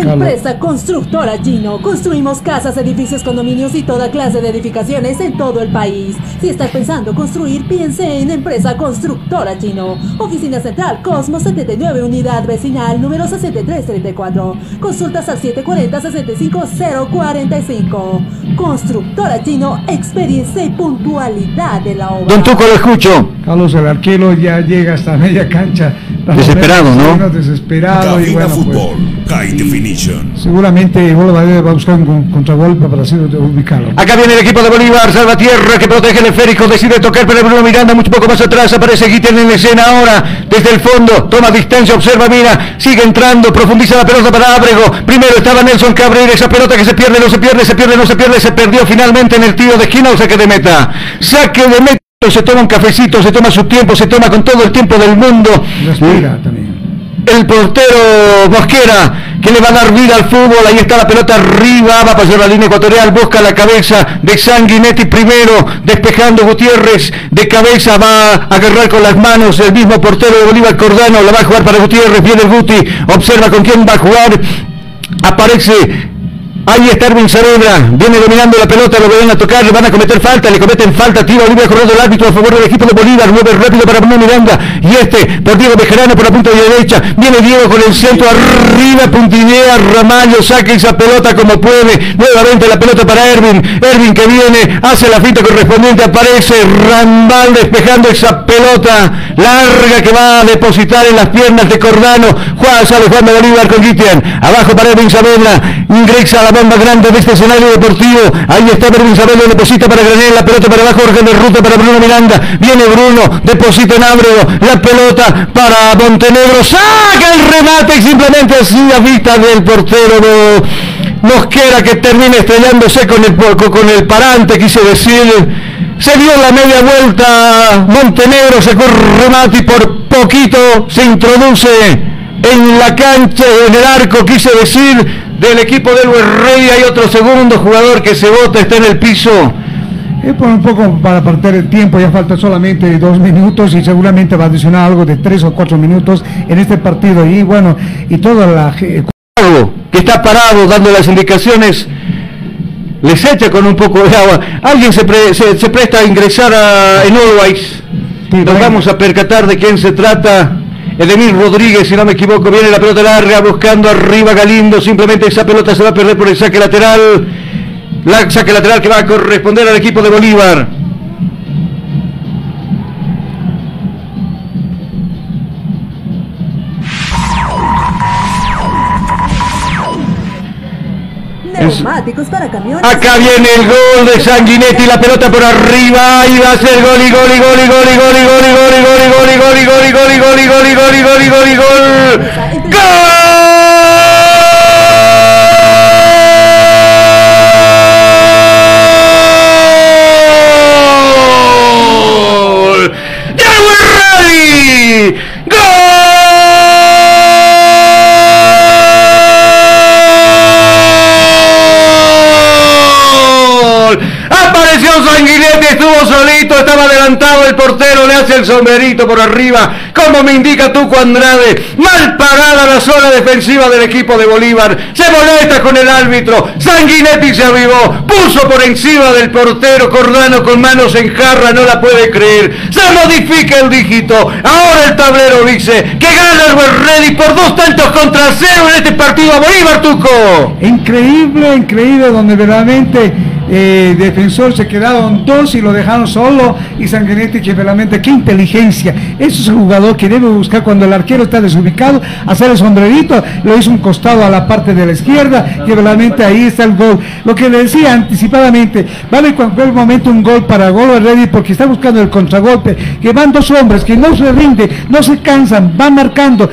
Empresa Constructora Gino. Construimos casas, edificios, condominios y toda clase de edificaciones en todo el país. Si estás pensando construir, piense en Empresa Constructora Gino. Oficina Central Cosmos 79, Unidad Vecinal número 6334. Consultas al 740-65045. Constructora Gino, experiencia y puntualidad de la obra.
Don Tuco, lo escucho.
Carlos, el arquero ya llega hasta media cancha.
Desesperado, ¿no?
Desesperado. y bueno,
pues, Fútbol, High
Seguramente Bolívar va a buscar un contragolpe para ser ubicado.
Acá viene el equipo de Bolívar, Salvatierra que protege el esférico, decide tocar, pero Bruno Miranda mucho poco más atrás, aparece Guiten en escena ahora, desde el fondo, toma distancia, observa, mira, sigue entrando, profundiza la pelota para Ábrego, primero estaba Nelson Cabrera, esa pelota que se pierde, no se pierde, se pierde, no se pierde, se perdió finalmente en el tiro de esquina o saque de meta, saque de meta se toma un cafecito, se toma su tiempo, se toma con todo el tiempo del mundo. El portero Mosquera, que le va a dar vida al fútbol, ahí está la pelota arriba, va a pasar la línea ecuatorial, busca la cabeza de Sanguinetti primero, despejando Gutiérrez, de cabeza va a agarrar con las manos el mismo portero de Bolívar Cordano, la va a jugar para Gutiérrez, viene el Guti, observa con quién va a jugar, aparece Ahí está Erwin Saavedra, viene dominando la pelota, lo van a tocar, le van a cometer falta, le cometen falta, tira Bolivia corriendo el árbitro a favor del equipo de Bolívar, mueve rápido para Bruno Miranda, y este por Diego Bejarano por punta de derecha, viene Diego con el centro arriba, puntinea, Ramallo saca esa pelota como puede, nuevamente la pelota para Erwin, Erwin que viene, hace la finta correspondiente, aparece Rambal despejando esa pelota larga que va a depositar en las piernas de Cordano, Juan sale Juan de Bolívar con Cristian, abajo para Erwin Saavedra, ingresa la más grande de este escenario deportivo. Ahí está Berwin Sabelo, deposita para Granel, la pelota para abajo, Jorge de Ruta para Bruno Miranda. Viene Bruno, deposita en Ábrego, la pelota para Montenegro. Saca el remate y simplemente así a vista del portero de Mosquera que termina estrellándose con el, con el parante, quise decir. Se dio la media vuelta, Montenegro sacó remate y por poquito se introduce en la cancha, en el arco, quise decir, del equipo del Rey. Hay otro segundo jugador que se bota, está en el piso.
Es por un poco para partir el tiempo, ya falta solamente dos minutos y seguramente va a adicionar algo de tres o cuatro minutos en este partido. Y bueno, y toda la.
Que está parado dando las indicaciones, les echa con un poco de agua. Alguien se, se, presta a ingresar a, en Always. Nos vamos a percatar de quién se trata. Edemir Rodríguez, si no me equivoco, viene la pelota larga buscando arriba Galindo, simplemente esa pelota se va a perder por el saque lateral. La saque lateral que va a corresponder al equipo de Bolívar.
Para.
Acá viene el gol de Sanguinetti, la pelota por arriba, y va a ser gol y gol y gol y gol y gol y gol y gol y gol y gol y gol y gol y gol y gol y gol y gol y gol y gol y gol. ¡Gol! El sombrerito por arriba, como me indica tú, Andrade. Mal parada la zona defensiva del equipo de Bolívar. Se molesta con el árbitro. Sanguinetti se avivó, puso por encima del portero Cordano con manos en jarra, no la puede creer. Se modifica el dígito. Ahora el tablero dice que gana el Ready por dos tantos contra cero en este partido Bolívar, Tuco.
Increíble, increíble, donde verdaderamente eh, defensor se quedaron dos y lo dejaron solo. Y Sanguinetti que realmente qué inteligencia. Ese es el jugador que debe buscar cuando el arquero está desubicado hacer el sombrerito lo hizo un costado a la parte de la izquierda y realmente ahí está el gol. Lo que le decía anticipadamente vale cualquier momento un gol para gol ready porque está buscando el contragolpe que van dos hombres que no se rinde no se cansan van marcando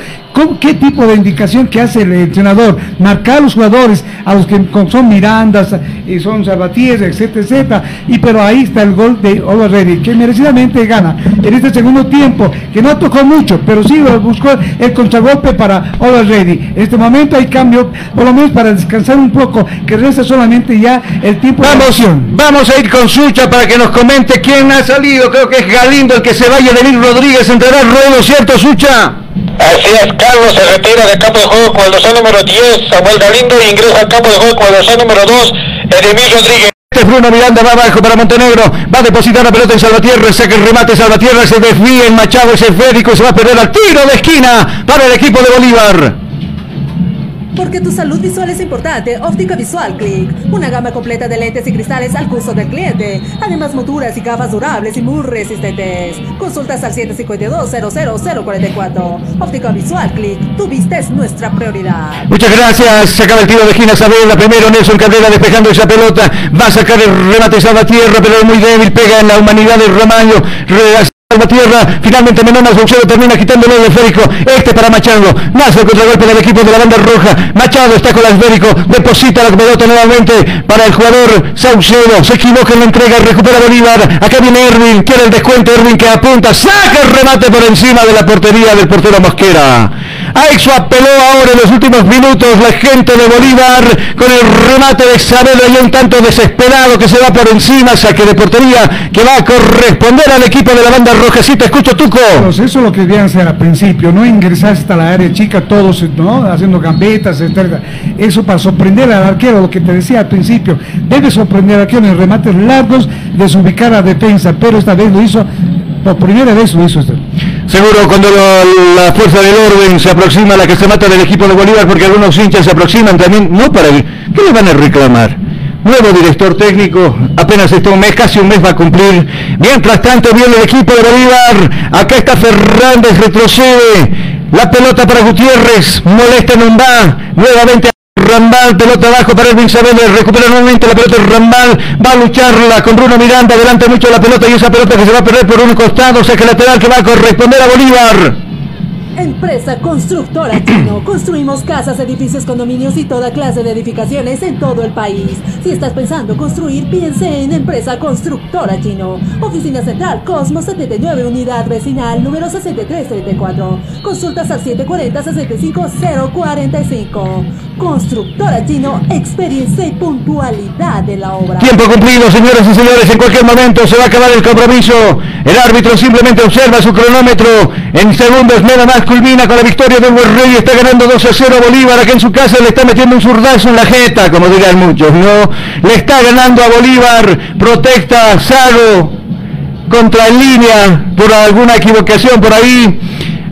¿Qué tipo de indicación que hace el entrenador? Marcar a los jugadores, a los que son Mirandas, y son Salvatierra, etcétera, etcétera. Y pero ahí está el gol de Olo Reddy, que merecidamente gana en este segundo tiempo, que no tocó mucho, pero sí buscó el contragolpe para Olo Reddy. En este momento hay cambio, por lo menos para descansar un poco, que resta solamente ya el tiempo
vamos, de Vamos a ir con Sucha para que nos comente quién ha salido. Creo que es Galindo el que se vaya, Denis Rodríguez entrará ruedo, ¿cierto, Sucha?
Así es, Carlos se retira del campo de juego con el dorsal número 10, Samuel Galindo, e ingresa al campo de juego con el dorsal número 2, Edemir Rodríguez.
Este Bruno Miranda va abajo para Montenegro, va a depositar la pelota en Salvatierra, saca el remate Salvatierra, se desvía en Machado, es esférico se va a perder al tiro de esquina para el equipo de Bolívar.
Porque tu salud visual es importante, Óptica Visual Click. Una gama completa de lentes y cristales al gusto del cliente. Además, monturas y gafas durables y muy resistentes. Consultas al 752-00044. Óptica Visual Click. Tu vista es nuestra prioridad.
Muchas gracias. Se acaba el tiro de esquina la Primero Nelson Cabrera despejando esa pelota. Va a sacar el remate tierra, pero muy débil. Pega en la humanidad del Ramaño la tierra, finalmente Menonas Boxeo termina quitándole el esférico, este para Machado, nace el contragolpe del equipo de la banda roja, Machado está con el esférico, deposita la pelota nuevamente para el jugador Saucedo, se equivoca en la entrega, recupera Bolívar, acá viene Erwin, quiere el descuento, Erwin que apunta, saca el remate por encima de la portería del portero Mosquera. A eso apeló ahora en los últimos minutos la gente de Bolívar con el remate de Sabelo y un tanto desesperado que se va por encima, saque de portería que va a corresponder al equipo de la banda te escucho, Tuco.
Pues eso es lo que debían hacer al principio, no ingresar hasta la área chica todos, ¿no? Haciendo gambetas, etc. Eso para sorprender al arquero, lo que te decía al principio. Debe sorprender al arquero en remates largos, desubicar a defensa, pero esta vez lo hizo, por primera vez lo hizo. Este.
Seguro cuando la fuerza del orden se aproxima a la que se mata del equipo de Bolívar, porque algunos hinchas se aproximan también, no para. ¿Qué le van a reclamar? Nuevo director técnico, apenas está un mes, casi un mes va a cumplir. Mientras tanto viene el equipo de Bolívar, acá está Fernández, retrocede. La pelota para Gutiérrez, molesta un va, nuevamente Rambal, pelota abajo para Elvin Saavedra, recupera nuevamente la pelota Rambal, va a lucharla con Bruno Miranda, adelante mucho la pelota y esa pelota que se va a perder por un costado, saque lateral que va a corresponder a Bolívar.
Empresa Constructora Chino. Construimos casas, edificios, condominios y toda clase de edificaciones en todo el país. Si estás pensando construir, piense en Empresa Constructora Chino. Oficina Central Cosmos 79, Unidad Vecinal número 6334. Consultas al 740-65045. Constructora Chino, experiencia y puntualidad de la obra.
Tiempo cumplido, señoras y señores, en cualquier momento se va a acabar el compromiso. El árbitro simplemente observa su cronómetro. En segundos nada más culmina con la victoria de Rey. Está ganando 2 a 0 a Bolívar. Aquí en su casa le está metiendo un zurdazo en la jeta, como dirán muchos, ¿no? Le está ganando a Bolívar. Protesta Sago contra en línea por alguna equivocación por ahí.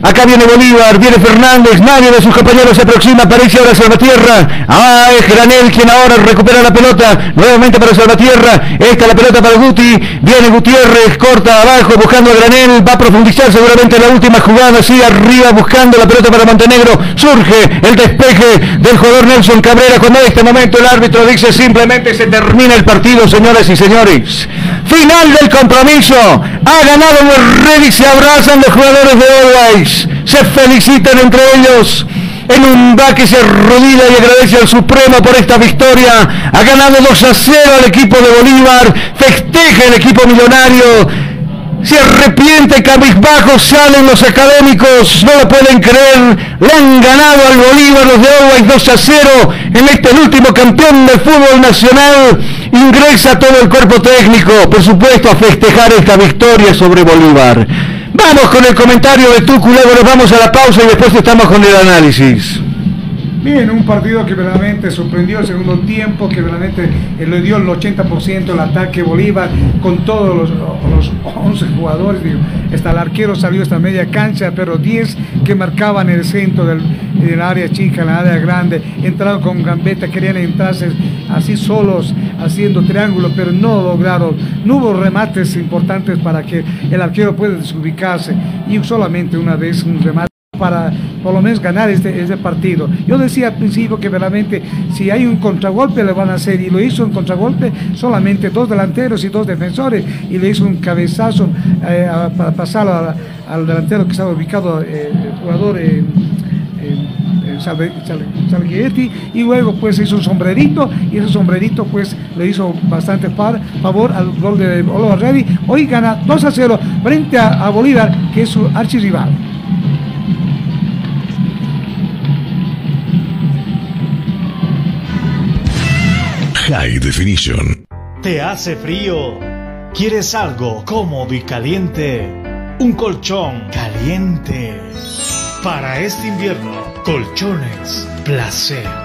Acá viene Bolívar, viene Fernández, nadie de sus compañeros se aproxima, aparece ahora Salvatierra. Ah, es Granel quien ahora recupera la pelota, nuevamente para Salvatierra. Esta la pelota para Guti, viene Gutiérrez, corta abajo buscando a Granel, va a profundizar seguramente en la última jugada, así arriba buscando la pelota para Montenegro. Surge el despeje del jugador Nelson Cabrera. Cuando en este momento el árbitro dice simplemente se termina el partido, señoras y señores. Final del compromiso. Ha ganado Ready, se abrazan los jugadores de Always. Se felicitan entre ellos. En un da que se arrodilla y agradece al Supremo por esta victoria. Ha ganado 2 a 0 al equipo de Bolívar. Festeja el equipo millonario. Se arrepiente, cabizbajo, salen los académicos, no lo pueden creer, le han ganado al Bolívar los de Always 2 a 0 en este último campeón del fútbol nacional. Ingresa todo el cuerpo técnico, por supuesto, a festejar esta victoria sobre Bolívar. Vamos con el comentario de Tucu, luego vamos a la pausa y después estamos con el análisis.
Bien, un partido que verdaderamente sorprendió el segundo tiempo, que verdaderamente eh, le dio el 80% el ataque Bolívar con todos los, los 11 jugadores. Digo, hasta el arquero salió esta media cancha, pero 10 que marcaban el centro del, área chica, la área grande, entraron con gambeta, querían entrarse así solos, haciendo triángulos, pero no lograron. No hubo remates importantes para que el arquero pueda desubicarse y solamente una vez un remate para por lo menos ganar este, este partido. Yo decía al principio que verdaderamente si hay un contragolpe le van a hacer y lo hizo un contragolpe solamente dos delanteros y dos defensores y le hizo un cabezazo eh, para pasar a- al delantero que estaba ubicado eh, el jugador eh, Salguetti y luego pues hizo un sombrerito y ese sombrerito pues le hizo bastante par- favor al gol de Olo Reddy. Hoy gana 2 a 0 frente a, a Bolívar que es su archirrival.
High Definition.
¿Te hace frío? ¿Quieres algo cómodo y caliente? Un colchón caliente. Para este invierno, colchones placer.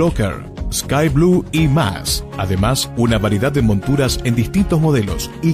Blocker, Sky Blue y más. Además, una variedad de monturas en distintos modelos y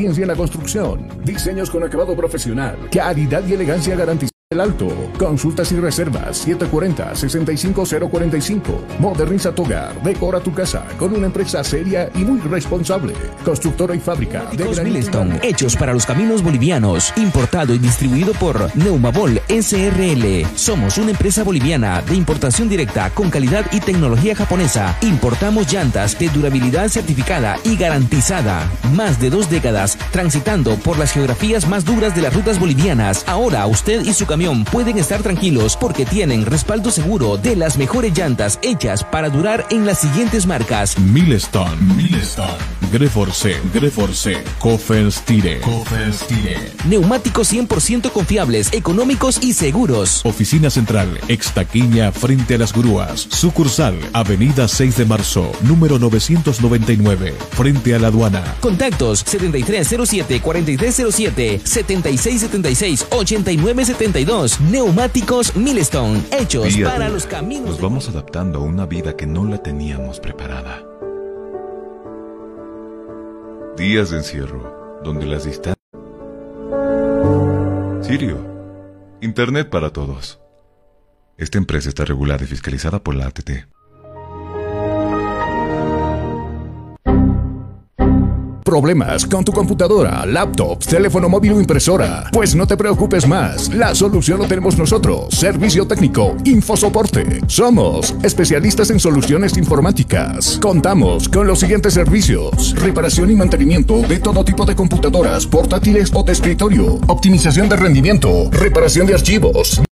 en la construcción, diseños con acabado profesional, calidad y elegancia garantizadas. El Alto. Consultas y reservas 740-65045. Moderniza tu hogar. Decora tu casa con una empresa seria y muy responsable. Constructora y fábrica de
Milestone, hechos para los caminos bolivianos, importado y distribuido por Neumabol SRL. Somos una empresa boliviana de importación directa con calidad y tecnología japonesa. Importamos llantas de durabilidad certificada y garantizada. Más de dos décadas transitando por las geografías más duras de las rutas bolivianas. Ahora usted y su camión pueden estar tranquilos porque tienen respaldo seguro de las mejores llantas hechas para durar en las siguientes marcas.
Milestone. Milestone. Greforce. Greforce. Kofenstire. Kofenstire.
Neumáticos 100% confiables, económicos y seguros.
Oficina Central, Extaquiña, frente a las grúas. Sucursal, Avenida 6 de Marzo, número 999, frente a la aduana.
Contactos 7307-4307, 7676-8972. Neumáticos Milestone, hechos
Día
para
día,
los caminos.
Nos vamos adaptando a una vida que no la teníamos preparada. Días de encierro, donde las distancias... Sirio. Internet para todos. Esta empresa está regulada y fiscalizada por la ATT.
¿Problemas con tu computadora, laptop, teléfono móvil o impresora? Pues no te preocupes más. La solución lo tenemos nosotros. Servicio técnico, Infosoporte. Somos especialistas en soluciones informáticas. Contamos con los siguientes servicios: reparación y mantenimiento de todo tipo de computadoras, portátiles o de escritorio, optimización de rendimiento, reparación de archivos.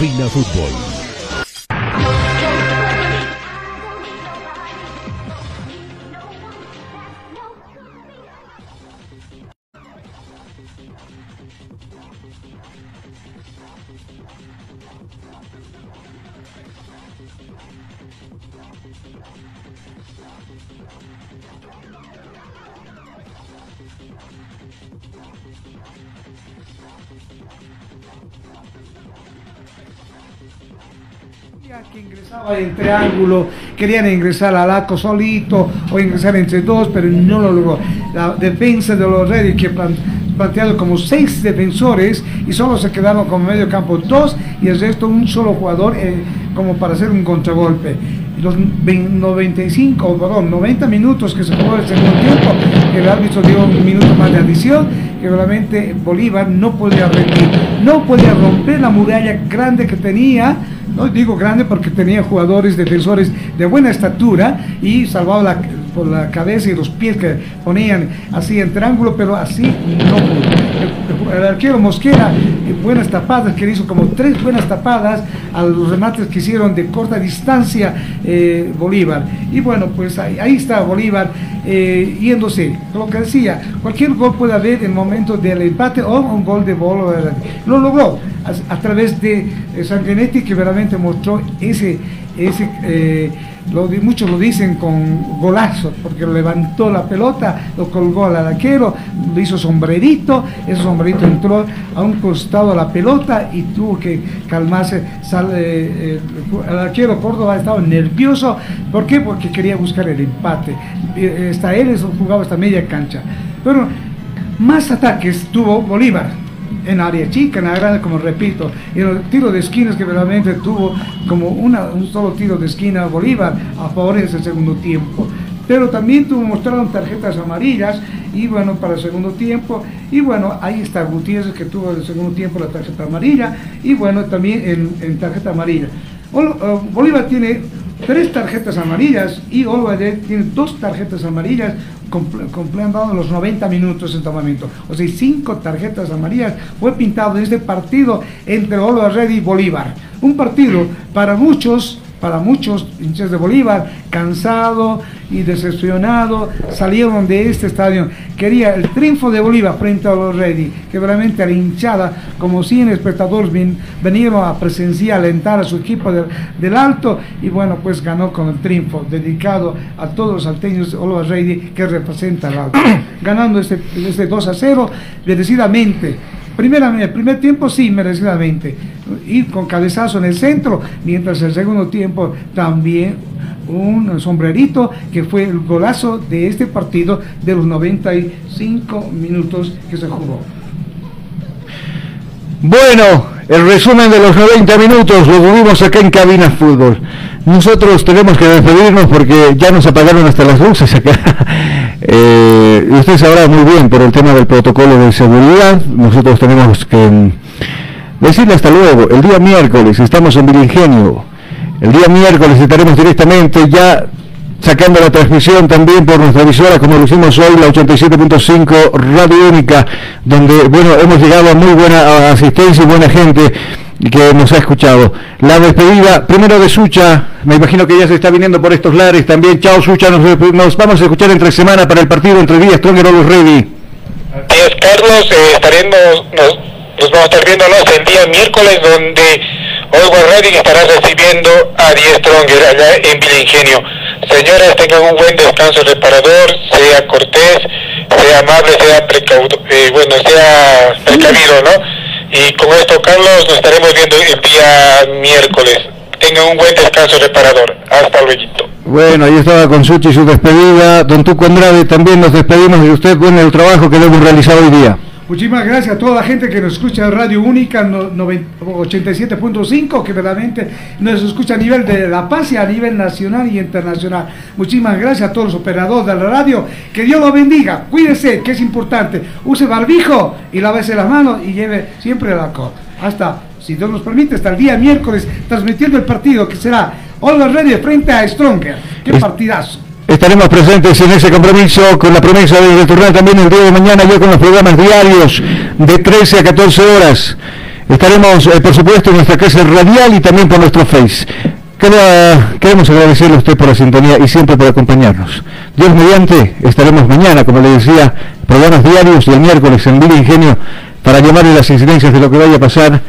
Cabina Fútbol.
En triángulo, querían ingresar al arco solito o ingresar entre dos, pero no lo logró. La defensa de los Reyes que plan, planteado como seis defensores y solo se quedaron como medio campo dos y el resto un solo jugador eh, como para hacer un contragolpe. Los 20, 95, o perdón, 90 minutos que se jugó el segundo tiempo, el árbitro dio un minuto más de adición, que realmente Bolívar no podía rendir, no podía romper la muralla grande que tenía, no digo grande porque tenía jugadores defensores de buena estatura y salvaba la, por la cabeza y los pies que ponían así en triángulo, pero así no. El, arquero Mosquera, eh, buenas tapadas, que hizo como tres buenas tapadas a los remates que hicieron de corta distancia eh, Bolívar. Y bueno, pues ahí, está Bolívar eh, yéndose. Lo que decía, cualquier gol puede haber en el momento del empate o un gol de Bolívar. Lo logró a, a través de eh, Sanguinetti que verdaderamente mostró ese, ese eh, lo, muchos lo dicen con golazo, porque levantó la pelota, lo colgó al arquero, lo hizo sombrerito, ese sombrerito entró a un costado de la pelota y tuvo que calmarse. Sale, eh, el arquero Córdoba estaba nervioso, ¿por qué? Porque quería buscar el empate. Está él jugaba hasta media cancha. Pero más ataques tuvo Bolívar en área chica, en área grande, como repito, y el tiro de esquinas que realmente tuvo como una, un solo tiro de esquina Bolívar a favor en ese segundo tiempo. Pero también tuvo mostraron tarjetas amarillas y bueno, para el segundo tiempo. Y bueno, ahí está Gutiérrez que tuvo en el segundo tiempo la tarjeta amarilla y bueno, también en, tarjeta amarilla. Eh, Bolívar tiene tres tarjetas amarillas y Olvadet tiene dos tarjetas amarillas completando los 90 minutos en momento. O sea, cinco tarjetas amarillas fue pintado en este partido entre Red y Bolívar. Un partido para muchos para muchos hinchas de Bolívar, cansado y decepcionado, salieron de este estadio. Quería el triunfo de Bolívar frente a los Ready, que realmente a la hinchada, como 100 espectadores, vinieron a presenciar, alentar a su equipo del Alto, y bueno, pues ganó con el triunfo, dedicado a todos los salteños de Oliva Ready que representa al Alto. Ganando este, este 2 a 0, merecidamente Primeramente, el primer tiempo sí, merecidamente, y con cabezazo en el centro, mientras el segundo tiempo también un sombrerito que fue el golazo de este partido de los 95 minutos que se jugó.
Bueno, el resumen de los 90 minutos lo tuvimos acá en Cabina Fútbol. Nosotros tenemos que despedirnos porque ya nos apagaron hasta las luces acá. Eh, usted sabrá muy bien por el tema del protocolo de seguridad. Nosotros tenemos que mm, decirle hasta luego. El día miércoles estamos en Vilingenio. El día miércoles estaremos directamente ya sacando la transmisión también por nuestra emisora, como lo hicimos hoy, la 87.5 Radio Única, donde, bueno, hemos llegado a muy buena asistencia y buena gente que nos ha escuchado. La despedida, primero de Sucha, me imagino que ya se está viniendo por estos lares también. Chao Sucha, nos, vamos a escuchar entre semana para el partido entre Díaz Stronger y Ready.
Díaz Carlos, eh, nos, vamos a estar viendo el día miércoles donde Always Ready estará recibiendo a Díaz Stronger allá en Vilingenio. Señoras, tengan un buen descanso reparador, sea cortés, sea amable, sea precaudo, eh, bueno, sea precavido, ¿no? Y con esto, Carlos, nos estaremos viendo el día miércoles. Tengan un buen descanso reparador. Hasta luego.
Bueno, ahí estaba con Suchi su despedida. Don Tuco Andrade, también nos despedimos de usted con el trabajo que hemos realizado hoy día.
Muchísimas gracias a toda la gente que nos escucha en Radio Única 87.5, que verdaderamente nos escucha a nivel de La Paz y a nivel nacional y internacional. Muchísimas gracias a todos los operadores de la radio. Que Dios los bendiga. Cuídese, que es importante. Use barbijo y lávese las manos y lleve siempre el alcohol. Hasta, si Dios nos permite, hasta el día miércoles transmitiendo el partido que será Olga Radio frente a Stronger. ¡Qué partidazo!
Estaremos presentes en ese compromiso con la promesa de retornar también el día de mañana ya con los programas diarios de 13 a 14 horas. Estaremos, eh, por supuesto, en nuestra casa radial y también por nuestro Face. queremos agradecerle a usted por la sintonía y siempre por acompañarnos. Dios mediante, estaremos mañana, como le decía, programas diarios y el miércoles en Villa Ingenio para llamarle las incidencias de lo que vaya a pasar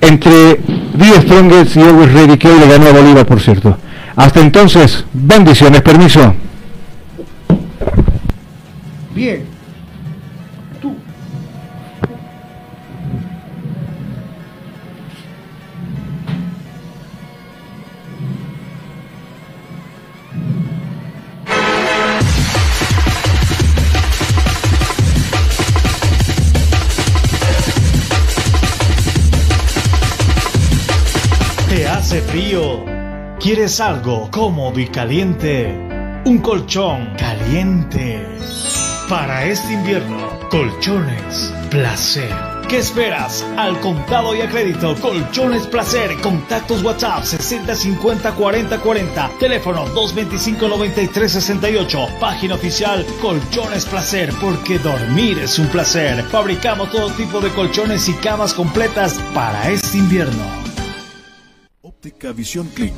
entre Díaz Strongest y Always Ready, que hoy le ganó a Bolívar, por cierto. Hasta entonces, bendiciones, permiso.
Bien.
¿Quieres algo cómodo y caliente? Un colchón caliente. Para este invierno, colchones placer. ¿Qué esperas? Al contado y a crédito, Colchones Placer. Contactos WhatsApp 6050 40 40. Teléfono 225 93 68. Página oficial Colchones Placer. Porque dormir es un placer. Fabricamos todo tipo de colchones y camas completas para este invierno.
Óptica Visión Click